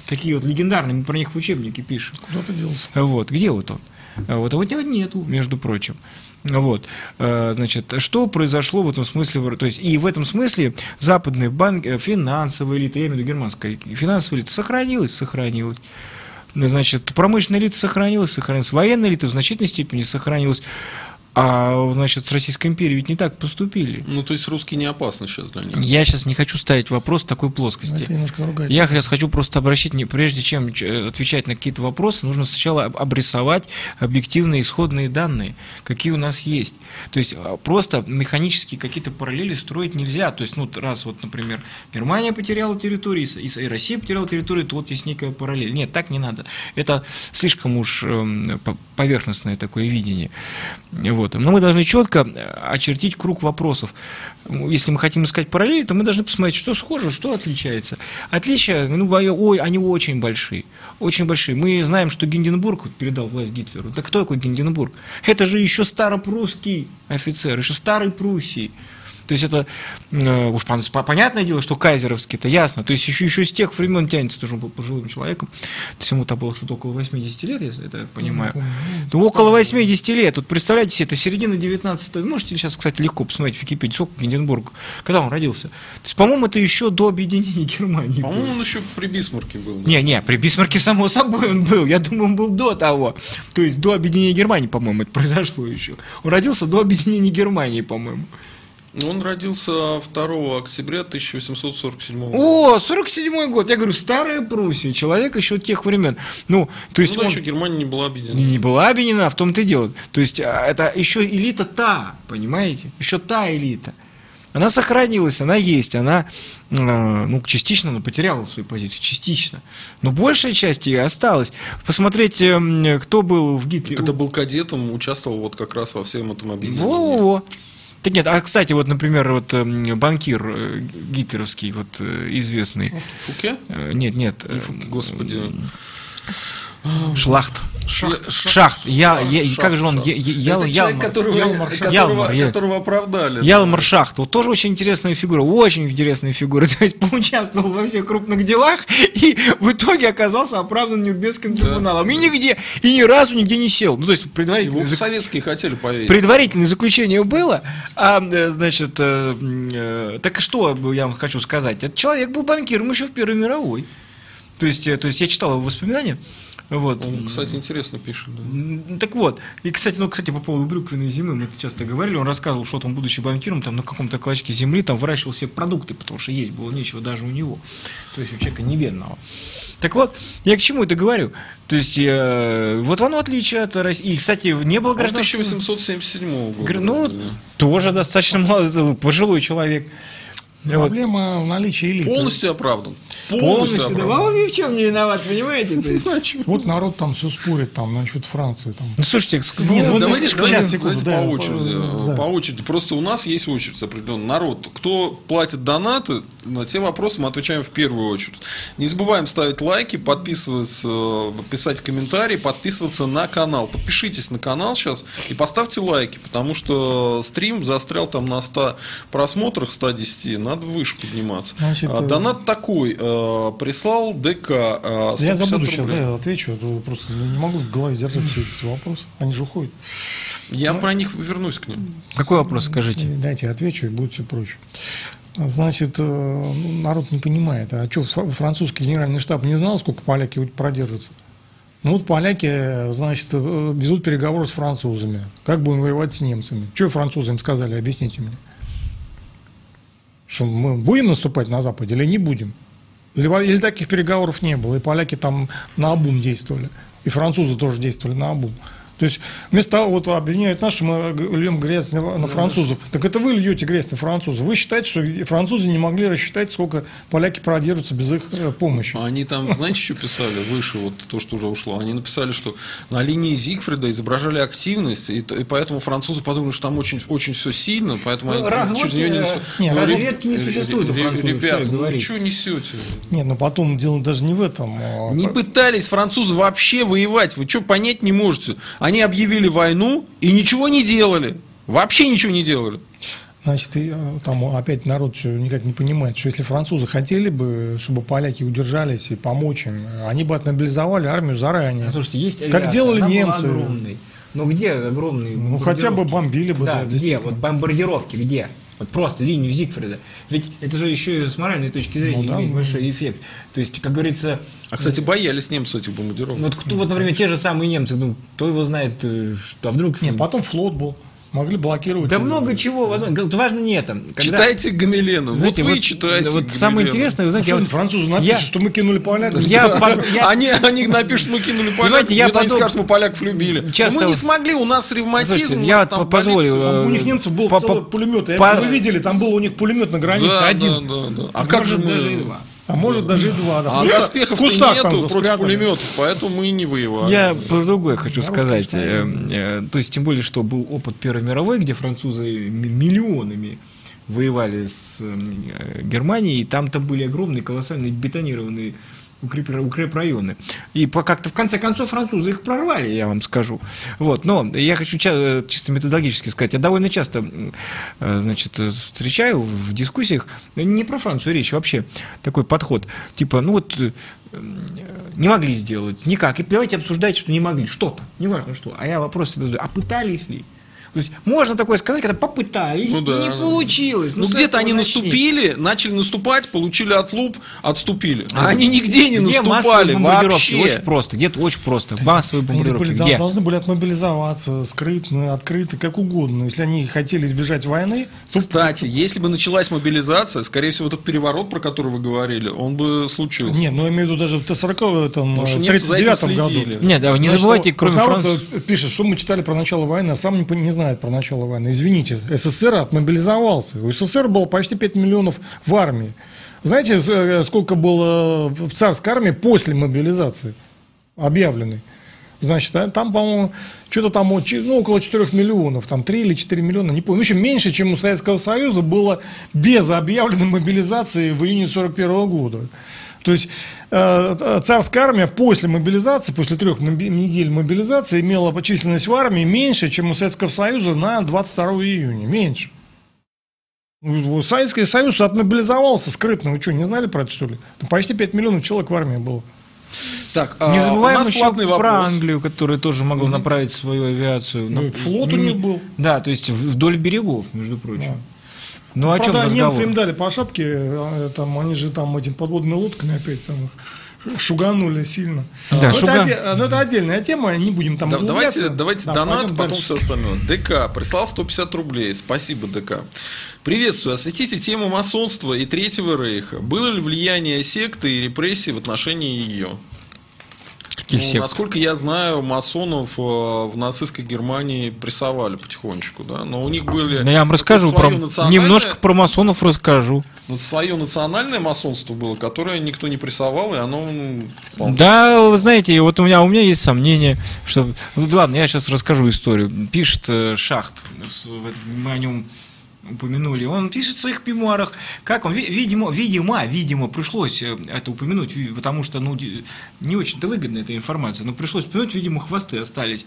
Такие вот легендарные, мы про них в учебнике пишем. Куда ты делся? Вот, где вот он? Вот, а вот его нету, между прочим. Вот. Э, значит, что произошло в этом смысле? То есть, и в этом смысле западные банки, э, финансовая элита, я имею в виду германская финансовая элита, сохранилась, сохранилась. Значит, промышленная элита сохранилась, сохранилась, военная элита в значительной степени сохранилась. А, значит, с Российской империей ведь не так поступили. Ну, то есть русские не опасны сейчас для них? Я сейчас не хочу ставить вопрос в такой плоскости. Я сейчас хочу просто обращать, прежде чем отвечать на какие-то вопросы, нужно сначала обрисовать объективные исходные данные, какие у нас есть. То есть а, просто механически какие-то параллели строить нельзя. То есть, ну, раз вот, например, Германия потеряла территорию, и Россия потеряла территорию, то вот есть некая параллель. Нет, так не надо. Это слишком уж эм, поверхностное такое видение. Вот. Вот. Но мы должны четко э, очертить круг вопросов. Если мы хотим искать параллели, то мы должны посмотреть, что схоже, что отличается. Отличия, ну, ой, они очень большие. Очень большие. Мы знаем, что Гинденбург передал власть Гитлеру. Да кто такой Гинденбург? Это же еще старопрусский офицер, еще старый Пруссии. То есть это э, уж понятное дело, что кайзеровский, это ясно. То есть еще, еще с тех времен тянется, тоже он был пожилым человеком. То есть ему там было что-то около 80 лет, если это я понимаю. Ну, около 80 лет. Тут представляете себе, это середина 19 Можете сейчас, кстати, легко посмотреть в Википедии, сколько Гинденбург, когда он родился. То есть, по-моему, это еще до объединения Германии. По-моему, он еще при Бисмарке был. Да? Не, не, при Бисмарке, само собой, он был. Я думаю, он был до того. То есть до объединения Германии, по-моему, это произошло еще. Он родился до объединения Германии, по-моему. Он родился 2 октября 1847 года. О, 47 год. Я говорю, старая Пруссия, человек еще тех времен. Ну, то есть ну, он... еще Германия не была объединена. Не была объединена, в том-то и дело. То есть а, это еще элита та, понимаете? Еще та элита. Она сохранилась, она есть, она а, ну, частично она потеряла свою позицию, частично. Но большая часть ее осталась. Посмотрите, эм, кто был в Гитлере. Когда был кадетом, участвовал вот как раз во всем этом объединении. Во-во-во. Так нет, а кстати, вот, например, вот эм, банкир э, гитлеровский, вот э, известный. Фуке? Э, нет, нет. Господи. Шлахт. Шахт. Шахт. Я, я, шахт, как же он? Я, я, Это человек, которого, Ялмар, которого, Ялмар, которого оправдали. Ялмар да. Шахт. Вот тоже очень интересная фигура. Очень интересная фигура. То есть поучаствовал во всех крупных делах и в итоге оказался оправдан Нюрнбергским трибуналом. Да. И нигде, и ни разу нигде не сел. Ну, то есть предварительно... Его советские хотели поверить. Предварительное заключение было. А, э, значит, э, э, так что я вам хочу сказать? Этот человек был банкиром еще в Первой мировой. То есть, то есть я читал его воспоминания. Вот. Он, кстати, интересно пишет. Да. Так вот, и, кстати, ну, кстати, по поводу брюквенной зимы, мы это часто говорили, он рассказывал, что он, будучи банкиром, там на каком-то клочке земли там выращивал все продукты, потому что есть было нечего даже у него, то есть у человека неведного. Так вот, я к чему это говорю? То есть, э, вот оно отличие от России. И, кстати, не было гражданского... 1877 года. Ну, тоже достаточно молодой, пожилой человек. Проблема вот. в наличии элиты. Полностью оправдан. Полностью, да. оправдано. А он ни в чем не виноват, понимаете? То есть- Значит, Вот народ там все спорит, там, насчет Франции. Там. Ну, слушайте, ну, ну, давайте, сейчас, давайте- секунду, давайте да, по очереди. по- да. По очереди. Просто у нас есть очередь определенный. Народ, кто платит донаты, на те вопросы мы отвечаем в первую очередь. Не забываем ставить лайки, подписываться, э, писать комментарии, подписываться на канал. Подпишитесь на канал сейчас и поставьте лайки, потому что стрим застрял там на 100 просмотрах, 110, надо выше подниматься. Значит, А, э, Донат такой, э, прислал ДК. э, Я 150 забуду сейчас, рублей. да, я отвечу. а то Просто не могу в голове держать все эти вопросы. Они же уходят. Я про них вернусь к ним. Какой вопрос, скажите? Дайте отвечу, и будет все проще. Значит, э, ну, народ не понимает, а что, французский генеральный штаб не знал, сколько поляки продержатся? Ну вот поляки, э, значит, э, везут переговоры с французами. Как будем воевать с немцами? Что французы им сказали, объясните мне. Что мы будем наступать на Западе или не будем? Или, таких переговоров не было, и поляки там на обум действовали, и французы тоже действовали на обум. То есть вместо того, вот обвиняют нас, что мы льем грязь на, на французов. Так это вы льете грязь на французов. Вы считаете, что французы не могли рассчитать, сколько поляки продержатся без их э, помощи. Они там, знаете, что писали выше, вот то, что уже ушло? Они написали, что на линии Зигфрида изображали активность, и, и поэтому французы подумали, что там очень, очень все сильно, поэтому Ну, они разводки, через нее не э, наступ- не, Ну, разведки не существует у французов, Ребят, что ну что несете? Нет, но потом дело даже не в этом. а Не пытались французы вообще воевать. Вы что, понять не можете? Они объявили войну и ничего не делали. Вообще ничего не делали. Значит, и, э, там опять народ никак не понимает, что если французы хотели бы, чтобы поляки удержались и помочь им, они бы отмобилизовали армию заранее. А, Слушайте, есть Как авиация, делали она была немцы. огромной. Но где огромные Ну, хотя бы бомбили бы, Да, да, где? Вот бомбардировки, где? Вот просто линию Зигфрида. Ведь это же еще и с моральной точки зрения Ну да, имеет большой эффект. То есть, как говорится, А, кстати, боялись немцы этих бомбардировок. вот, кто, вот, например, те же самые немцы, ну, кто его знает, э, что, а вдруг... Нет, потом флот был. Могли блокировать. Да его. много чего, возможно. Важно не это. Когда- Читайте Гамилена. Знаете, вот вы вот- читаете Вот самое Гамилена. интересное, вы Ну, знаете, что я вот- французы напишут, я- что мы кинули поляков. Я, Они, они напишут, мы кинули поляков, Понимаете, я нет, они скажут, мы поляков любили. Часто- мы не смогли, у нас ревматизм, Слушайте, я там позволю. Там у э, них немцев был по- целый по- пулемет. По- Вы видели, там был у них пулемет на границе Да, один. да, да, да. А как же мы... даже и два. А может даже и два. да. А доспехов-то нету против пулеметов, поэтому мы и не воевали. Я про другое хочу Народ сказать. не Э, То есть, тем более, что был опыт Первой мировой, где французы миллионами воевали с э, Германией, и там-то были огромные, колоссальные бетонированные укреп- укрепрайоны. И как-то в конце концов французы их прорвали, я вам скажу. Вот. Но я хочу чисто методологически сказать, я довольно часто э, значит, встречаю в дискуссиях, не про Францию речь, вообще такой подход, типа, ну вот э, не могли сделать, никак. И давайте обсуждать, что не могли, что-то, неважно что. А я вопрос задаю, а пытались ли? То есть можно такое сказать, когда попытались, Ну и да. не получилось. Ну, с где-то они начни. наступили, начали наступать, получили отлуп, отступили. А они нигде не Где наступали вообще. Очень просто. Где-то очень просто. Массовые Они бомбардировки. были- Где? должны были отмобилизоваться, скрытно, открыто, как угодно. Если они хотели избежать войны, то Кстати, если бы началась мобилизация, скорее всего, этот переворот, про который вы говорили, он бы случился. Нет, ну я имею в виду даже в Т-40 там, в немцы за этим 39 году. Нет, а вы не Значит, забывайте, кроме Франции. пишет, что мы читали про начало войны, а сам не, не знает про начало войны. Извините, СССР отмобилизовался. У СССР было почти 5 миллионов в армии. Знаете, э, сколько было в в царской армии после мобилизации объявленной? Значит, а там, по-моему, что-то там ну, около 4 миллионов, там 3 или 4 миллиона, не помню. В общем, меньше, чем у Советского Союза было без объявленной мобилизации в июне 41 года. То есть э, царская армия после мобилизации, после трех недель мобилизации имела по численность в армии меньше, чем у Советского Союза на 22 июня. Меньше. Советский Союз отмобилизовался скрытно. Вы что, не знали про это, что ли? Там почти 5 миллионов человек в армии было. Так, а, Не забываем у нас еще про вопрос. Англию, которая тоже могла направить свою авиацию. Ну, на- флот у них был. Да, то есть вдоль берегов, между прочим. Да. Ну о чем Правда, разговор? немцы им дали по шапке, а, там, они же там этим подводными лодками опять там их шуганули сильно. Да, но, шуга- это, оде- но это отдельная тема, не будем там Да, давайте, давайте Да, донат, потом дальше. все остальное. ДК прислал 150 рублей. Спасибо, ДК. Приветствую. Осветите тему масонства и Третьего Рейха. Было ли влияние секты и репрессий в отношении ее? Таких Ну, сект. насколько я знаю, масонов э, в нацистской Германии прессовали потихонечку, да, но у них были... Ну, я вам расскажу про... национальное- Немножко про масонов расскажу. Свое национальное масонство было, которое никто не прессовал, и оно... Да, вы знаете, вот у меня, у меня есть сомнение, что... Ну, ладно, я сейчас расскажу историю. Пишет э, Шахт, мы о нем упомянули. Он пишет в своих мемуарах, как он, ви- видимо, видимо, видимо, пришлось э, это упомянуть, потому что, ну, не очень-то выгодна эта информация, но пришлось упомянуть, видимо, хвосты остались.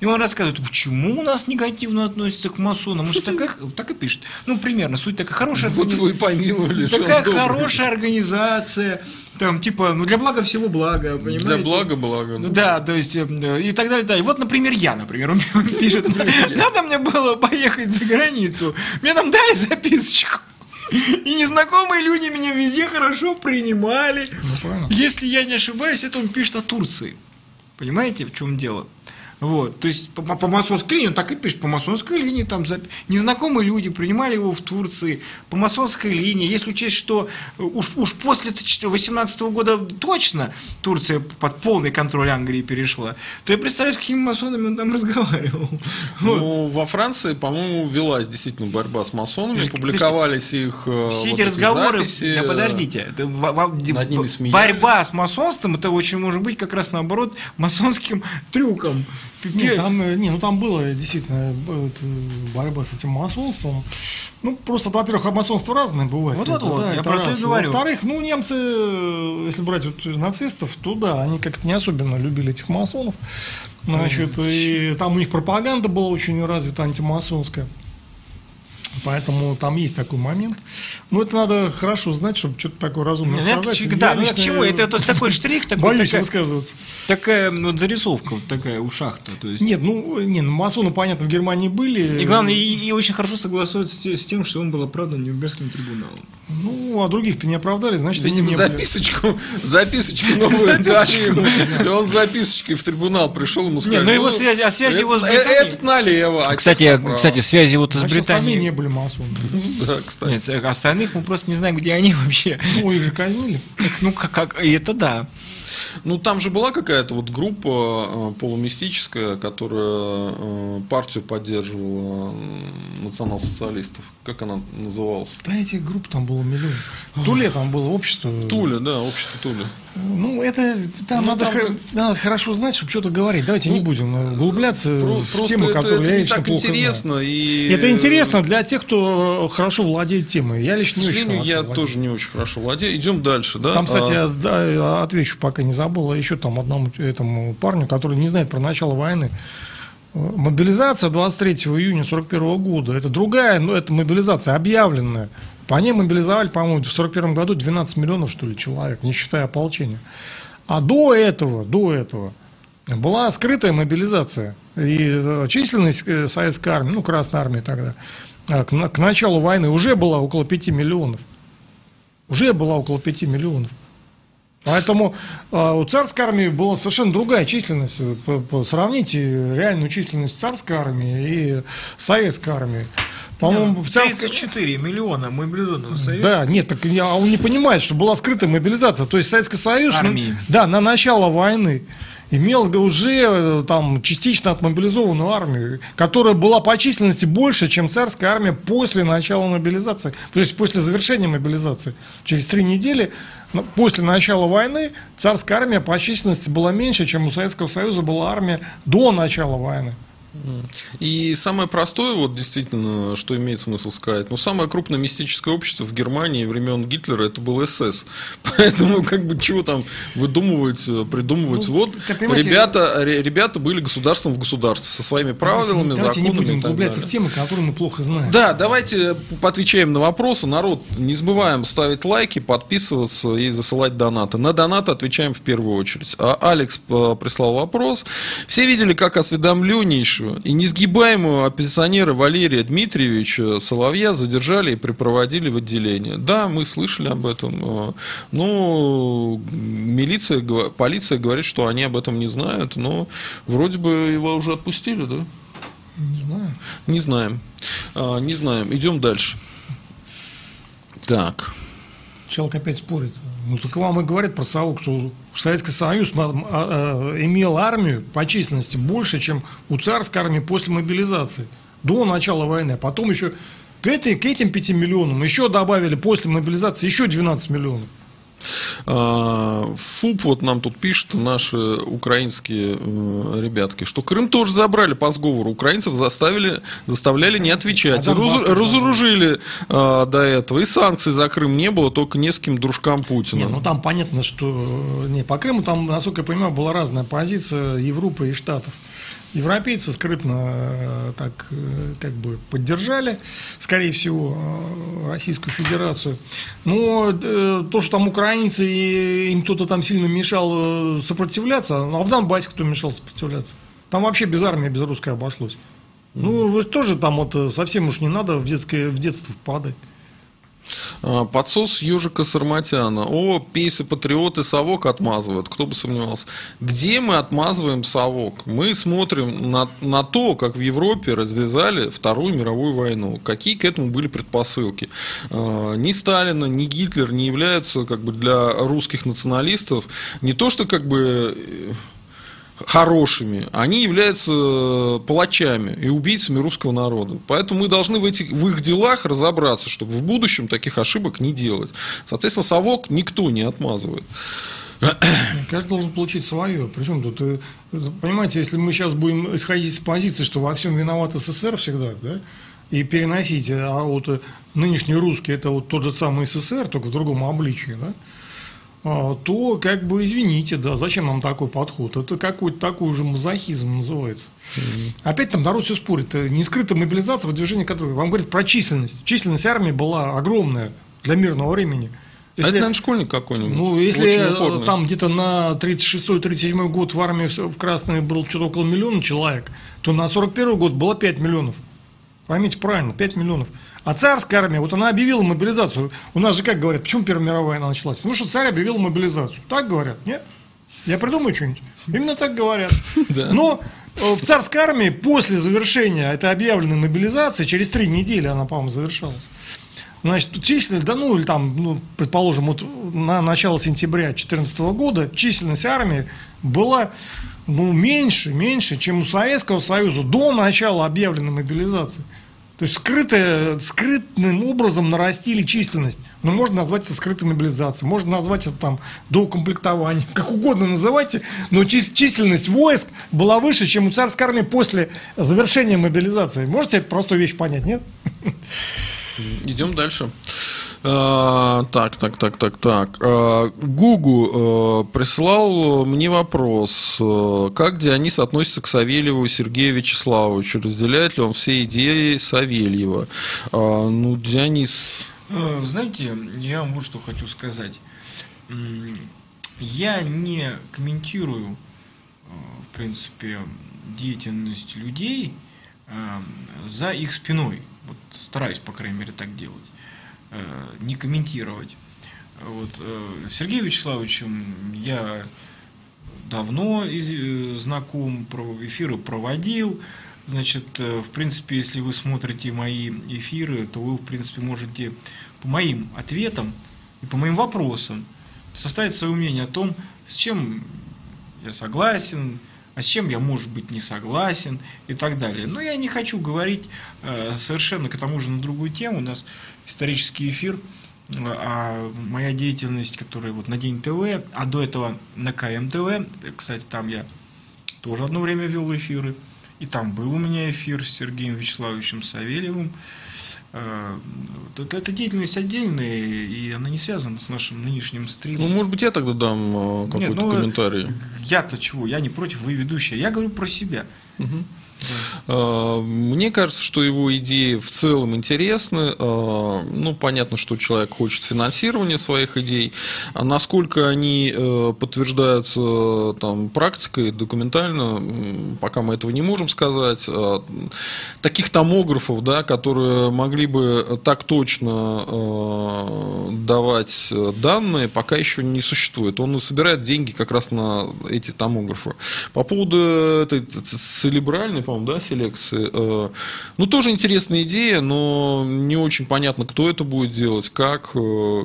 И он рассказывает, почему у нас негативно относятся к масонам. Он же так, и- так и пишет. Ну, примерно, суть такая хорошая. Вот вы помиловали, Такая хорошая организация, там, типа, ну, для блага всего блага, понимаете? Для блага блага. Ну Да, то есть, э, и так далее, да. И вот, например, я, например, он пишет, надо мне было поехать за границу, мне там дали записочку. И незнакомые люди меня везде хорошо принимали. Ну. Если я не ошибаюсь, это он пишет о Турции. Понимаете, в чем дело? Вот, то есть по, по масонской линии, он так и пишет, по масонской линии там зап- незнакомые люди принимали его в Турции, по масонской линии, если учесть, что э, уж, уж после 2018 года точно Турция под полный контроль Англии перешла, то я представляю, с какими масонами он там разговаривал. Вот. Ну, во Франции, по-моему, велась действительно борьба с масонами, Подожди, публиковались их э, Все вот эти разговоры, записи, да подождите, это во- над ними смеялись. борьба с масонством, это очень может быть как раз наоборот масонским трюком. Нет, там, э, не, ну там было действительно э, это, борьба с этим масонством. Ну, просто, во-первых, а масонство разное бывает. Вот-вот-вот, Это, я это про то и говорю. Во-вторых, ну, немцы, э, если брать вот нацистов, то да, они как-то не особенно любили этих масонов. Значит, и там у них пропаганда была очень развита антимасонская. Поэтому там есть такой момент. Но это надо хорошо знать, чтобы что-то такое разумное Ну, я к сказать. Я да, ну к чему? Это то есть такой штрих, такой, Боюсь такая, высказываться. такая ну, вот зарисовка вот такая у шахта. То есть. Нет, ну, не, ну, масоны, понятно, в Германии были. И главное, и, и очень хорошо согласуется с, с тем, что он был оправдан Нюрнбергским трибуналом. Ну, а других-то не оправдали, значит, они Видимо, не были. записочку, записочку новую дали он с записочкой в трибунал пришел, ему сказали. ну его «Ну, связи- а связи его с этот- Британией- Этот налево. а Кстати, тех направо». кстати, связи вот с Британией. не были масоны. Да, кстати. Нет, остальных мы просто не знаем, где они вообще. Ну, их же казнили. Ну, как, как и это да. Ну, там же была какая-то вот группа э, полумистическая, которая э, партию поддерживала национал-социалистов. Как она называлась? Да этих групп там было миллион. Туле там было общество. Туля, да, общество Туля. Ну, это там, Ну, надо, там как- надо хорошо знать, чтобы что-то говорить. Давайте не Ну, будем э, углубляться Про- в темы, это, которые это я не так плохо знаю. интересно. И... Это интересно для тех, кто хорошо владеет темой. Я лично не очень я владею. тоже не очень хорошо владею. Идем дальше, да? Там, кстати, А, я да, отвечу, пока не забыл, а еще там одному этому парню, который не знает про начало войны. Э, Мобилизация 23 июня 41 года, это другая, но это мобилизация объявленная. По ней мобилизовали, по-моему, в 41 году 12 миллионов, что ли, человек, не считая ополчения. А до этого, до этого была скрытая мобилизация. И э, численность э, советской армии, ну, Красной армии тогда, к, к началу войны уже была около 5 миллионов. Уже была около 5 миллионов. Поэтому э, у царской армии была совершенно другая численность. Сравните реальную численность царской армии и советской армии. По-моему, в царской... 34 миллиона мобилизованных в Союзе. Да, нет, так я- он не понимает, что была скрытая мобилизация. То есть Советский Союз, ну, Армии. да, на начало войны имел уже э, там частично отмобилизованную армию, которая была по численности больше, чем царская армия после начала мобилизации, то есть после завершения мобилизации. Через три недели ну, после начала войны царская армия по численности была меньше, чем у Советского Союза была армия до начала войны. И самое простое, вот действительно, что имеет смысл сказать, ну, самое крупное мистическое общество в Германии времен Гитлера это был СС. Поэтому, как бы, чего там выдумывать, э, придумывать. Ну, вот ребята, ре- ребята были государством в государстве со своими правилами, давайте не законами. будем и так углубляться в темы, которые мы плохо знаем. Да, давайте поотвечаем на вопросы. Народ, не забываем ставить лайки, подписываться и засылать донаты. На донаты отвечаем в первую очередь. А Алекс э, прислал вопрос. Все видели, как осведомленнейшую и несгибаемую оппозиционера Валерия Дмитриевича Соловья задержали и припроводили в отделение. Да, мы слышали об этом. Ну, милиция, полиция говорит, что они об этом не знают, но вроде бы его уже отпустили, да? Не знаю. Не знаем. А, не знаем. Идем дальше. Так. Человек опять спорит. Ну, так вам и говорят про совок, что Советский Союз а, а, имел армию по численности больше, чем у царской армии после мобилизации, до начала войны. А потом еще к, этой, к этим 5 миллионам еще добавили после мобилизации еще 12 миллионов. А, ФУП вот нам тут пишет, наши украинские э, ребятки, что Крым тоже забрали по сговору. Украинцев заставили, заставляли не отвечать. А Раз, разоружили а, до этого. И санкций за Крым не было, только нескольким дружкам Путина. Не, ну там понятно, что не, по Крыму там, насколько я понимаю, была разная позиция Европы и Штатов. Европейцы скрытно э, так э, как бы поддержали, скорее всего, э, Российскую Федерацию. Но то, что там украинцы, им кто-то там сильно мешал сопротивляться, ну, а в Донбассе кто мешал сопротивляться? Там вообще без армии, без русской обошлось. Ну, вы тоже там вот совсем уж не надо в, детское, в детство впадать. А, подсос ежика Сарматяна. О, пейсы патриоты совок отмазывают. Кто бы сомневался. Где мы отмазываем совок? Мы смотрим на, на то, как в Европе развязали Вторую мировую войну. Какие к этому были предпосылки. А, ни Сталина, ни Гитлер не являются как бы для русских националистов не то, что как бы хорошими, они являются э, палачами и убийцами русского народа. Поэтому мы должны в, этих, в их делах разобраться, чтобы в будущем таких ошибок не делать. Соответственно, совок никто не отмазывает. Каждый должен получить свое. Причем тут, э, понимаете, если мы сейчас будем исходить из позиции, что во всем виноват СССР всегда, да, и переносить, а вот э, нынешний русский это вот тот же самый СССР, только в другом обличии, да, то как бы извините, да, зачем нам такой подход? Это какой-то такой уже мазохизм называется. Mm-hmm. Опять там народ все спорит. Не скрытая мобилизация, выдвижение которой вам говорит про численность. Численность армии была огромная для мирного времени. Если, а это, наверное, школьник какой-нибудь. Ну, если там где-то на 36-37 год в армии в Красной было что-то около миллиона человек, то на 41 год было 5 миллионов. Поймите правильно, 5 миллионов. А царская армия, вот она объявила мобилизацию. У нас же как говорят, почему Первая мировая война началась? Потому что царь объявил мобилизацию. Так говорят, нет? Я придумаю что-нибудь. Именно так говорят. Но э, в царской армии после завершения этой объявленной мобилизации, через три недели она, по-моему, завершалась, Значит, численность, да ну или там, ну, предположим, вот на начало сентября 2014 года численность армии была ну, меньше, меньше, чем у Советского Союза до начала объявленной мобилизации. То есть скрытое, скрытым образом нарастили численность. Но можно назвать это скрытой мобилизацией, можно назвать это там доукомплектованием, как угодно называйте, но численность войск была выше, чем у царской армии после завершения мобилизации. Можете эту простую вещь понять, нет? Идем дальше. А, так, так, так, так, так. А, Гугу а, прислал мне вопрос. Как Дионис относится к Савельеву Сергею Вячеславовичу? Разделяет ли он все идеи Савельева? Ну, Дионис... Знаете, я вам вот что хочу сказать. Я не комментирую, в принципе, деятельность людей за их спиной. Вот стараюсь, по крайней мере, так делать. Э, не комментировать. Вот. Э, Сергеем Вячеславовичем я давно э, знаком, эфиры проводил. Значит, в принципе, если вы смотрите мои эфиры, то вы, в принципе, можете по моим ответам и по моим вопросам составить свое мнение о том, с чем я согласен, а с чем я, может быть, не согласен и так далее. Но я не хочу говорить э, совершенно к тому же на другую тему. У нас исторический эфир, а моя деятельность, которая вот на День ТВ, а до этого на КМТВ, кстати, там я тоже одно время вел эфиры, и там был у меня эфир с Сергеем Вячеславовичем Савельевым, Э, это, это деятельность отдельная, и она не связана с нашим нынешним стримом. Ну, может быть, я тогда дам э, какой-то ну, комментарий. Я-то чего? Я не против, вы ведущая. Я говорю про себя. Угу. А, мне кажется, что его идеи в целом интересны. А, ну, понятно, что человек хочет финансирования своих идей. А насколько они э, подтверждаются там, практикой, документально, пока мы этого не можем сказать. Таких томографов, да, которые могли бы так точно давать данные, пока еще не существует. Он собирает деньги как раз на эти томографы. По поводу этой целебральной по-моему, да, селекции. Э, ну, тоже интересная идея, но не очень понятно, кто это будет делать, как, э,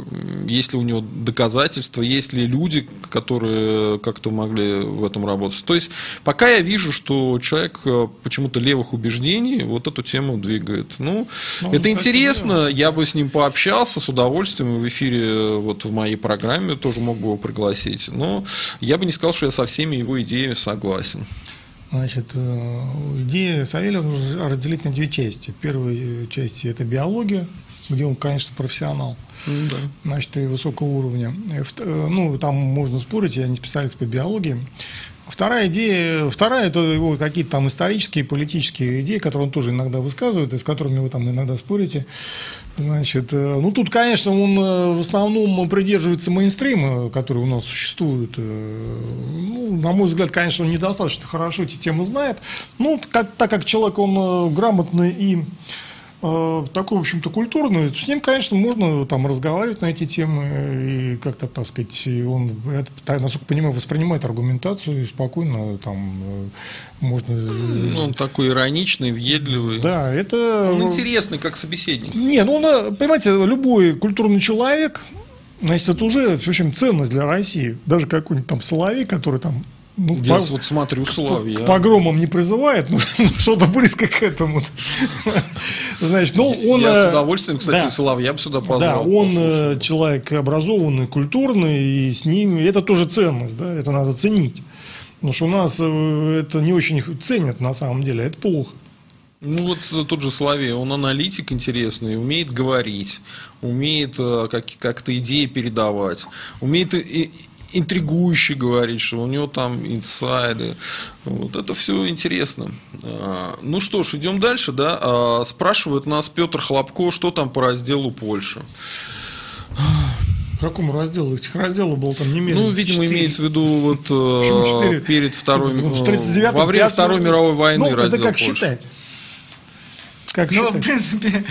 есть ли у него доказательства, есть ли люди, которые как-то могли в этом работать. То есть, пока я вижу, что человек э, почему-то левых убеждений вот эту тему двигает. Ну, ну это интересно, я бы с ним пообщался с удовольствием в эфире, вот в моей программе тоже мог бы его пригласить, но я бы не сказал, что я со всеми его идеями согласен. Значит, э, идея Савельева нужно разделить на две части. Первая часть – это биология, где он, конечно, профессионал. Да. Значит, и высокого уровня. Э, ну, там можно спорить, я не специалист по биологии. Вторая идея, вторая это его какие-то там исторические, политические идеи, которые он тоже иногда высказывает, и с которыми вы там иногда спорите. Значит, э, ну тут, конечно, он э, в основном придерживается мейнстрима, который у нас существует. Э, ну, на мой взгляд, конечно, он недостаточно хорошо эти темы знает. Ну, как, так как человек, он грамотный и такой, в общем-то, культурный, с ним, конечно, можно там разговаривать на эти темы и как-то, так сказать, он, это, насколько понимаю, воспринимает аргументацию и спокойно там э, можно... Ну, он такой ироничный, въедливый. Да, это... Он интересный, как собеседник. Не, ну, он, понимаете, любой культурный человек, значит, это уже, в общем, ценность для России. Даже какой-нибудь там Соловей, который там ну, Я по, вот смотрю Соловья. К погромам не призывает, но что-то близко к этому. Значит, ну, он... Я с э, удовольствием, кстати, да, Соловья бы сюда позвал. Да, он э, послушаю. человек образованный, культурный, и с ним... Это тоже ценность, да, это надо ценить. Потому что у нас э, это не очень ценят на самом деле, это плохо. Ну вот тот же Соловей, он аналитик интересный, умеет говорить, умеет как, как-то идеи передавать, умеет интригующе говорить, что у него там инсайды. Вот это все интересно. А, ну что ж, идем дальше, да. А, спрашивает нас Петр Хлопко, что там по разделу Польши. По какому разделу? Этих разделов было там немедленно. Ну, видимо, 4. имеется в виду вот э, перед второй, во время Второй мировой войны ну, раздел это как Польши. считать? Как ну, считать? в принципе...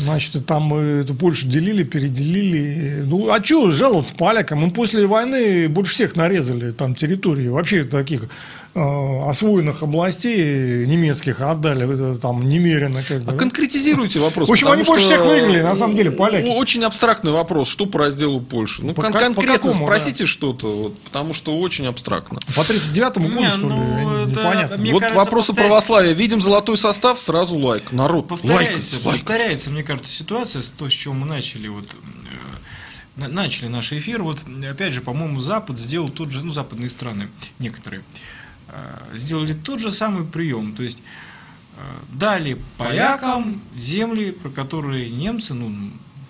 Значит, там эту Польшу делили, переделили. Ну, а что жаловаться полякам? Мы после войны больше всех нарезали там территории. Вообще таких освоенных областей немецких отдали там немерено. Как бы, а конкретизируйте вопрос. В общем, они больше всех выиграли, на самом деле, поляки. Очень абстрактный вопрос, что по разделу Польши. Ну, кон- конкретно какому, спросите да. что-то, вот, потому что очень абстрактно. По 39-му году, что ли? Ну, Непонятно. вот кажется, вопросы повторяется... православия. Видим золотой состав, сразу лайк. Народ, повторяется, лайк, повторяется, мне кажется, ситуация с то, с чего мы начали. Вот э, начали наш эфир. Вот, опять же, по-моему, Запад сделал тот же, ну, западные страны некоторые, Э, сделали тот же самый прием. То есть э, дали полякам земли, про которые немцы ну,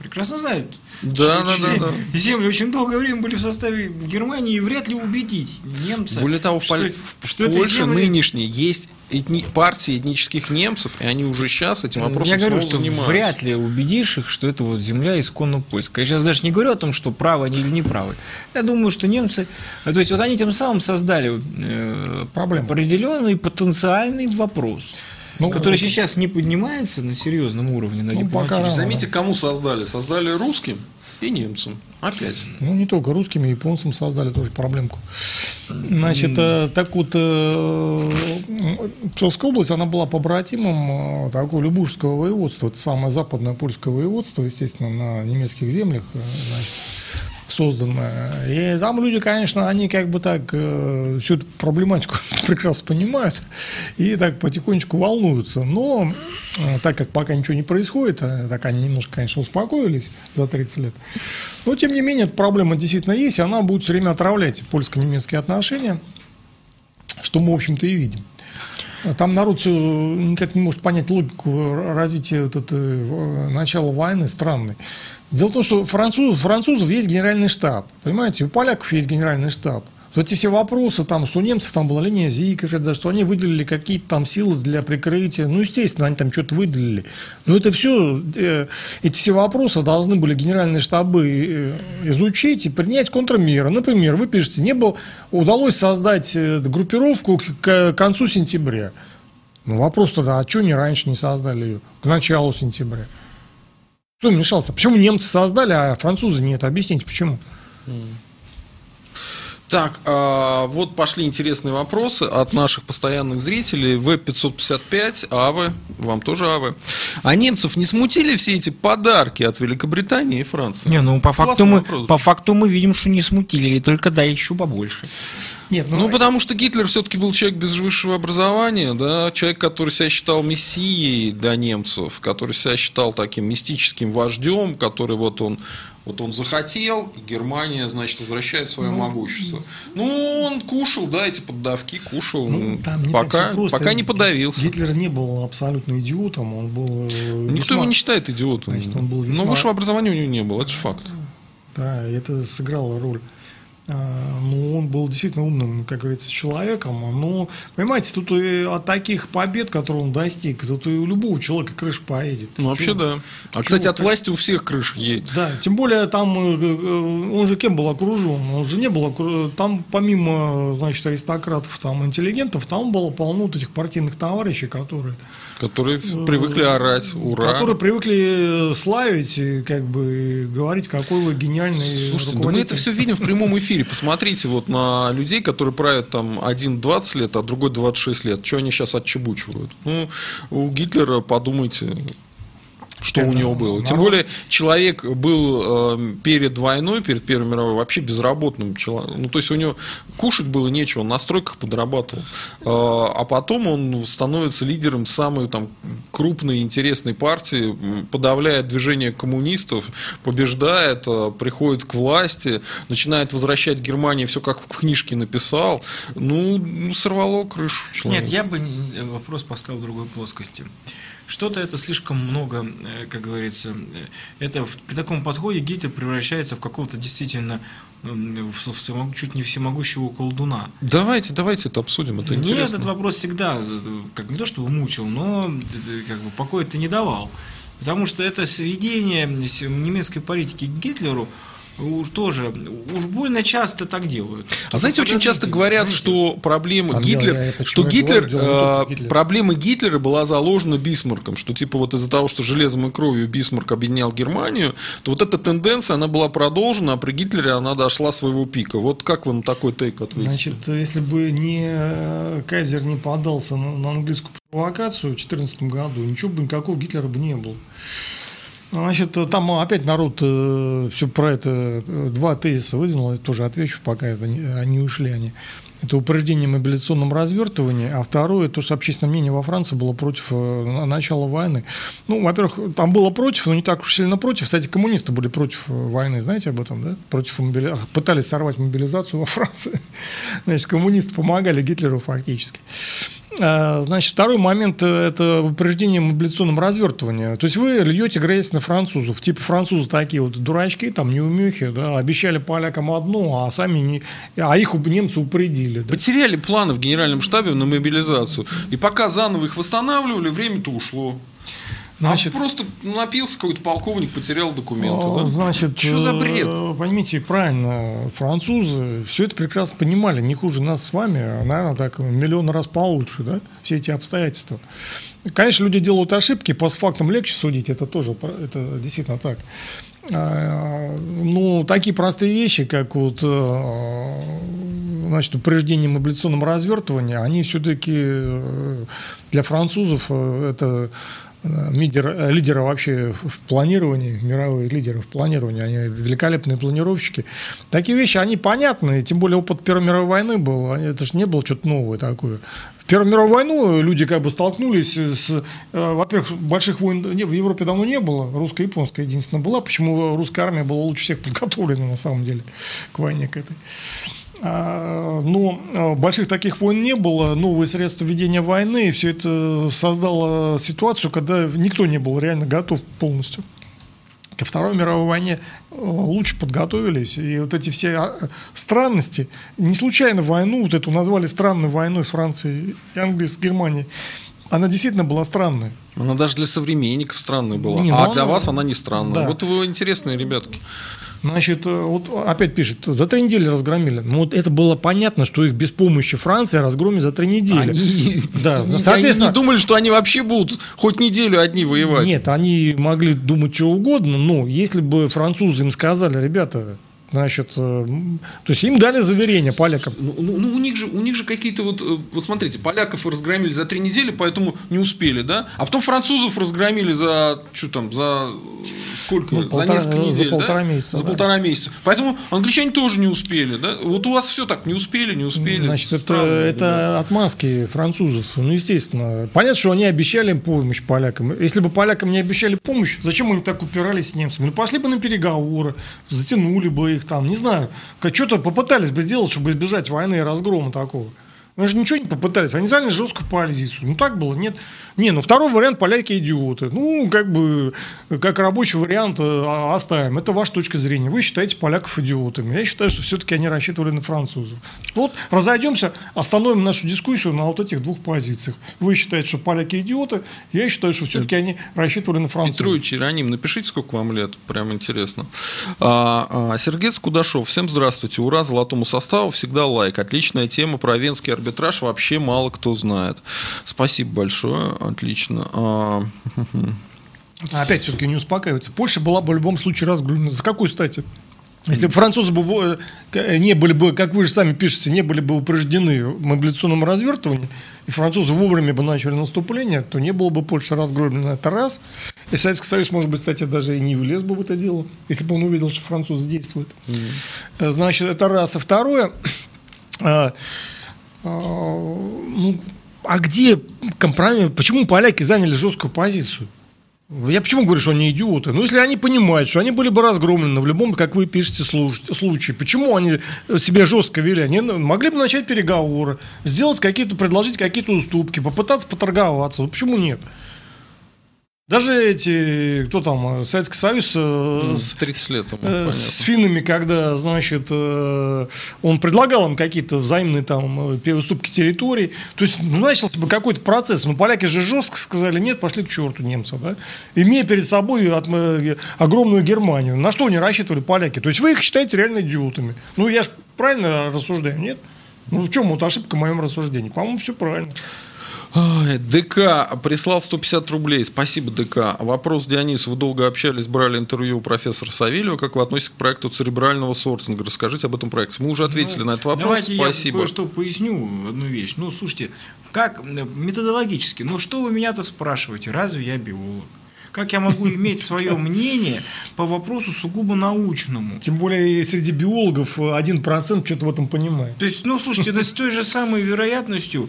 прекрасно знают. Да, да, да, да. Земли очень долгое время были в составе Германии, и вряд ли убедить немца. Более того, в, что, в, что Польше земли... нынешней есть этни... партии этнических немцев, и они уже сейчас этим вопросом Я говорю, что занимаются. вряд ли убедишь их, что это вот земля исконно польская. Я сейчас даже не говорю о том, что правы они или не правы. Я думаю, что немцы, то есть вот они тем самым создали э, проблему, определенный потенциальный вопрос ну, который вот. сейчас не поднимается на серьезном уровне на ну, пока Заметьте, кому создали? Создали русским и немцам. Опять. Ну, не только русским, и японцам создали тоже проблемку. Значит, mm. так вот, э, Псковская область, она была побратимом э, такого Любушского воеводства. Это самое западное польское воеводство, естественно, на немецких землях. Значит, созданная. И там люди, конечно, они как бы так э, всю эту проблематику прекрасно понимают и так потихонечку волнуются. Но э, так как пока ничего не происходит, э, так они немножко, конечно, успокоились за 30 лет. Но, тем не менее, эта проблема действительно есть, и она будет все время отравлять польско-немецкие отношения, что мы, в общем-то, и видим. Там народ все никак не может понять логику развития вот этого, начала войны странной. Дело в том, что француз, французов есть генеральный штаб, понимаете, у поляков есть генеральный штаб. Вот эти все вопросы, там, что у немцев там была линия Зиков, да, что они выделили какие-то там силы для прикрытия, ну, естественно, они там что-то выделили. Но это все, э, эти все вопросы должны были генеральные штабы э, изучить и принять контрмеры. Например, вы пишете, не было, удалось создать э, группировку к, концу сентября. Ну, вопрос тогда, а что они раньше не создали ее? К началу сентября. Кто вмешался? Почему немцы создали, а французы нет? Объясните, почему? Так, а, вот пошли интересные вопросы от наших постоянных зрителей. В-555, Авы, вам тоже Авы. А немцев не смутили все эти подарки от Великобритании и Франции? Не, ну по факту, Классный мы, вопрос. по факту мы видим, что не смутили, только да, еще побольше. Нет, Ну, потому что Гитлер все-таки был человек без высшего образования, да, человек, который себя считал мессией для немцев, который себя считал таким мистическим вождем, который вот он вот он захотел, и Германия, значит, возвращает свое могущество. Ну, он кушал, да, эти поддавки, кушал, Ну, там не пока, просто. пока не подавился. Гитлер не был абсолютно идиотом, он был... э, Никто весьма- его не считает идиотом. Значит, он был Но весьма- высшего образования у него не было, это же факт. Да, это сыграло роль. А, Ну, он был действительно умным, как говорится, человеком. Но, понимаете, тут и от таких побед, которые он достиг, тут и у любого человека крыша поедет. Ну, вообще, Чего? да. А, Чего кстати, от власти у всех крыш едет. Да, тем более там, э, э, он же кем был окружен? Он же не был Там помимо, значит, аристократов, там, интеллигентов, там было полно вот этих партийных товарищей, которые, Которые привыкли орать. Ура. Э, которые привыкли славить, и как бы говорить, какой вы гениальный Слушайте, да мы это все видим в прямом эфире. Посмотрите вот на людей, которые правят там один 20 лет, а другой 26 лет. Что они сейчас отчебучивают? Ну, у Гитлера подумайте, что у Да, него было. Тем народ- более, человек был э, перед войной, перед Первой мировой, вообще безработным человеком. Ну, то есть, у него кушать было нечего, он на стройках подрабатывал. Э, а потом он становится лидером самой там, крупной интересной партии, подавляет движение коммунистов, побеждает, э, приходит к власти, начинает возвращать Германии все, как в книжке написал. Ну, сорвало крышу человека. Нет, я бы не- вопрос поставил в другой плоскости. Что-то это слишком много, э, как говорится, э, это в- при таком подходе Гитлер превращается в какого-то действительно в, в всемог- чуть не всемогущего колдуна. Давайте, давайте это обсудим, это Мне интересно. этот вопрос всегда, за- как не то чтобы мучил, но э, как бы покоя это не давал. Потому что это сведение немецкой политики к Гитлеру уж тоже, уж больно часто так делают. А знаете, очень часто говорят, знаете. что проблема А Гитлер, я- что Гитлер, говорю, э, в Гитлере. проблема Гитлера была заложена Бисмарком, что типа вот из-за того, что железом и кровью Бисмарк объединял Германию, то вот эта тенденция, она была продолжена, а при Гитлере она дошла своего пика. Вот как вы на такой take ответите? Значит, если бы не э, Кайзер не поддался на, на английскую провокацию в 2014 году, ничего бы никакого Гитлера бы не было. Значит, там опять народ все про это, э, два тезиса выдвинул, я тоже отвечу, пока это не, они ушли они. Это упреждение мобилизационном развертывании, а второе, то, что общественное мнение во Франции было против э, на- начала войны. Ну, во-первых, там было против, но не так уж сильно против. Кстати, коммунисты были против э, войны, знаете об этом, да? Против мобили- Пытались сорвать мобилизацию во Франции. Значит, коммунисты помогали Гитлеру фактически. А, Значит, второй момент э, – это упреждение мобилизационном развертывании. То есть вы льете грязь на французов. Типа французы такие вот дурачки, там неумехи, да, обещали полякам одно, а сами не... А их немцы упредили. да. Потеряли планы в генеральном штабе на мобилизацию. И пока заново их восстанавливали, время-то ушло. Значит, а просто напился какой-то полковник, потерял документы. О, да? Значит, что за бред? э, Поймите правильно, французы все это прекрасно понимали, не хуже нас с вами, а, наверное, так миллион раз получше, да, все эти обстоятельства. Конечно, люди делают ошибки, постфактум легче судить, это тоже, это действительно так. А, Ну, такие простые вещи, как вот э, значит, упреждение мобилизационном развертывании, они все-таки для французов э, это э, лидер- э, лидеры вообще в планировании, мировые лидеры в планировании, они великолепные планировщики. Такие вещи, они понятны, тем более опыт Первой мировой войны был, это же не было что-то новое такое. В Первую мировую войну люди как бы столкнулись с, э, во-первых, больших войн не- в Европе давно не было, русско-японская единственная была, почему русская армия была лучше всех подготовлена на самом деле к войне к этой. А, Но а, больших таких войн не было, новые средства ведения войны, и все это создало ситуацию, когда никто не был реально готов полностью. Ко Второй мировой войне э, лучше подготовились, и вот эти все а, странности, не случайно войну, вот эту назвали странной войной Франции и Англии с Германией, она действительно была странная. Она даже для современников странная была. Не, ну а она- для вас она не странная. да. Вот вы интересные ребятки. Значит, э, вот опять пишет, за три недели разгромили. Ну, вот это было понятно, что их без помощи Франции разгромит за три недели. Они, Да, они- они соответственно- не думали, что они вообще будут хоть неделю одни воевать. Нет, они могли думать что угодно, но если бы французы им сказали, ребята, Значит, э, то есть им дали заверение полякам. Ну, ну, ну, у них же, у них же какие-то вот, э, вот смотрите, поляков разгромили за три недели, поэтому не успели, да? А потом французов разгромили за, что там, за сколько? Ну, за полтора- несколько за недель, полтора да? месяца, За да. полтора месяца. Поэтому англичане тоже не успели, да? Вот у вас все так, не успели, не успели. Значит, это, Странно, да. это отмазки французов. Ну, естественно. Понятно, что они обещали помощь полякам. Если бы полякам не обещали помощь, зачем они так упирались с немцами? Ну, пошли бы на переговоры, затянули бы их там, не знаю. Что-то попытались бы сделать, чтобы избежать войны и разгрома такого. Они же ничего не попытались. Они заняли жесткую позицию. Ну, так было, нет. Не, ну, второй вариант поляки идиоты. Ну, как бы, как рабочий вариант э, оставим. Это ваша точка зрения. Вы считаете поляков идиотами. Я считаю, что все-таки они рассчитывали на французов. Вот разойдемся, остановим нашу дискуссию на вот этих двух позициях. Вы считаете, что поляки идиоты. Я считаю, что все-таки они рассчитывали на французов. Петрович Ироним, напишите, сколько вам лет, прям интересно. А, а, Сергей Кудашов, всем здравствуйте, ура золотому составу, всегда лайк, отличная тема про венский арбитраж, вообще мало кто знает. Спасибо большое, отлично. А, Опять все-таки не успокаивается. Польша была бы в любом случае разгромлена. За какой стати? Если бы французы бы к- не были бы, как вы же сами пишете, не были бы упреждены в мобилизационном развертывании, и французы вовремя бы начали наступление, то не было бы Польша разгромлена. Это раз. И Советский Союз, может быть, кстати, даже и не влез бы в это дело, если бы он увидел, что французы действуют. Э, Значит, это раз. И второе, а, а, ну, а где компромисс? Почему поляки заняли жесткую позицию? Я почему говорю, что они идиоты? Ну, если они понимают, что они были бы разгромлены в любом, как вы пишете, случае, почему они себя жестко вели? Они могли бы начать переговоры, сделать какие-то, предложить какие-то уступки, попытаться поторговаться. Вот почему нет? Даже эти, кто там, э, Советский Союз э, с 30 лет ему, Э, с финнами, когда, значит, э, он предлагал им какие-то взаимные там э, уступки территорий. То есть ну, начался бы какой-то процесс. Но поляки же жестко сказали, нет, пошли к черту немцев, да? Имея перед собой от- э, огромную Германию. На что они рассчитывали поляки? То есть вы их считаете реально идиотами. Ну, я же правильно рассуждаю, нет? Ну, в чем вот ошибка в моем рассуждении? По-моему, все правильно. Ой, ДК прислал 150 рублей. Спасибо, ДК. Вопрос Дионис. Вы долго общались, брали интервью у профессора Савельева. Как вы относитесь к проекту церебрального сортинга? Расскажите об этом проекте. Мы уже ответили Ну, на этот вопрос. Давайте Спасибо. я кое-что поясню, одну вещь. Ну, слушайте, как э, методологически, ну что вы меня-то спрашиваете, разве я биолог? Как я могу иметь свое мнение по вопросу сугубо научному? Тем более среди биологов э, 1% что-то в этом понимает. То есть, ну, слушайте, с той же самой вероятностью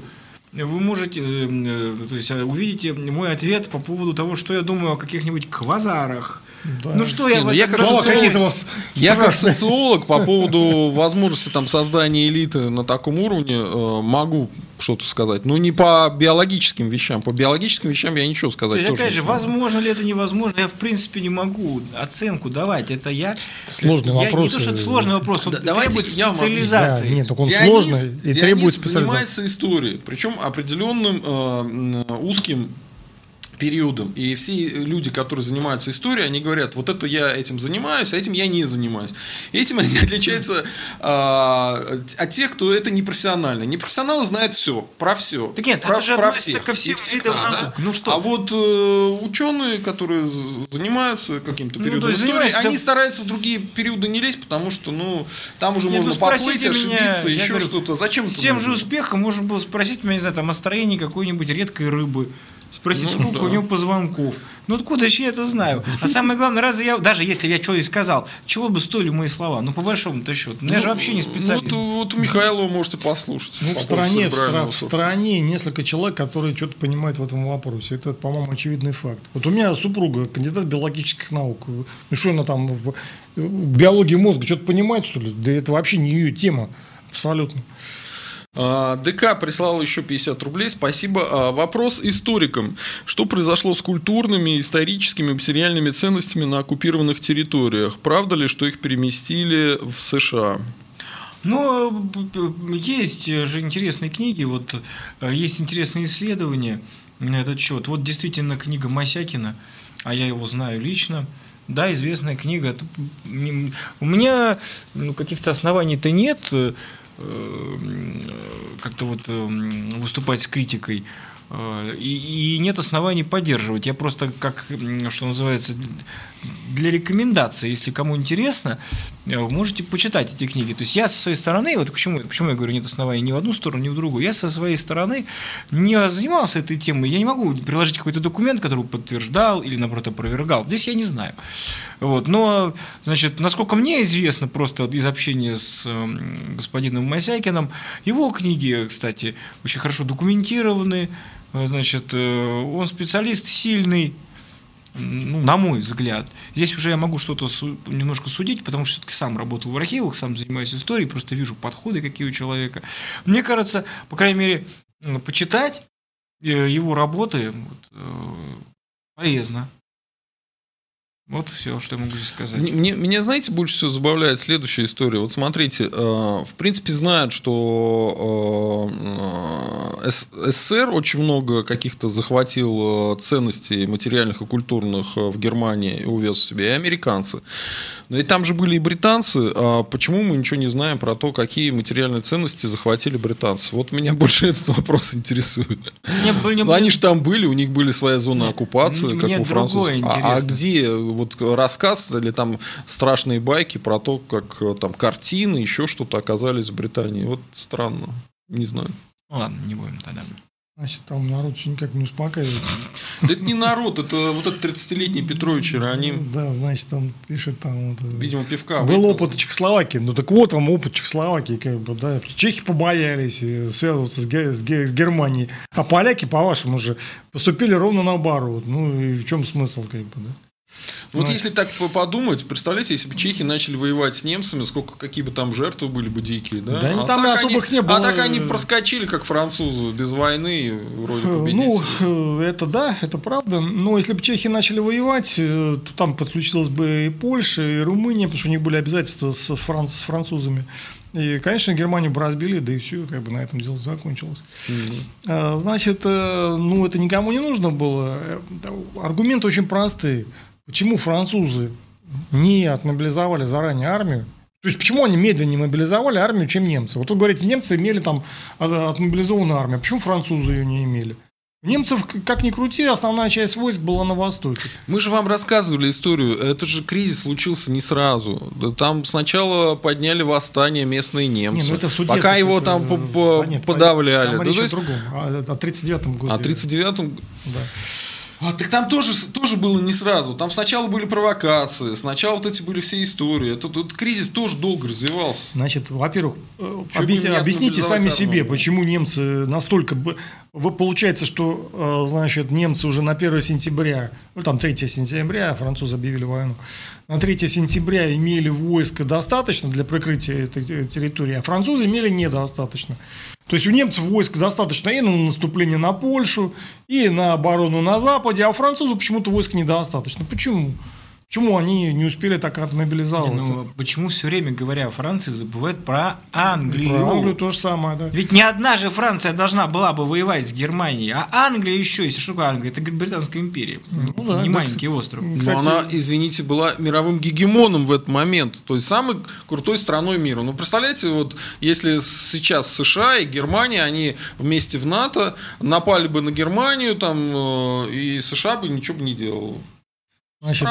вы можете, э, э, то есть, э, увидите мой ответ по поводу того, что я думаю о каких-нибудь квазарах. Да. Ну что я, Не, ну я как у вас Я как социолог по поводу возможности там, создания элиты на таком уровне э, могу что-то сказать. Но не по биологическим вещам. По биологическим вещам я ничего То сказать есть, тоже опять не же, смогу. возможно ли это невозможно, я в принципе не могу оценку давать. Это я. сложный я, вопрос. Не то, что это сложный вопрос, он Да, давайте требует я специализации. Да, нет, только он Дионис- сложный и Дионис требует специализации. занимается историей, причем определенным э, узким периодом. И все люди, которые занимаются историей, они говорят, вот это я этим занимаюсь, а этим я не занимаюсь. И этим они отличаются а, от тех, кто это не профессионально. Непрофессионалы знают все, про все. Так нет, про, это же про всех. ко всем всегда, видам да. наук. Ну что? А вот э, ученые, которые занимаются каким-то Ну, периодом есть истории, они там- стараются в другие периоды не лезть, потому что, ну, там уже Нет, ну, можно спросите поплыть, меня, ошибиться, я еще что-то. Зачем С тем же успехом можно было спросить меня, не знаю, там, о строении какой-нибудь редкой рыбы. Спросить, Ну, сколько да. у него позвонков. Ну откуда же я это знаю? А самое главное, разве я, даже если я что и сказал, чего бы стоили мои слова? Ну, по большому-то счету. Ну, я же вообще не Ну, специалист. Вот, вот у Михайлова можете послушать. Ну, в стране, в, стра- в стране несколько человек, которые что-то понимают в этом вопросе. Это, по-моему, очевидный факт. Вот у меня супруга кандидат биологических наук. Ну что она там в, в биологии мозга что-то понимает, что ли? Да это вообще не ее тема. Абсолютно. А, ДК прислал еще 50 рублей. Спасибо. А, Вопрос историкам. Что произошло с культурными, историческими, материальными ценностями на оккупированных территориях? Правда ли, что их переместили в США? Б- б- есть же интересные книги, вот есть интересные исследования на этот счет. Вот действительно книга Масякина, а я его знаю лично. Да, известная книга. У меня ну, каких-то оснований-то нет как-то вот э, выступать с критикой. Э, и, и нет оснований поддерживать. Я просто, как, что называется, для рекомендации, если кому интересно, э, можете почитать эти книги. То есть я со своей стороны, вот почему, почему я говорю, нет оснований ни в одну сторону, ни в другую, я со своей стороны не занимался этой темой, я не могу приложить какой-то документ, который подтверждал или, наоборот, опровергал. Здесь я не знаю. Вот. Но, значит, насколько мне известно, просто из общения с господином Масякиным, его книги, кстати, очень хорошо документированы, Э, значит, э, он специалист сильный, ну, на мой взгляд. Здесь уже я могу что-то немножко судить, потому что все-таки сам работал в архивах, сам занимаюсь историей, просто вижу подходы какие у человека. Мне кажется, по крайней мере, почитать э, его работы вот, полезно. Вот все, что я могу здесь сказать. Мне, меня, знаете, больше всего забавляет следующая история. Вот смотрите, э, в принципе, знают, что э, СССР очень много каких-то захватил э, ценностей материальных и культурных э, в Германии и увез себе, и американцы. Но и там же были и британцы. А почему мы ничего не знаем про то, какие материальные ценности захватили британцы? Вот меня больше этот вопрос интересует. Не, не, ну, Они же там были, у них были своя зона оккупации, как у французов. А, а где вот рассказ или там страшные байки про то, как там картины, еще что-то оказались в Британии? Вот странно. Не знаю. Ну ладно, не будем тогда. Значит, там народ все никак не успокаивается. Да это не народ, это вот этот 30-летний Петрович Иероним. Да, значит, он пишет там... Вот, Видимо, пивка. Был опыт Чехословакии. Ну так вот вам опыт Чехословакии. Как бы, да. Чехи побоялись связываться с, с, с Германией. А поляки, по-вашему же, поступили ровно наоборот. Ну и в чем смысл, как бы, да? Вот если так подумать, представляете, если бы чехи начали воевать с немцами, сколько какие бы там жертвы были бы дикие, да? Да а там особых они, не было. А так они проскочили, как французы, без войны, вроде э, победители. Ну, э, это да, это правда. Но если бы чехи начали воевать, э, то там подключилась бы и Польша, и Румыния, потому что у них были обязательства с, франц, с французами. И, конечно, Германию бы разбили, да и все, как бы на этом дело закончилось. Mm-hmm. Значит, ну, это никому не нужно было. Аргументы очень простые. Почему французы не отмобилизовали заранее армию? То есть, почему они медленнее мобилизовали армию, чем немцы? Вот вы говорите, немцы имели там отмобилизованную армию. Почему французы ее не имели? Немцев, как ни крути, основная часть войск была на востоке. Мы же вам рассказывали историю. Это же кризис случился не сразу. Там сначала подняли восстание местные немцы. Не, ну это судеб, пока его там а подавляли. Там да, речь есть... о другом. О 39-м году. О 39-м? Да. А, так там тоже, тоже было не сразу. Там сначала были провокации, сначала вот эти были все истории. Этот, этот кризис тоже долго развивался. Значит, во-первых, э, объясни, объясните сами себе, почему немцы настолько... Вы, получается, что, э, значит, немцы уже на 1 сентября, ну там 3 сентября, французы объявили войну, на 3 сентября имели войско достаточно для прикрытия этой территории, а французы имели недостаточно. То есть у немцев войск достаточно и на наступление на Польшу, и на оборону на Западе, а у французов почему-то войск недостаточно. Почему? Почему они не успели так отмобилизоваться? Не, ну, почему все время, говоря о Франции, забывают про Англию? Про Англию то же самое, да. Ведь не одна же Франция должна была бы воевать с Германией, а Англия еще, если что такое Англия, это Британская империя. Ну, да, не да, маленький кстати, остров. Кстати, Но она, извините, была мировым гегемоном в этот момент, то есть самой крутой страной мира. Ну, представляете, вот если сейчас США и Германия, они вместе в НАТО напали бы на Германию, там, э, и США бы ничего бы не делало. Значит,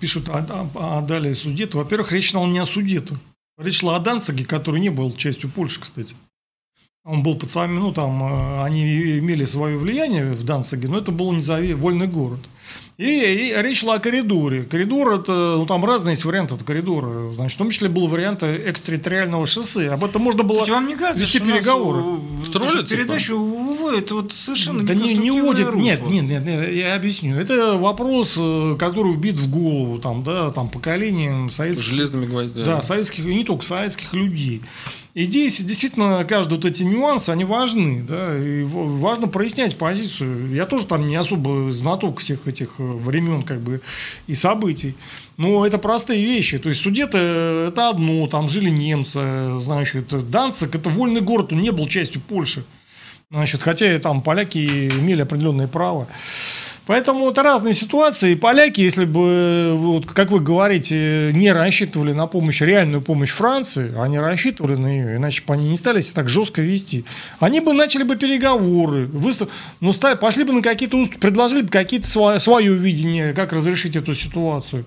пишут о, о, о далее Судету. Во-первых, речь шла не о Судету. Речь шла о Данциге, который не был частью Польши, кстати. Он был под самим, ну там, э, они имели свое влияние в Данциге, но это был независимый вольный город. И, и речь шла о коридоре. Коридор это, ну там разные есть варианты коридора. Значит, в том числе был вариант экстерриториального шоссе. Об этом можно было вам не кажется, вести переговоры. Строили передачу уводит вот совершенно Да не, не уводит, нет, нет, нет, нет, я объясню. Это вопрос, э, который вбит в голову там, да, там поколением советских. Железными гвоздями. Да, советских, и не только советских людей. И здесь действительно каждый вот эти нюансы, они важны, да, и важно прояснять позицию. Я тоже там не особо знаток всех этих э, времен, как бы, и событий. Но это простые вещи. То есть Судеты – это одно, там жили немцы, значит, Данцик – это вольный город, он не был частью Польши. Значит, хотя и там поляки имели определенные права. Поэтому это разные ситуации. И поляки, если бы, вот, как вы говорите, не рассчитывали на помощь, реальную помощь Франции, они рассчитывали на нее, иначе бы они не стали себя так жестко вести. Они бы начали бы переговоры, выстав... ну, стали, пошли бы на какие-то, предложили бы какие-то свое видение, как разрешить эту ситуацию.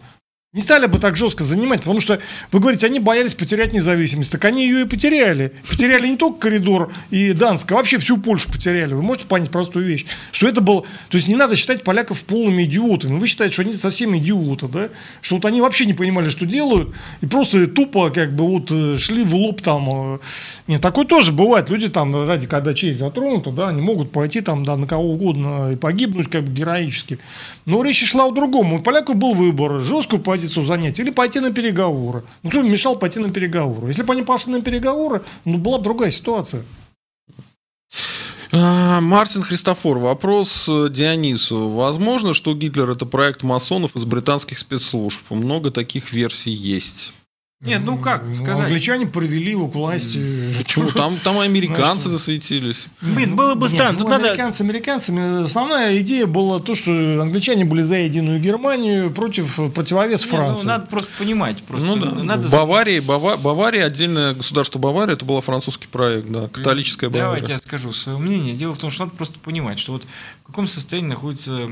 Не стали бы так жестко занимать, потому что, вы говорите, они боялись потерять независимость. Так они ее и потеряли. Потеряли не только коридор и Данск, а вообще всю Польшу потеряли. Вы можете понять простую вещь? Что это было... То есть не надо считать поляков полными идиотами. Вы считаете, что они совсем идиоты, да? Что вот они вообще не понимали, что делают, и просто тупо как бы вот э, шли в лоб там. Э. Нет, такое тоже бывает. Люди там ради, когда честь затронута, да, они могут пойти там да, на кого угодно и погибнуть как бы героически. Но речь шла о другом. У поляков был выбор. Жесткую позицию занять или пойти на переговоры. Ну, кто мешал пойти на переговоры? Если бы они пошли на переговоры, ну, была бы другая ситуация. А, Мартин Христофор, вопрос э, Дионису. Возможно, что Гитлер это проект масонов из британских спецслужб? Много таких версий есть. Нет, ну как ну, сказать? Англичане провели его к власти. Почему? Там, там американцы засветились. Блин, было бы странно. Тут ну, надо... Американцы американцами. Основная идея была то, что англичане были за единую Германию против противовес Нет, Франции. Ну, надо просто понимать. Просто ну, да. надо... Бавария, Бава... Бавария, отдельное государство Бавария, это был французский проект, да, католическая Бавария. Давайте я скажу свое мнение. Дело в том, что надо просто понимать, что вот в каком состоянии находится э,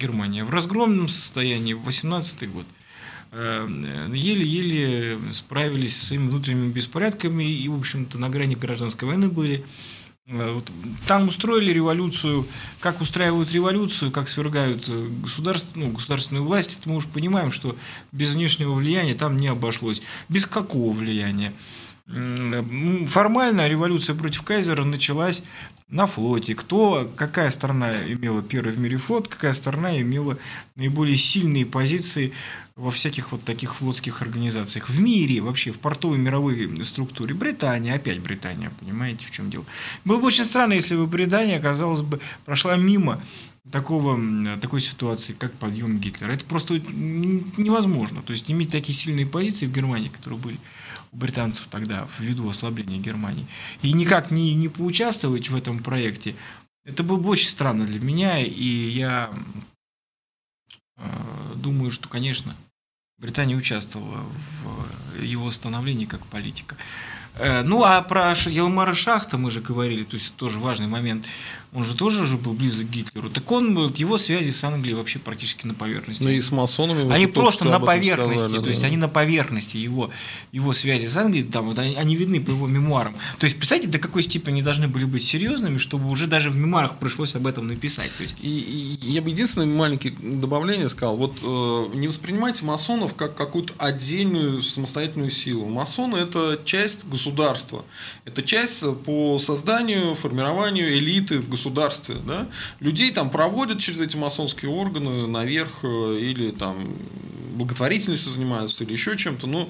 Германия. В разгромном состоянии в 18 год. Э, еле-еле справились со своими внутренними беспорядками и, в общем-то, на грани гражданской войны были. Э, там устроили революцию. Как устраивают революцию, как свергают э, государство, ну, государственную власть, это мы уже понимаем, что без внешнего влияния там не обошлось. Без какого влияния? Формально революция против Кайзера началась на флоте. Кто, какая страна имела первый в мире флот, какая страна имела наиболее сильные позиции во всяких вот таких флотских организациях. В мире, вообще, в портовой мировой структуре. Британия, опять Британия, понимаете, в чем дело. Было бы очень странно, если бы Британия, казалось бы, прошла мимо такого, такой ситуации, как подъем Гитлера. Это просто невозможно. То есть иметь такие сильные позиции в Германии, которые были британцев тогда ввиду ослабления Германии, и никак не, не поучаствовать в этом проекте, это было бы очень странно для меня, и я э, думаю, что, конечно, Британия участвовала в его становлении как политика. Э, ну, а про Елмара Шахта мы же говорили, то есть тоже важный момент. Он же тоже уже был близок к Гитлеру. Так он, его связи с Англией вообще практически на поверхности. Ну и с масонами. Они просто на поверхности, сказали, то есть да. они на поверхности его, его связи с Англией, там, вот, они, они видны по его мемуарам. То есть, представьте, до какой степени должны были быть серьезными, чтобы уже даже в мемуарах пришлось об этом написать. То есть... и, и я бы единственное маленькое добавление сказал. Вот э, не воспринимайте масонов как какую-то отдельную самостоятельную силу. Масоны это часть государства государства. Это часть по созданию, формированию элиты в государстве. Да? Людей там проводят через эти масонские органы наверх э, или там благотворительностью занимаются или еще чем-то. Но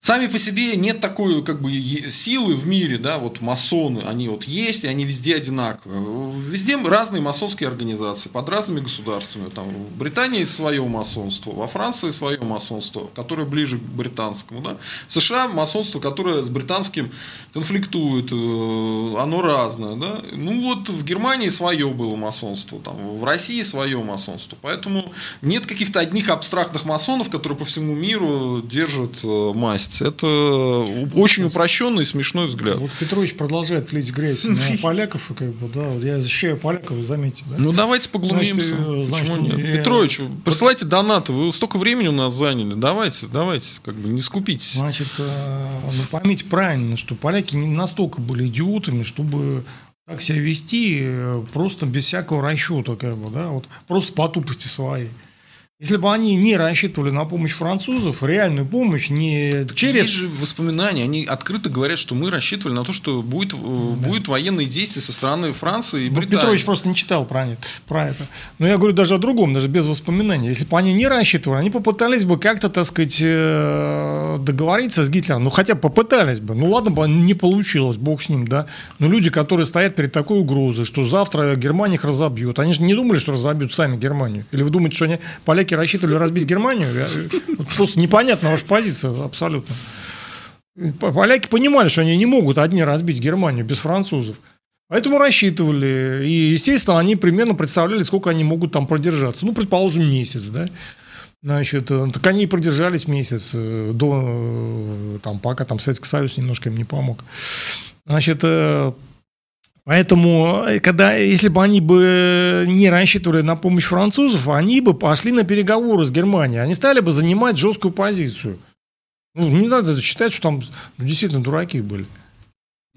Сами по себе нет такой как бы силы в мире, да, вот масоны, они вот есть, и они везде одинаковые. Везде разные масонские организации, под разными государствами. Там, в Британии свое масонство, во Франции свое масонство, которое ближе к британскому. Да. В США масонство, которое с британским конфликтует, э, оно разное. Да. Ну вот в Германии свое было масонство, там, в России свое масонство. Поэтому нет каких-то одних абстрактных масонов, которые по всему миру держат э, масть есть это очень упрощенный и смешной взгляд. Вот Петрович продолжает лить грязь на поляков, как бы, да, я защищаю поляков, заметьте. Да? Ну давайте поглумимся. Значит, Почему значит, нет? Я... Петрович, присылайте донаты, вы столько времени у нас заняли, давайте, давайте, как бы не скупитесь. Значит, э, ну поймите правильно, что поляки не настолько были идиотами, чтобы так себя вести э, просто без всякого расчета, как бы, да, вот просто по тупости своей. Если бы они не рассчитывали на помощь французов, реальную помощь, не так через... Есть же воспоминания, они открыто говорят, что мы рассчитывали на то, что будет, э, да. будет военные действия со стороны Франции и ну, Британии. Петрович просто не читал про это, про это. Но я говорю даже о другом, даже без воспоминаний. Если бы они не рассчитывали, они попытались бы как-то, так сказать, э, договориться с Гитлером. Ну, хотя попытались бы. Ну, ладно бы не получилось, бог с ним, да. Но люди, которые стоят перед такой угрозой, что завтра Германия их разобьет, они же не думали, что разобьют сами Германию. Или вы думаете, что они поляки поляки рассчитывали разбить Германию? Просто непонятна ваша позиция абсолютно. Поляки понимали, что они не могут одни разбить Германию без французов. Поэтому рассчитывали. И, естественно, они примерно представляли, сколько они могут там продержаться. Ну, предположим, месяц, да. Значит, э, так они и продержались месяц э, до, э, там, пока там Советский Союз немножко им не помог. Значит, поэтому, когда, если бы они бы не рассчитывали на помощь французов, они бы пошли на переговоры с Германией. Они стали бы занимать жесткую позицию. Ну, не надо считать, что там действительно дураки были.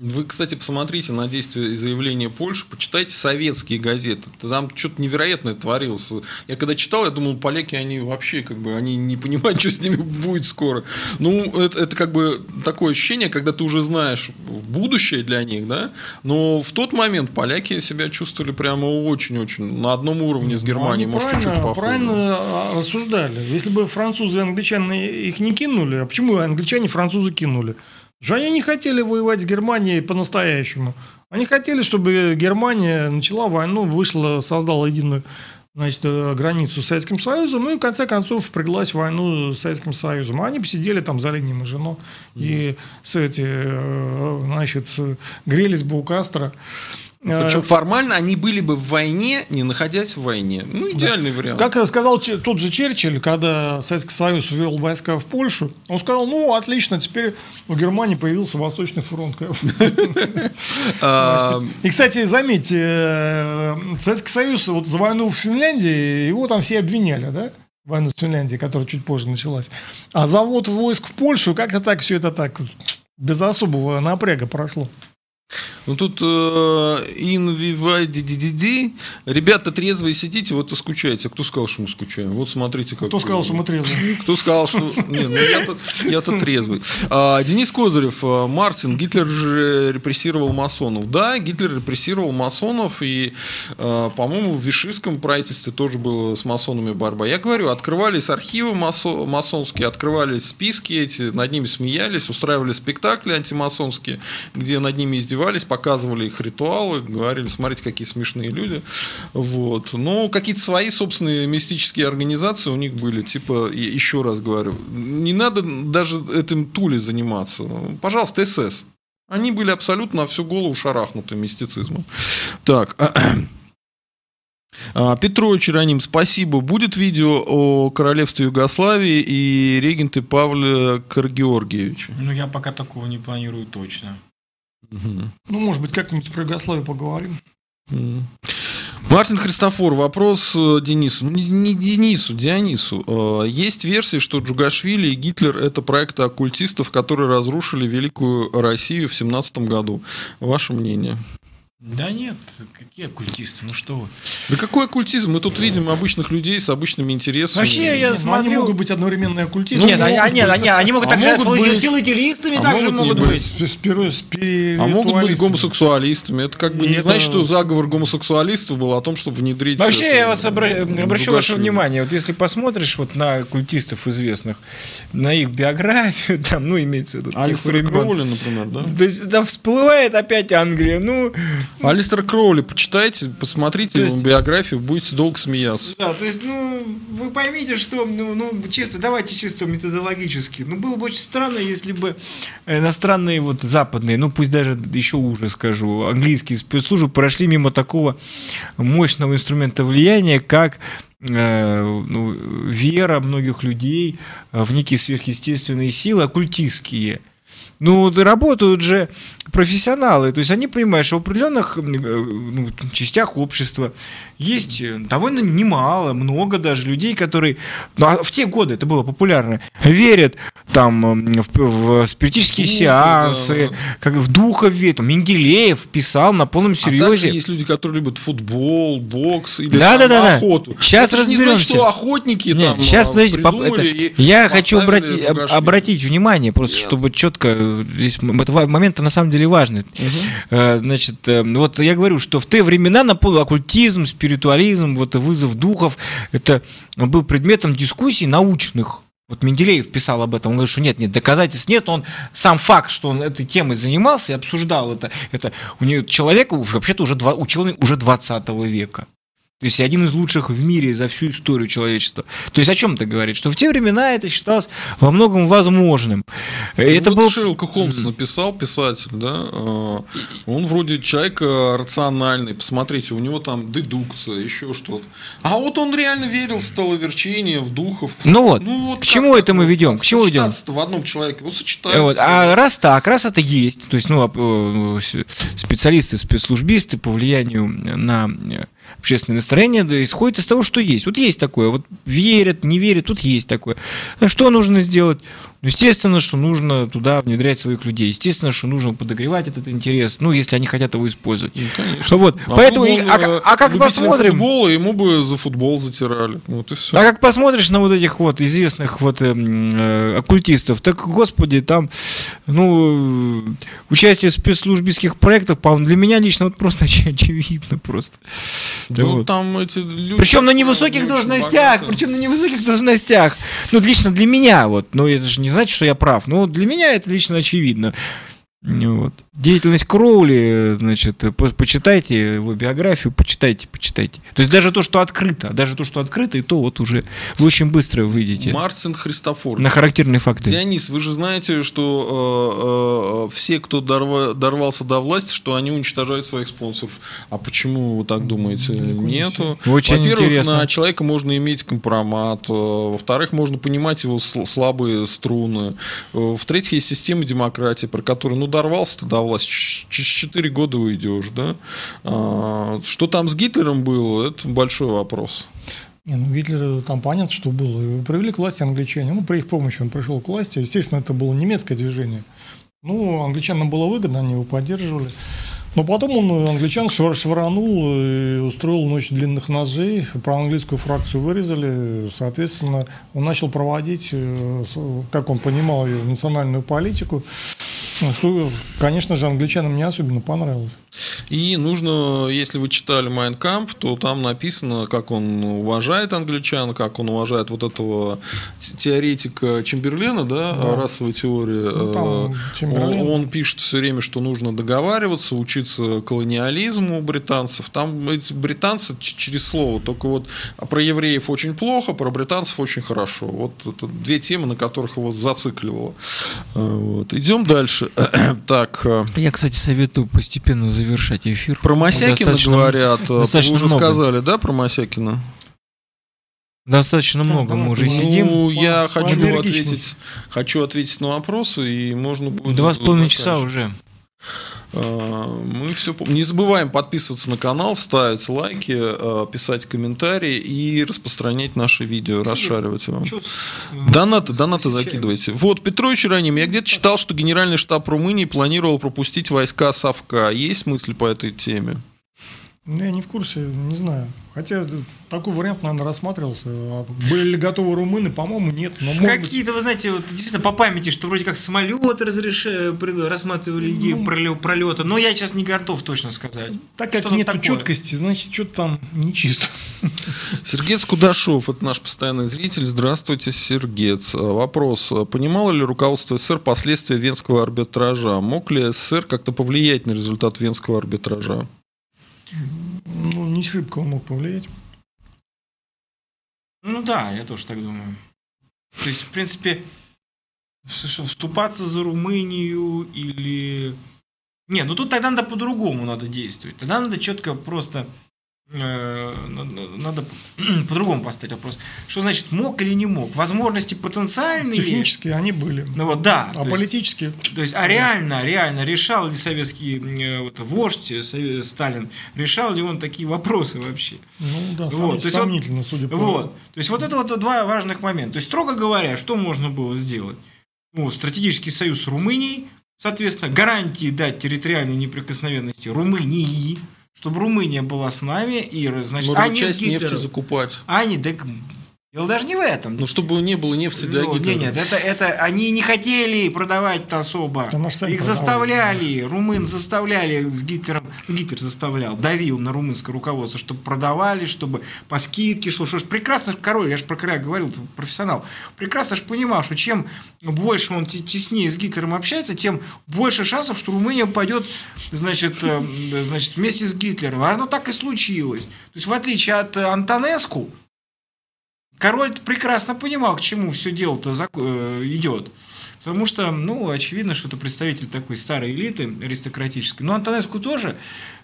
Вы, кстати, посмотрите на действия и заявления Польши, почитайте советские газеты. Там что-то невероятное творилось. Я когда читал, я думал, поляки, они вообще как бы, они не понимают, что с ними будет скоро. Ну, это, это как бы такое ощущение, когда ты уже знаешь будущее для них, да, но в тот момент поляки себя чувствовали прямо очень-очень на одном уровне с Германией, Они может, чуть-чуть похуже. правильно рассуждали. Если бы французы и англичане их не кинули, а почему англичане французы кинули? Что они не хотели воевать с Германией по-настоящему. Они хотели, чтобы Германия начала войну, вышла, создала единую значит, э, границу с Советским Союзом, ну и в конце концов впряглась в войну с Советским Союзом. А они посидели там за линией Мажино и с эти, э, значит, грелись бы у Кастро. Причем э, формально они были бы в войне, не находясь в войне. Ну, идеальный да. вариант. Как сказал тот же Черчилль, когда Советский Союз ввел войска в Польшу, он сказал, ну, отлично, теперь у Германии появился Восточный фронт. И, кстати, заметьте, э, Советский Союз вот за войну в Финляндии, его там все обвиняли, да? Войну с Финляндией, которая чуть позже началась. А завод войск в Польшу, как-то так все это так без особого напряга прошло. Ну тут инвивайдидидиди. Э, Ребята трезвые сидите, вот и скучаете. Кто сказал, что мы скучаем? Вот смотрите, как. Кто сказал, что мы трезвые? Кто сказал, что. Не, ну я-то, я-то трезвый. А, Денис Козырев, э, Мартин, Гитлер же репрессировал масонов. Да, Гитлер репрессировал масонов, и, э, по-моему, в Вишистском правительстве тоже было с масонами борьба. Я говорю, открывались архивы масо- масонские, открывались списки эти, над ними смеялись, устраивали спектакли антимасонские, где над ними издевались, показывали их ритуалы, говорили, смотрите, какие смешные люди. Вот. Но какие-то свои собственные мистические организации у них были. Типа, еще раз говорю, не надо даже этим туле заниматься. Пожалуйста, СС. Они были абсолютно на всю голову шарахнуты мистицизмом. Так. А, Петрович Ироним, спасибо. Будет видео о королевстве Югославии и регенты Павле Каргеоргиевича? Ну, я пока такого не планирую точно. Ну, может быть, как-нибудь про Югославию поговорим. Мартин Христофор, вопрос э, Денису. Ну, не, Денису, Дионису. Э, есть версия, что Джугашвили и Гитлер – это проекты оккультистов, которые разрушили Великую Россию в 17 году. Ваше мнение? Да нет, какие оккультисты, ну что вы. Да какой оккультизм? Мы тут видим обычных людей с обычными интересами. Вообще, я ну, смотрю... Они могут быть одновременно оккультисты. Ну, нет, они, они, они, они могут а также могут быть... филателистами а также могут быть. быть. С, а могут быть гомосексуалистами. Это как бы не это... значит, что заговор гомосексуалистов был о том, чтобы внедрить... Вообще, это, я вас обра... обращу ваше внимание, вот если посмотришь вот на оккультистов известных, на их биографию, там, ну, имеется в виду... Алистер Кроули, например, да? То есть, там всплывает опять Англия, ну... Алистер Кроули, почитайте, посмотрите есть, его биографию, будете долго смеяться. Да, то есть, ну, вы поймите, что, ну, ну, чисто, давайте чисто методологически. Ну, было бы очень странно, если бы иностранные, вот, западные, ну, пусть даже еще уже скажу, английские спецслужбы прошли мимо такого мощного инструмента влияния, как э, ну, вера многих людей в некие сверхъестественные силы, оккультистские – ну, работают же профессионалы, то есть они понимают, что в определенных э, ну, частях общества есть э, довольно немало, много даже людей, которые, ну, а в те годы это было популярно, верят там в, в спиритические Дух, сеансы, да. как в духа верят. Менделеев писал на полном серьезе. А также есть люди, которые любят футбол, бокс или да, там, да, да, охоту. Сейчас это разберемся. Не значит, что охотники Нет, там сейчас, подождите, это, я хочу обрати, обратить внимание, просто Нет. чтобы четко здесь это момент на самом деле важный. Угу. Значит, вот я говорю, что в те времена на пол оккультизм, спиритизм спиритуализм, вот вызов духов, это был предметом дискуссий научных. Вот Менделеев писал об этом, он говорит, что нет, нет, доказательств нет, он сам факт, что он этой темой занимался и обсуждал это, это у него человек вообще-то уже два, ученый уже 20 века. То есть один из лучших в мире за всю историю человечества. То есть о чем это говорит? Что в те времена это считалось во многом возможным. Это вот был... Шерлока Холмс написал, писатель, да, э, он вроде человек э, рациональный, посмотрите, у него там дедукция, еще что-то. А вот он реально верил в столоверчение, в духов. Ну вот, к чему это мы вот ведем? К чему идем? в одном человеке, вот сочетается. Вот. А раз так, раз это есть, то есть ну, а, э, специалисты, спецслужбисты по влиянию на общественное настроение да, исходят из того, что есть. Вот есть такое, вот верят, не верят, тут есть такое. Что нужно сделать? Ну, естественно, что нужно туда внедрять своих людей. Естественно, что нужно подогревать этот интерес, ну, если они хотят его использовать. Ну, конечно. Вот, А поэтому, и- бы а, он, э, а как посмотрим, футбола, ему бы за футбол затирали. Вот и все. а как посмотришь на вот этих вот известных вот эм, э, оккультистов, так, господи, там, ну, э, участие в спецслужбистских проектах, по-моему, для меня лично вот просто оч- очевидно просто. Да вот. там эти люди... Причем на не невысоких должностях, причем на невысоких должностях. Ну, лично для меня, вот, ну, это же не значит, что я прав, вот для меня это лично очевидно. Вот. Деятельность Кроули, значит, по- почитайте его биографию, почитайте, почитайте. То есть даже то, что открыто, даже то, что открыто, и то вот уже вы очень быстро выйдете Мартин Христофор. на характерные факты. Дионис, вы же знаете, что э, э, все, кто дорва- дорвался до власти, что они уничтожают своих спонсоров. А почему вы так думаете? Далеко Нету. Очень Во-первых, интересно. на человека можно иметь компромат. э, Во-вторых, можно понимать его сл- слабые струны. Э, В-третьих, есть система демократии, про которую, ну, дорвался ты до власти, через 4 года уйдешь, да? А, Что там с Гитлером было, это большой вопрос. Не, ну Гитлер, там понятно, что было. Его к власти англичане. Ну, при их помощи он пришел к власти. Естественно, это было немецкое движение. Ну, англичанам было выгодно, они его поддерживали. Но потом он англичан швар- швырнул и устроил ночь длинных ножей. Про английскую фракцию вырезали. Соответственно, он начал проводить, э, как он понимал, ее национальную политику. Ну, Что, конечно же, англичанам не особенно понравилось. И нужно, если вы читали Kampf, то там написано, как он уважает англичан, как он уважает вот этого те- теоретика Чемберлена, да, Да. расовой теории. Ну, там Э, Чемберлен. Он, он пишет все время, что нужно договариваться, учиться колониализму у британцев. Там эти британцы через слово, только вот а про евреев очень плохо, про британцев очень хорошо. Вот это две темы, на которых его зацикливало. Э, Вот. Идем дальше. так. э, Я, кстати, советую постепенно завершать эфир. про Масякина Достаточно- говорят. э, достаточно Вы уже много. сказали, да, про Масякина? Достаточно много мы уже ну, сидим. Ну, я хочу ответить, хочу ответить на вопросы, и можно будет... Два с половиной часа уже. А, Мы все Не забываем подписываться на канал, ставить лайки, а, писать комментарии и распространять наши видео, расшаривать его. Донаты, донаты закидывайте. Вот, Петрович Раним, я где-то читал, что Генеральный штаб Румынии планировал пропустить войска Совка. Есть мысли по этой теме? Ну, я не в курсе, не знаю. Хотя такой вариант, наверное, рассматривался. А Были ли готовы румыны? По-моему, нет. Но Какие-то, вы знаете, вот действительно по памяти, что вроде как самолеты разрешили, рассматривали идею Ну. проле- пролета, но я сейчас не готов точно сказать. так как нет четкости, значит, что-то там нечисто. Сергец Кудашов, это наш постоянный зритель. Здравствуйте, Сергец. А, Вопрос. Понимало ли руководство СССР последствия венского арбитража? Мог ли СССР как-то повлиять на результат венского арбитража? Ну, не шибко он мог повлиять. Ну да, я тоже так думаю. То есть, в принципе, вступаться за Румынию или... Не, ну тут тогда надо по-другому надо действовать. Тогда надо четко просто... э, надо- по-другому поставить вопрос. Что значит мог или не мог? Возможности потенциальные... Технически они были. Ну вот, да. А то есть- политически То есть, а реально, реально решал ли советский э, вот, вождь э, Сталин, решал ли он такие вопросы вообще? Ну да, Вот, сом- то есть сомнительно, судя по... Вот. То есть, вот это вот два важных момента. То есть, строго говоря, что можно было сделать? Ну, стратегический союз с Румынией, соответственно, гарантии дать территориальной неприкосновенности Румынии, чтобы Румыния была с нами, и, значит, Можно а не с часть нефти Гитлером. закупать. А не, так Дело даже не в этом. Ну, чтобы не было нефти для Ну. Нет, нет, это, это они не хотели продавать-то особо. Да, Их продавали. заставляли, румын заставляли с Гитлером, ну, Гитлер заставлял, давил на румынское руководство, чтобы продавали, чтобы по скидке шло. Что ж, прекрасно, король, я же про короля говорил, ты профессионал, прекрасно же понимал, что чем больше он те- теснее с Гитлером общается, тем больше шансов, что Румыния пойдет, значит, э, значит, вместе с Гитлером. А оно так и случилось. То есть, в отличие от Антонеску, король прекрасно понимал, к чему все дело-то э, идет. Потому что, ну, очевидно, что это представитель такой старой элиты аристократической. Ну, Антонеску тоже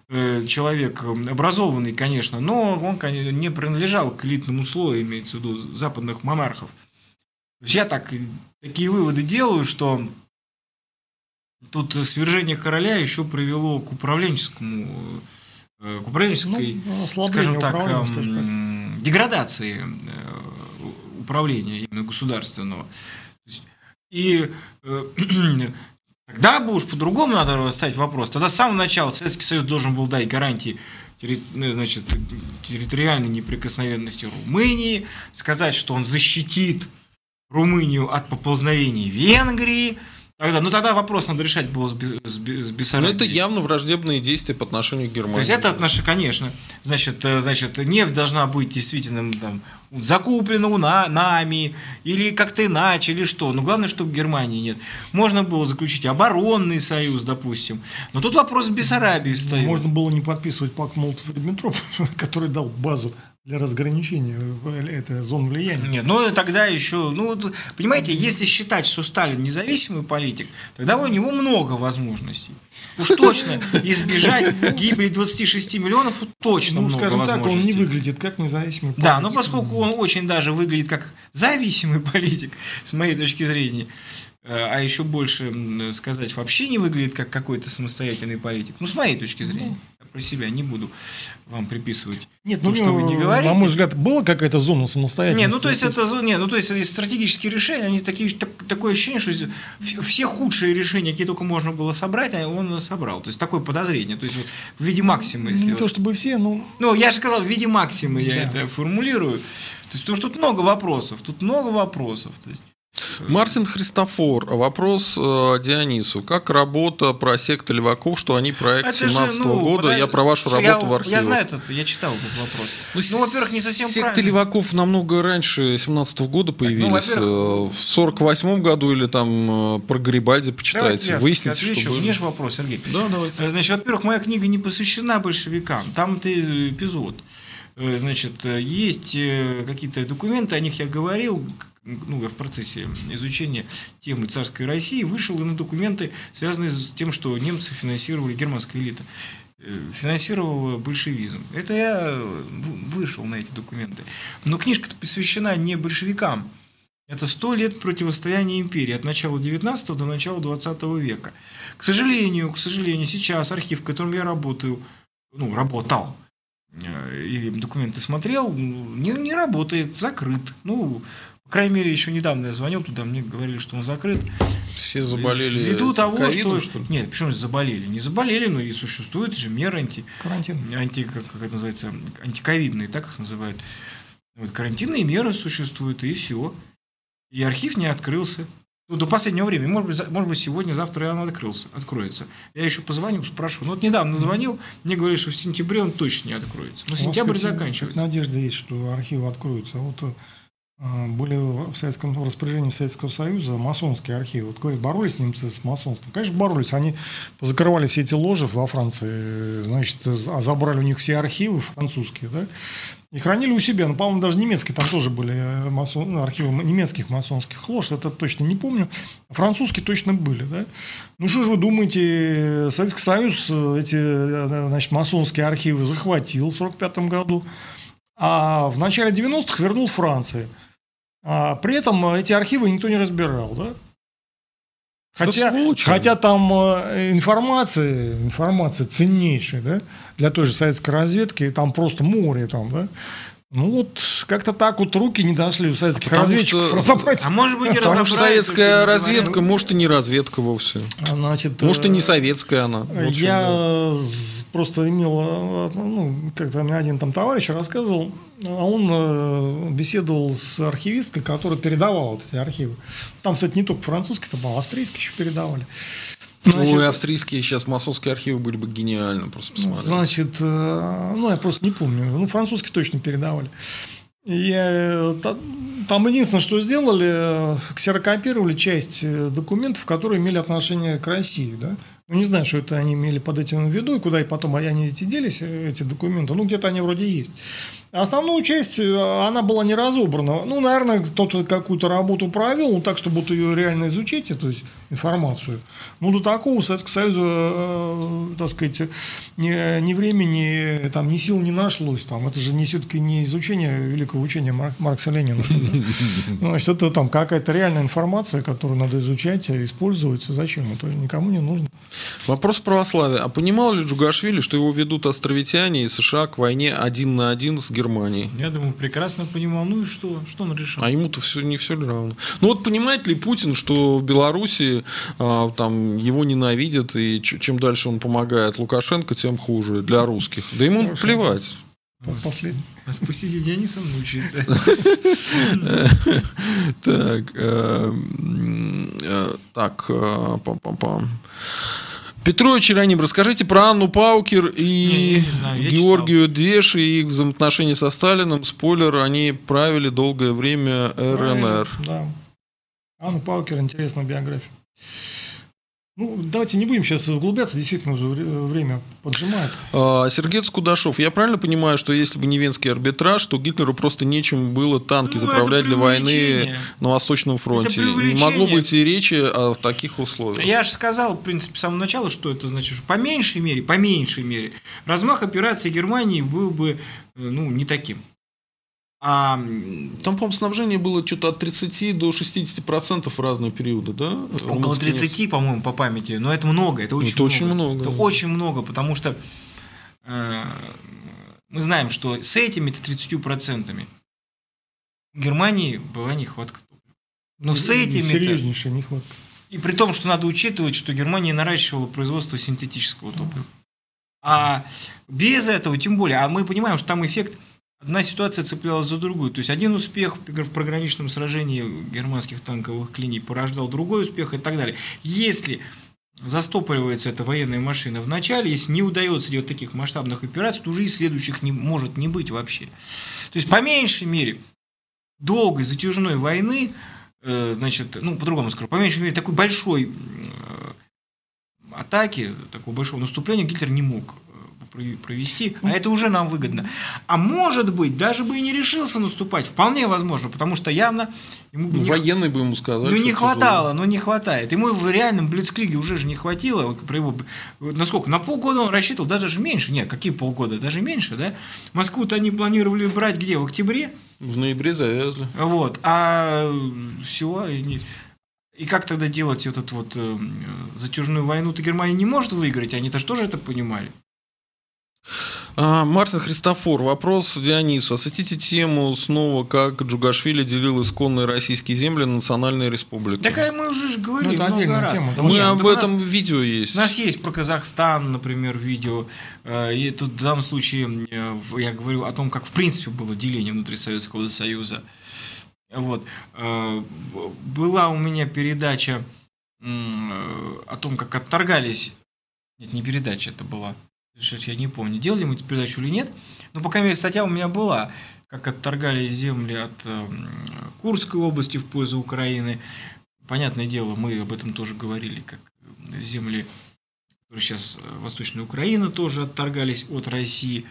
э, человек э, образованный, конечно, но он конечно, не принадлежал к элитному слою, имеется в виду западных монархов. То есть я так, э, такие выводы делаю, что тут свержение короля еще привело к управленческому, к управленческой Ну, скажем так, управления, скажем так. эм, деградации управления именно государственного. И э, тогда бы уж по-другому надо ставить вопрос. Тогда с самого начала Советский Союз должен был дать гарантии ну, значит, территориальной неприкосновенности Румынии, сказать, что он защитит Румынию от поползновений Венгрии. Тогда, ну тогда вопрос надо решать было с, с с Но Бессарабией. это явно враждебные действия по отношению к Германии. То есть это отношение, конечно. Значит, э, значит, нефть должна быть действительно там, закуплена у на, нами, или как-то иначе, или что. Но главное, чтобы Германии нет. Можно было заключить оборонный союз, допустим. Но тут вопрос с Бессарабией встает. Можно было не подписывать пакт Молотов-Риббентроп, который дал базу для разграничения это, зон влияния. Нет, ну тогда еще, ну понимаете, если считать, что Сталин независимый политик, тогда у него много возможностей. Уж точно избежать гибели 26 миллионов точно Ну, много скажем так, он не возможностей. выглядит как независимый Да, политик. но поскольку он очень даже выглядит как зависимый политик, с моей точки зрения, э, а еще больше сказать, вообще не выглядит как какой-то самостоятельный политик. Ну, с моей точки зрения. Я про себя не буду вам приписывать. Нет, то, ну, что вы не говорите. На мой взгляд, была какая-то зона самостоятельности. Не, ну то есть это не, ну то есть стратегические решения, они такие, так- такое ощущение, что все худшие решения, какие только можно было собрать, а он собрал. То есть такое подозрение, то есть вот в виде максимы, если Не вот. то чтобы все, но Ну, я же сказал, в виде максимы я Да. это формулирую. То есть, потому что тут много вопросов, тут много вопросов. То есть, Мартин Христофор. Вопрос э, Дионису. Как работа про секты леваков, что они проект Это же, 17 ну, года? подожди, Я про вашу я- работу в архиве. Я знаю этот, я читал этот вопрос. Ну, во-первых, не совсем Секты правильно. леваков намного раньше 17 года появились. во-первых, э, в 48 году или там э, про Гарибальди Давайте почитайте. я Выясните, отвечу. что Мне было. же вопрос, Сергей. Да, давайте. Э, Значит, во-первых, моя книга не посвящена большевикам. Там ты эпизод. Э, Значит, э, есть э, какие-то документы, о них я говорил, ну, в процессе изучения темы царской России вышел и на документы, связанные с тем, что немцы финансировали, германская элита э, финансировала большевизм. Это я э, вышел на эти документы. Но книжка посвящена не большевикам. Это сто лет противостояния империи от начала 19 до начала 20 века. К сожалению, к сожалению, сейчас архив, в котором я работаю, ну, работал, э, и документы смотрел, ну, не, не работает, закрыт. Ну, по крайней мере, еще недавно я звонил туда, мне говорили, что он закрыт. Все заболели Ввиду того, что... что ли? Нет, почему заболели? Не заболели, но и существуют же меры анти... карантин. анти... Как, как это называется? Антиковидные, так их называют. Вот карантинные меры существуют, и все. И архив не открылся. Ну, до последнего времени. Может быть, может быть, сегодня, завтра он открылся, откроется. Я еще позвоню, спрошу. Ну, вот недавно звонил, мне говорили, что в сентябре он точно не откроется. Но сентябрь заканчивается. Надежда есть, что архивы откроются. Вот э, были в советском в распоряжении Советского Союза масонские архивы. Вот говорят, боролись немцы с масонством. Конечно, боролись. Они закрывали все эти ложи во Франции, значит, а забрали у них все архивы французские, да, и хранили у себя. Ну, по-моему, даже немецкие, там тоже были э, масон, ну, архивы немецких масонских лож, это точно не помню. Французские точно были, да. Ну, что же вы думаете, Советский Союз э, эти, э, значит, масонские архивы захватил в 1945 году, а в начале 90-х вернул Франции. А при этом э, эти архивы никто не разбирал, да? Хотя, хотя там э, информация, информация ценнейшая, да, для той же советской разведки, там просто море там, да. Ну вот как-то так вот руки не дошли у советских Потому разведчиков что- разобрать. А может быть, и Потому что советская разведка, может, и не разведка вовсе. Значит, Может, и не э, советская она. Вот Я просто имел, э, ну, как-то мне один там товарищ рассказывал, а он э, беседовал с архивисткой, которая передавала вот эти архивы. Там, кстати, не только французский, там а австрийский еще передавали. Значит, Ой, австрийские сейчас массовские архивы были бы гениально, просто посмотреть. Значит, э, ну, я просто не помню. Ну, французский точно передавали. И, э, та- там единственное, что сделали, э, ксерокопировали часть документов, которые имели отношение к России, да. Ну, не знаю, что это они имели под этим в виду, и куда и потом они эти делись, эти документы. Ну, где-то они вроде есть. Основную часть, э, она была не разобрана. Ну, наверное, кто-то какую-то работу провел, ну, так, чтобы вот ее реально изучить, эту информацию. Ну, до такого Советского Союза, э, так сказать, ни, ни времени, там, ни сил не нашлось. Там, это же не все-таки не изучение великого учения Мар- Маркса Ленина. Ну, Значит, это там какая-то реальная информация, которую надо изучать, а использовать. Зачем? Это никому не нужно. Вопрос православия. А понимал ли Джугашвили, что его ведут островитяне и США к войне один на один с Германией? Я думаю, прекрасно понимал. Ну и что? Что он решил? А ему-то все не все равно. Ну вот понимает ли Путин, что в Беларуси а, там его ненавидят, и чем дальше он помогает Лукашенко, тем хуже для русских. Да ему Хорошо. плевать. Последний. Спустите Дионисом научиться. Так, э, э, так, э, пам-пам-пам. Петрович Ироним, расскажите про Анну Паукер Не, и я не знаю, Георгию Двеш и их взаимоотношения со Сталиным. Спойлер, они правили долгое время РНР. Да. Анна Паукер, интересная биография. Ну, давайте не будем сейчас углубляться, действительно уже вре- время поджимает. А, Сергей Скудашов, я правильно понимаю, что если бы не венский арбитраж, то Гитлеру просто нечем было танки Ну, заправлять для войны на Восточном фронте? Не могло быть и речи о таких условиях. Я же сказал, в принципе, с самого начала, что это значит, что по меньшей мере, по меньшей мере, размах операции Германии был бы, э, ну, не таким. А Там, по-моему, снабжение было что-то от 30 до 60% в разные периоды, да? около Румынские 30, по-моему, по памяти, но это много, это очень Это очень много, Это да. очень много, потому что э, мы знаем, что с этими-то 30% в Германии была нехватка топлива. Но с этими Серьезнейшая нехватка. И при том, что надо учитывать, что Германия наращивала производство синтетического топлива. А без этого, тем более, а мы понимаем, что там эффект, одна ситуация цеплялась за другую. То есть один успех в пограничном сражении германских танковых линий порождал другой успех и так далее. Если застопоривается эта военная машина в начале, если не удается делать таких масштабных операций, то уже и следующих не может не быть вообще. То есть, по меньшей мере, долгой затяжной войны, э, значит, ну, по-другому скажу, по меньшей мере, такой большой э, атаки, такого большого наступления Гитлер не мог провести, а это уже нам выгодно. А может быть, даже бы и не решился наступать, вполне возможно, потому что явно ему бы Ну, не военные бы ему сказали. ну, не тяжело. хватало, но не хватает. Ему в реальном Блицкриге уже же не хватило. Про его, насколько? На полгода он рассчитывал, да, даже меньше. Нет, какие полгода? Даже меньше, да? Москву-то они планировали брать где? В октябре. В ноябре завязли. Вот. А все. И, и как тогда делать этот вот э, затяжную войну-то Германия не может выиграть? Они-то ж тоже это понимали. А, Мартин Христофор, вопрос Дионису. Осветите тему снова, как Джугашвили делил исконные российские земли на национальные республики. Такая мы уже же говорили Ну, это много отдельная раз. тема, да. Мы Нет, об у нас- этом видео есть. У нас есть про Казахстан, например, видео. Э, И тут в данном случае э, я говорю о том, как в принципе было деление внутри Советского Союза. Вот. Э, Была у меня передача о том, как отторгались. Нет, не передача это была. Что-то я не помню, делали мы эту передачу или нет. Но, по крайней мере, статья у меня была, как отторгали земли от э, Курской области в пользу Украины. Понятное дело, мы об этом тоже говорили, как э, земли, которые сейчас э, Восточная Украина тоже отторгались от России.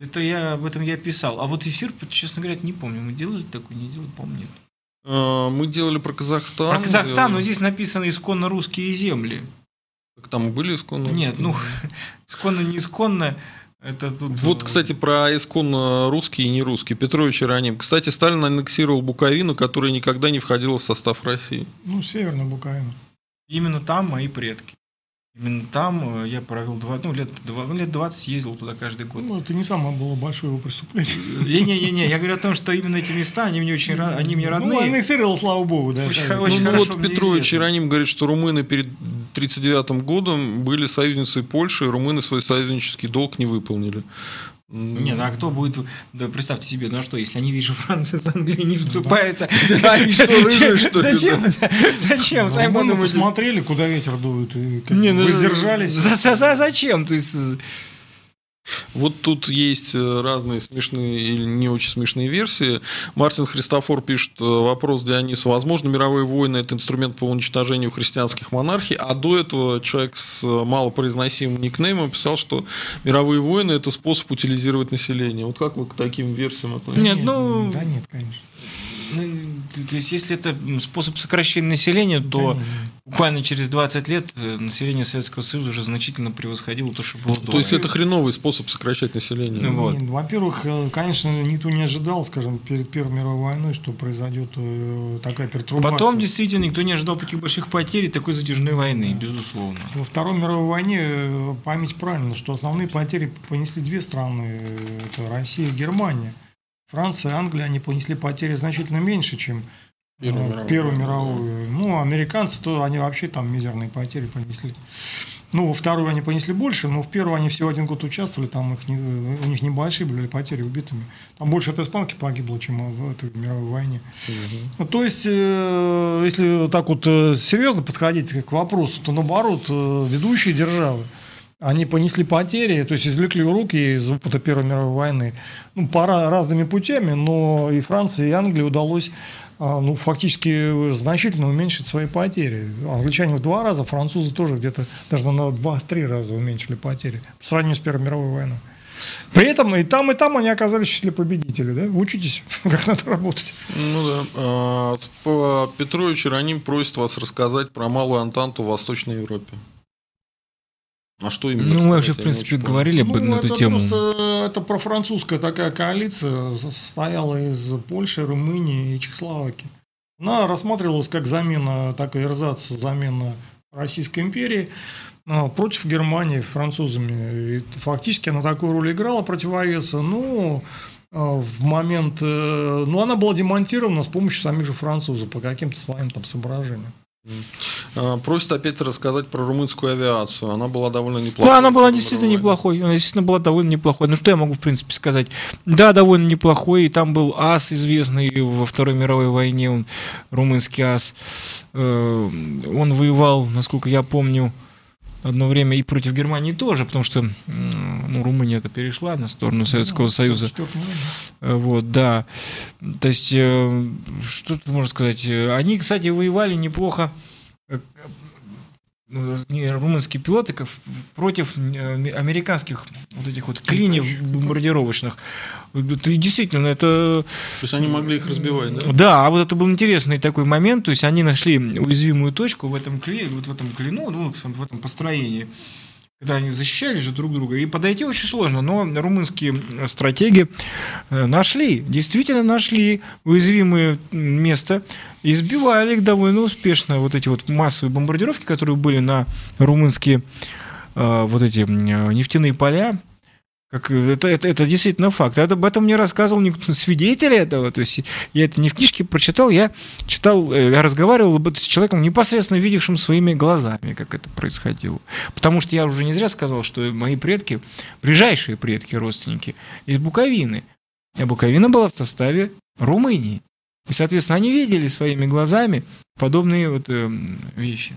Это я об этом я писал. А вот эфир, честно говоря, не помню. Мы делали такой, не делали, помню, нет. А, Мы делали про Казахстан. Про Казахстан, но делали. здесь написано исконно русские земли. Так Там были исконно? Нет, ну, исконно, не исконно, это тут... Вот, э, кстати, про исконно русские и не русские. Петрович Ироним. Кстати, Сталин аннексировал Буковину, которая никогда не входила в состав России. Ну, Северная Буковина. Именно там мои предки. Именно там э, я провел два, ну, лет, два, ну, лет 20 ездил туда каждый год. Ну, это не самое было большое его преступление. Не-не-не, я говорю о том, что именно эти места, они мне очень они мне Ну, родные. аннексировал, слава богу, да. Очень очень ну, хорошо вот Петрович. Иероним говорит, что румыны перед 1939 годом были союзницей Польши, и румыны свой союзнический долг не выполнили. М, Не, ну а кто будет... Да представьте себе, ну а что, если они видят, что Франция с Англией не вступается... Они что, рыжие, что ли, Зачем? Зачем? Ну, Сами подумайте. посмотрели, куда ветер дует, и ну, воздержались. за- за- за- Зачем? То есть... Вот тут есть э, разные смешные или не очень смешные версии. Мартин Христофор пишет э, вопрос Дионису. Возможно, мировые войны – это инструмент по уничтожению христианских монархий, а до этого человек с э, малопроизносимым никнеймом писал, что мировые войны – это способ утилизировать население. Вот как вы к таким версиям относитесь? Нет, ну- Да нет, конечно. Ну, То есть, если это способ сокращения населения, то Да нет, буквально через 20 лет э, население Советского Союза уже значительно превосходило то, что было до. То есть это хреновый способ сокращать население. Ну, вот. Нет, Во-первых, э, конечно, никто не ожидал, скажем, перед Первой мировой войной, что произойдет э, такая пертурбация. Потом действительно никто не ожидал таких больших потерь и такой затяжной войны, безусловно. Во Второй мировой войне память правильно, что основные потери понесли две страны. Это Россия и Германия. Франция Англия, они понесли потери значительно меньше, чем э, Первую мировую. Первую мировую. Ну, американцы, то они вообще там мизерные потери понесли. Ну, во вторую они понесли больше, но в первую они всего один год участвовали, там их не- у них небольшие были потери убитыми. Там больше от испанки погибло, чем в этой мировой войне. Ну, то есть, э, если так вот э, серьезно подходить к вопросу, то наоборот, э, ведущие державы, они понесли потери, то есть извлекли уроки из опыта Первой мировой войны. Ну, пора разными путями, но и Франции, и Англии удалось а, ну, фактически значительно уменьшить свои потери. Англичане в два раза, французы тоже где-то даже на два-три раза уменьшили потери по сравнению с Первой мировой войной. При этом и там, и там они оказались в числе победителей. Да? Учитесь, как надо работать. Ну да. А, Петрович Иероним просит вас рассказать про Малую Антанту в Восточной Европе. А что именно? Ну, мы вообще, в принципе, говорили бы на эту Ну, это тему. просто, это профранцузская такая коалиция состояла из Польши, Румынии и Чехословакии. Она рассматривалась как замена, такая эрзац, замена Российской империи а, против Германии французами. И фактически она такую роль играла противовеса, но а, в момент... э, Ну, она была демонтирована с помощью самих же французов по каким-то своим там соображениям. А, Просит опять рассказать про румынскую авиацию. Она была довольно Ну, неплохой. она была действительно неплохой. Она действительно была довольно неплохой. Ну, что я могу, в принципе, сказать? Да, довольно неплохой. И там был ас известный во Второй мировой войне, он, румынский ас. Э, Он воевал, насколько я помню, одно время и против Германии тоже, потому что ну, Румыния это перешла на сторону Советского Ну, Союза. в 44 году. Э, Вот, да. То есть, э, что тут можно сказать? Э, Они, кстати, воевали неплохо. Э, не, румынские пилоты против э, американских вот этих вот клиньев бомбардировочных. Это действительно, это То есть они могли их разбивать, да? да, а вот это был интересный такой момент, то есть они нашли уязвимую точку в этом клине, вот в этом клину, ну, в этом построении, когда они защищали же друг друга, и подойти очень сложно, но румынские стратеги э, нашли, действительно нашли уязвимое место, и сбивали их довольно успешно, вот эти вот массовые бомбардировки, которые были на румынские э, вот эти нефтяные поля, как, это, это, это действительно факт. Это, об этом мне рассказывал никто, свидетели этого. То есть я это не в книжке прочитал, я читал, э, я разговаривал об этом с человеком, непосредственно видевшим своими глазами, как это происходило. Потому что я уже не зря сказал, что мои предки, ближайшие предки, родственники, из Буковины. А Буковина была в составе Румынии. И, соответственно, они видели своими глазами подобные вот э, вещи.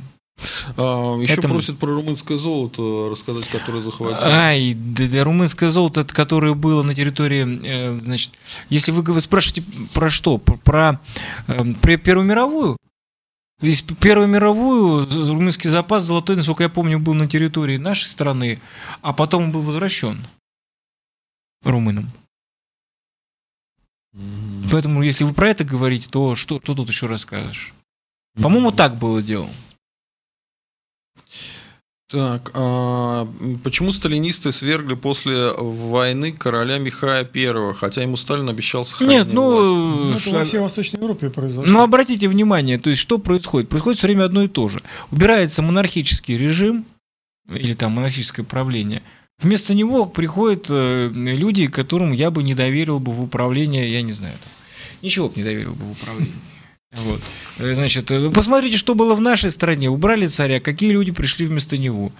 А, еще Это- просит про румынское золото рассказать, которое захватили. Ай, да, да, румынское золото, которое было на территории, э, значит, если вы говорите- спрашиваете про что, про, про, э, про Первую мировую, есть Первую мировую румынский запас золотой, насколько я помню, был на территории нашей страны, а потом он был возвращен румынам. Поэтому, если вы про это говорите, то что, что тут еще расскажешь? По-моему, так было дело. Так, а, почему сталинисты свергли после войны короля Михая I, хотя ему Сталин обещал сохранение Нет, ну, власти? Ну, это во всей Восточной Европе произошло. Ну, обратите внимание, то есть что происходит? Происходит все время одно и то же. Убирается монархический режим, или там монархическое правление. Вместо него приходят э, люди, которым я бы не доверил бы в управление, я не знаю, ничего бы не доверил бы в управление. Вот. Э, Значит, э, посмотрите, что было в нашей стране. Убрали царя, какие люди пришли вместо него.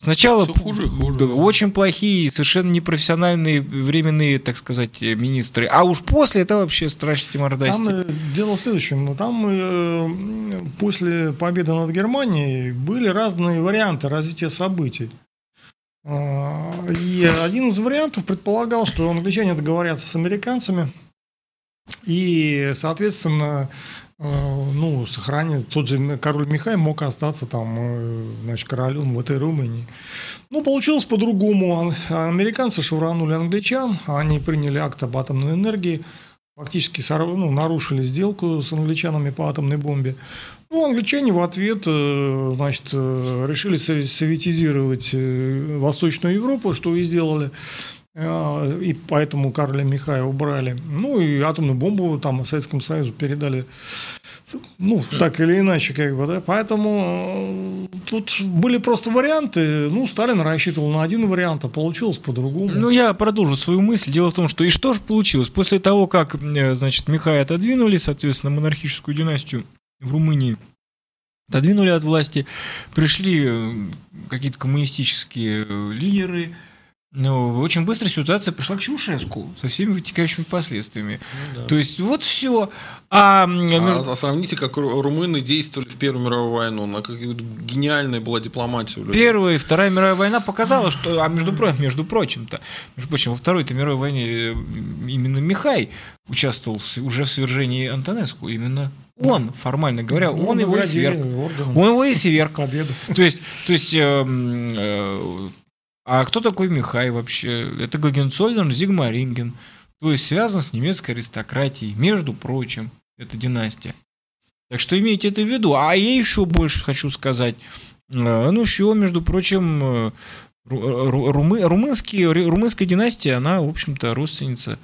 Сначала Всё хуже хуже. очень плохие, совершенно непрофессиональные временные, так сказать, э, министры. А уж после это вообще страшно мордасти. Там дело в следующем. Там э, после победы над Германией были разные варианты развития событий. А, И один из вариантов предполагал, что англичане договорятся с американцами и, соответственно, ну, сохранит тот же король Михай мог остаться там, э, значит, королем в этой Румынии. Ну, получилось по-другому. Ан- Американцы швырнули англичан, они приняли акт об атомной энергии, фактически ну, нарушили сделку с англичанами по атомной бомбе. Ну, англичане в ответ, э, значит, э, решили со- советизировать э, Восточную Европу, что и сделали. Э, И поэтому Карля Михая убрали. Ну, и атомную бомбу там Советскому Союзу передали ну, так или иначе, как бы, да. Поэтому э, тут были просто варианты. Ну, Сталин рассчитывал на один вариант, а получилось по-другому. Ну, я продолжу свою мысль. Дело в том, что и что же получилось? После того, как, э, значит, Михая отодвинули, соответственно, монархическую династию в Румынии, отодвинули от власти, пришли э, какие-то коммунистические лидеры, ну, очень быстро ситуация пришла к Чаушеску со всеми вытекающими последствиями. То есть вот все. А, А, а сравните, как ру- румыны действовали в Первую мировую войну. На как гениальная была дипломатия. Первая и Вторая мировая война показала, что, а между, про- между прочим-то, между прочим, во Второй-то мировой войне э, именно Михай участвовал в уже в свержении Антонеску. Именно он, формально говоря, Ну, он его и сверг. Он его и сверг. Победу. То есть, то есть эм, э, а кто такой Михай вообще? Это Гогенцоллерн, Зигмаринген. То есть связан с немецкой аристократией, между прочим, эта династия. Так что имейте это в виду. А я еще больше хочу сказать. Э, Ну, еще, между прочим, э, ру- румы- румынские, ру- румынская династия, она, в общем-то, родственница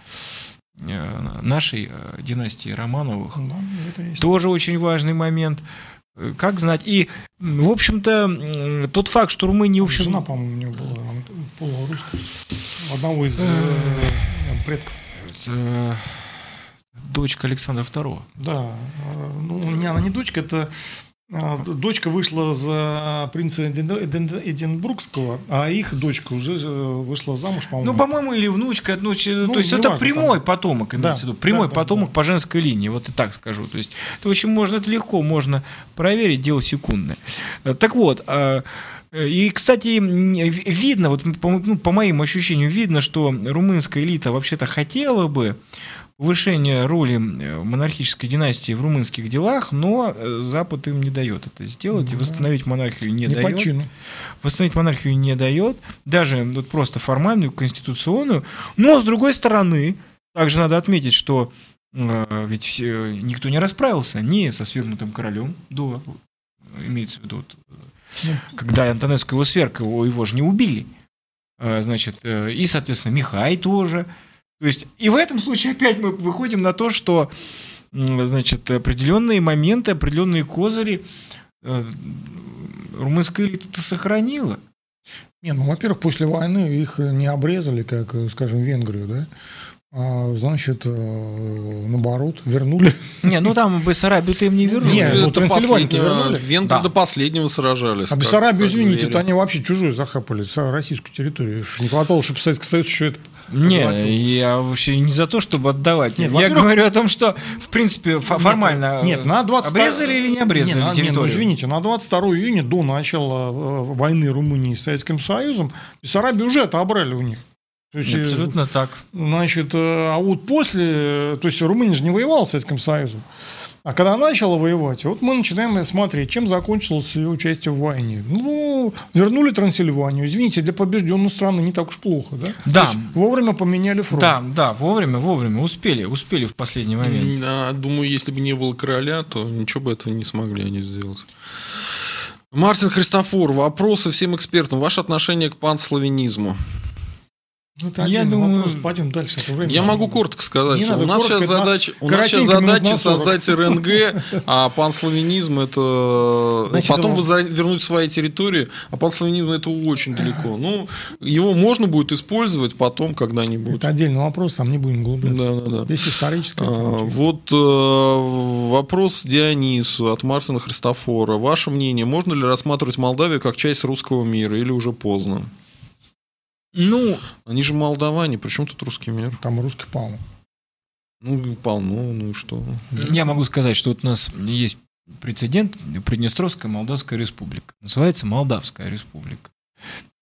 э, нашей э, династии Романовых. Да, есть. Тоже очень важный момент. Э, Как знать? И, в общем-то, тот факт, что Румыния, в общем... Жена, по-моему, у него была полурусская. Одного из э, предков. э, дочка Александра II. Да. Ну, не, она не дочка, это дочка вышла за принца Эдин- Эдин- Эдинбургского, а их дочка уже э, вышла замуж, по-моему. Ну, по-моему, или внучка, ну, че- Ну, то есть это важно, прямой там. потомок, имеется Да, в виду, прямой да, потомок да. по женской линии, вот и так скажу. То есть это очень можно, это легко можно проверить, дело секундное. Э, Так вот, а, э, и, кстати, видно, вот по, ну, по моим ощущениям, видно, что румынская элита вообще-то хотела бы повышения роли э, монархической династии в румынских делах, но э, Запад им не дает это сделать, и восстановить монархию не, не дает чину. восстановить монархию не дает, даже вот просто формальную, конституционную. Но, с другой стороны, также надо отметить, что э, ведь все- никто не расправился ни со свергнутым королем до, имеется в виду, вот, э, когда Антонеску его сверг, его, его же не убили. Значит, и, соответственно, Михай тоже. То есть, и в этом случае опять мы выходим на то, что, значит, определенные моменты, определенные козыри э, румынская элита сохранила. Не, ну, во-первых, после войны их не обрезали, как, скажем, Венгрию, да? А, значит, э, наоборот, вернули. Не, ну там Бессарабию-то им не вернули. Не, ну, до Трансильванию-то последнего- вернули. Венгры Да. до последнего сражались. А Бессарабию, извините, это они вообще чужую захапали, российскую территорию. Не хватало, чтобы Советский Союз еще это Не, поглотил. я вообще не за то, чтобы отдавать. Нет, я говорю о том, что, в принципе, фо- формально Нет, на 20 обрезали или не обрезали Не, на- не, ну, территорию? извините, на 22 июня до начала э, войны Румынии с Советским Союзом Бессарабию уже отобрали у них. То есть, э, Абсолютно так. Значит, э, а вот после, то есть Румыния же не воевала с Советским Союзом. А когда начала воевать, вот мы начинаем смотреть, чем закончилось ее участие в войне. Ну, вернули Трансильванию. Извините, для побежденной страны не так уж плохо, да? Да. То есть вовремя поменяли фронт. Да, да, вовремя, вовремя, успели, успели в последний момент. Да, думаю, если бы не было короля, то ничего бы этого не смогли они сделать. Мартин Христофор, вопросы всем экспертам. Ваше отношение к панславянизму? Ну, это Я думаю- вопрос. Пойдем дальше. это время. Я могу коротко сказать. Не что надо у нас коротко, сейчас задача, у нас сейчас задача на 40. создать РНГ, а панславянизм это Значит, потом его- вернуть свои территории, а панславянизм это очень далеко. Ну, его можно будет использовать потом когда-нибудь. Это отдельный вопрос, там не будем углубляться. Да, да, да. Здесь историческое. А. Вот э, вопрос Дионису от Мартина Христофора. Ваше мнение, можно ли рассматривать Молдавию как часть русского мира или уже поздно? Ну, Они же молдаване, при чем тут русский мир? Там русский полно. Ну, полно, ну и что? я могу сказать, что вот у нас есть прецедент Приднестровская Молдавская Республика. Называется Молдавская Республика.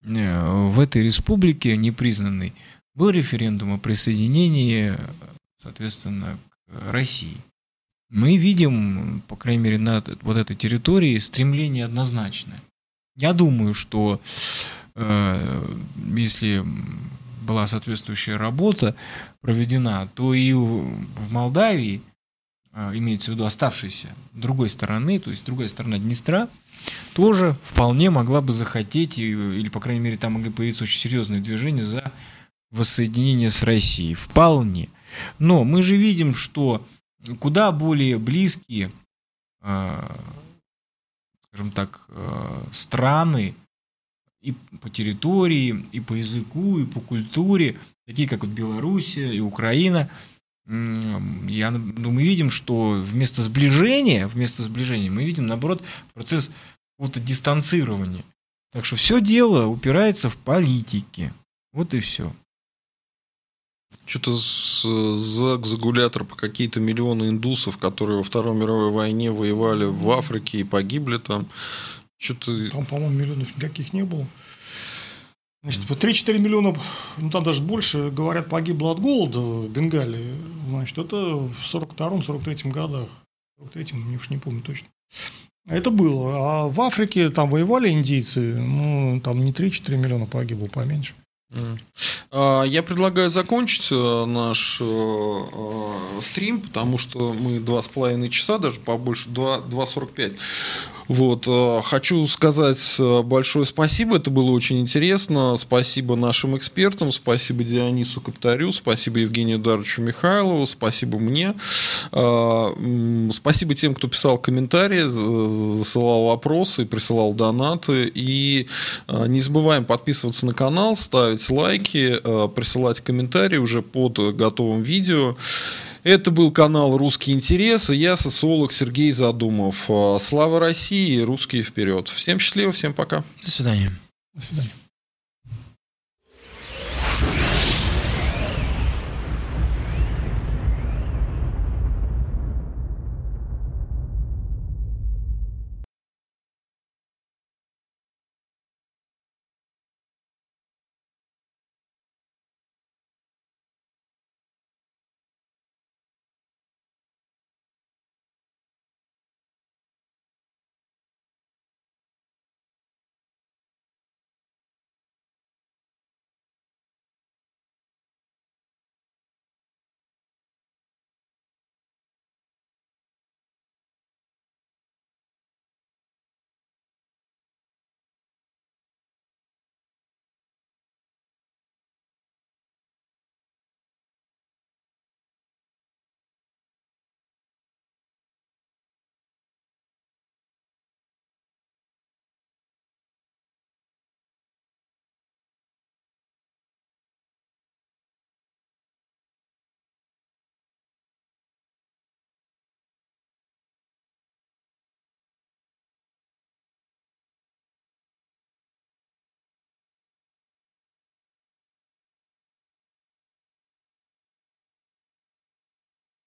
Э, В этой республике непризнанный был референдум о присоединении, соответственно, к России. Мы видим, по крайней мере, на вот этой территории стремление однозначное. Я думаю, что если была соответствующая работа проведена, то и в Молдавии, э, имеется в виду оставшейся другой стороны, то есть другая сторона Днестра, тоже вполне могла бы захотеть, или, по крайней мере, там могли появиться очень серьезные движения за воссоединение с Россией. Вполне. Но мы же видим, что куда более близкие, э, скажем так, э, страны и по территории, и по языку, и по культуре, такие как вот Белоруссия и Украина, я, ну, мы видим, что вместо сближения, вместо сближения мы видим, наоборот, процесс какого-то дистанцирования. Так что все дело упирается в политике. Вот и все. Что-то ЗАГ, Загулятор по какие-то миллионы индусов, которые во Второй мировой войне воевали в Африке и погибли там. Что-то... Там, по-моему, миллионов никаких не было. Значит, по 3-4 миллиона, ну там даже больше, говорят, погибло от голода в Бенгалии. Значит, это в 42-43 годах. В 43-м, я уж не помню точно. Это было. А в Африке там воевали индийцы, ну, там не 3-4 миллиона погибло, поменьше. А, Я предлагаю закончить э, наш э, э, стрим, потому что мы два с половиной часа, даже побольше, два- 2.45. Вот, э, хочу сказать э, большое спасибо, это было очень интересно. Спасибо нашим экспертам, спасибо Дионису Каптарю, спасибо Евгению Даровичу Михайлову, спасибо мне. Э, Спасибо тем, кто писал комментарии, за- засылал вопросы, присылал донаты. И не забываем подписываться на канал, ставить лайки, присылать комментарии уже под готовым видео. Это был канал «Русский интерес», и я социолог Сергей Задумов. Э, Слава России, русские вперед. Всем счастливо, всем пока. До свидания. До свидания.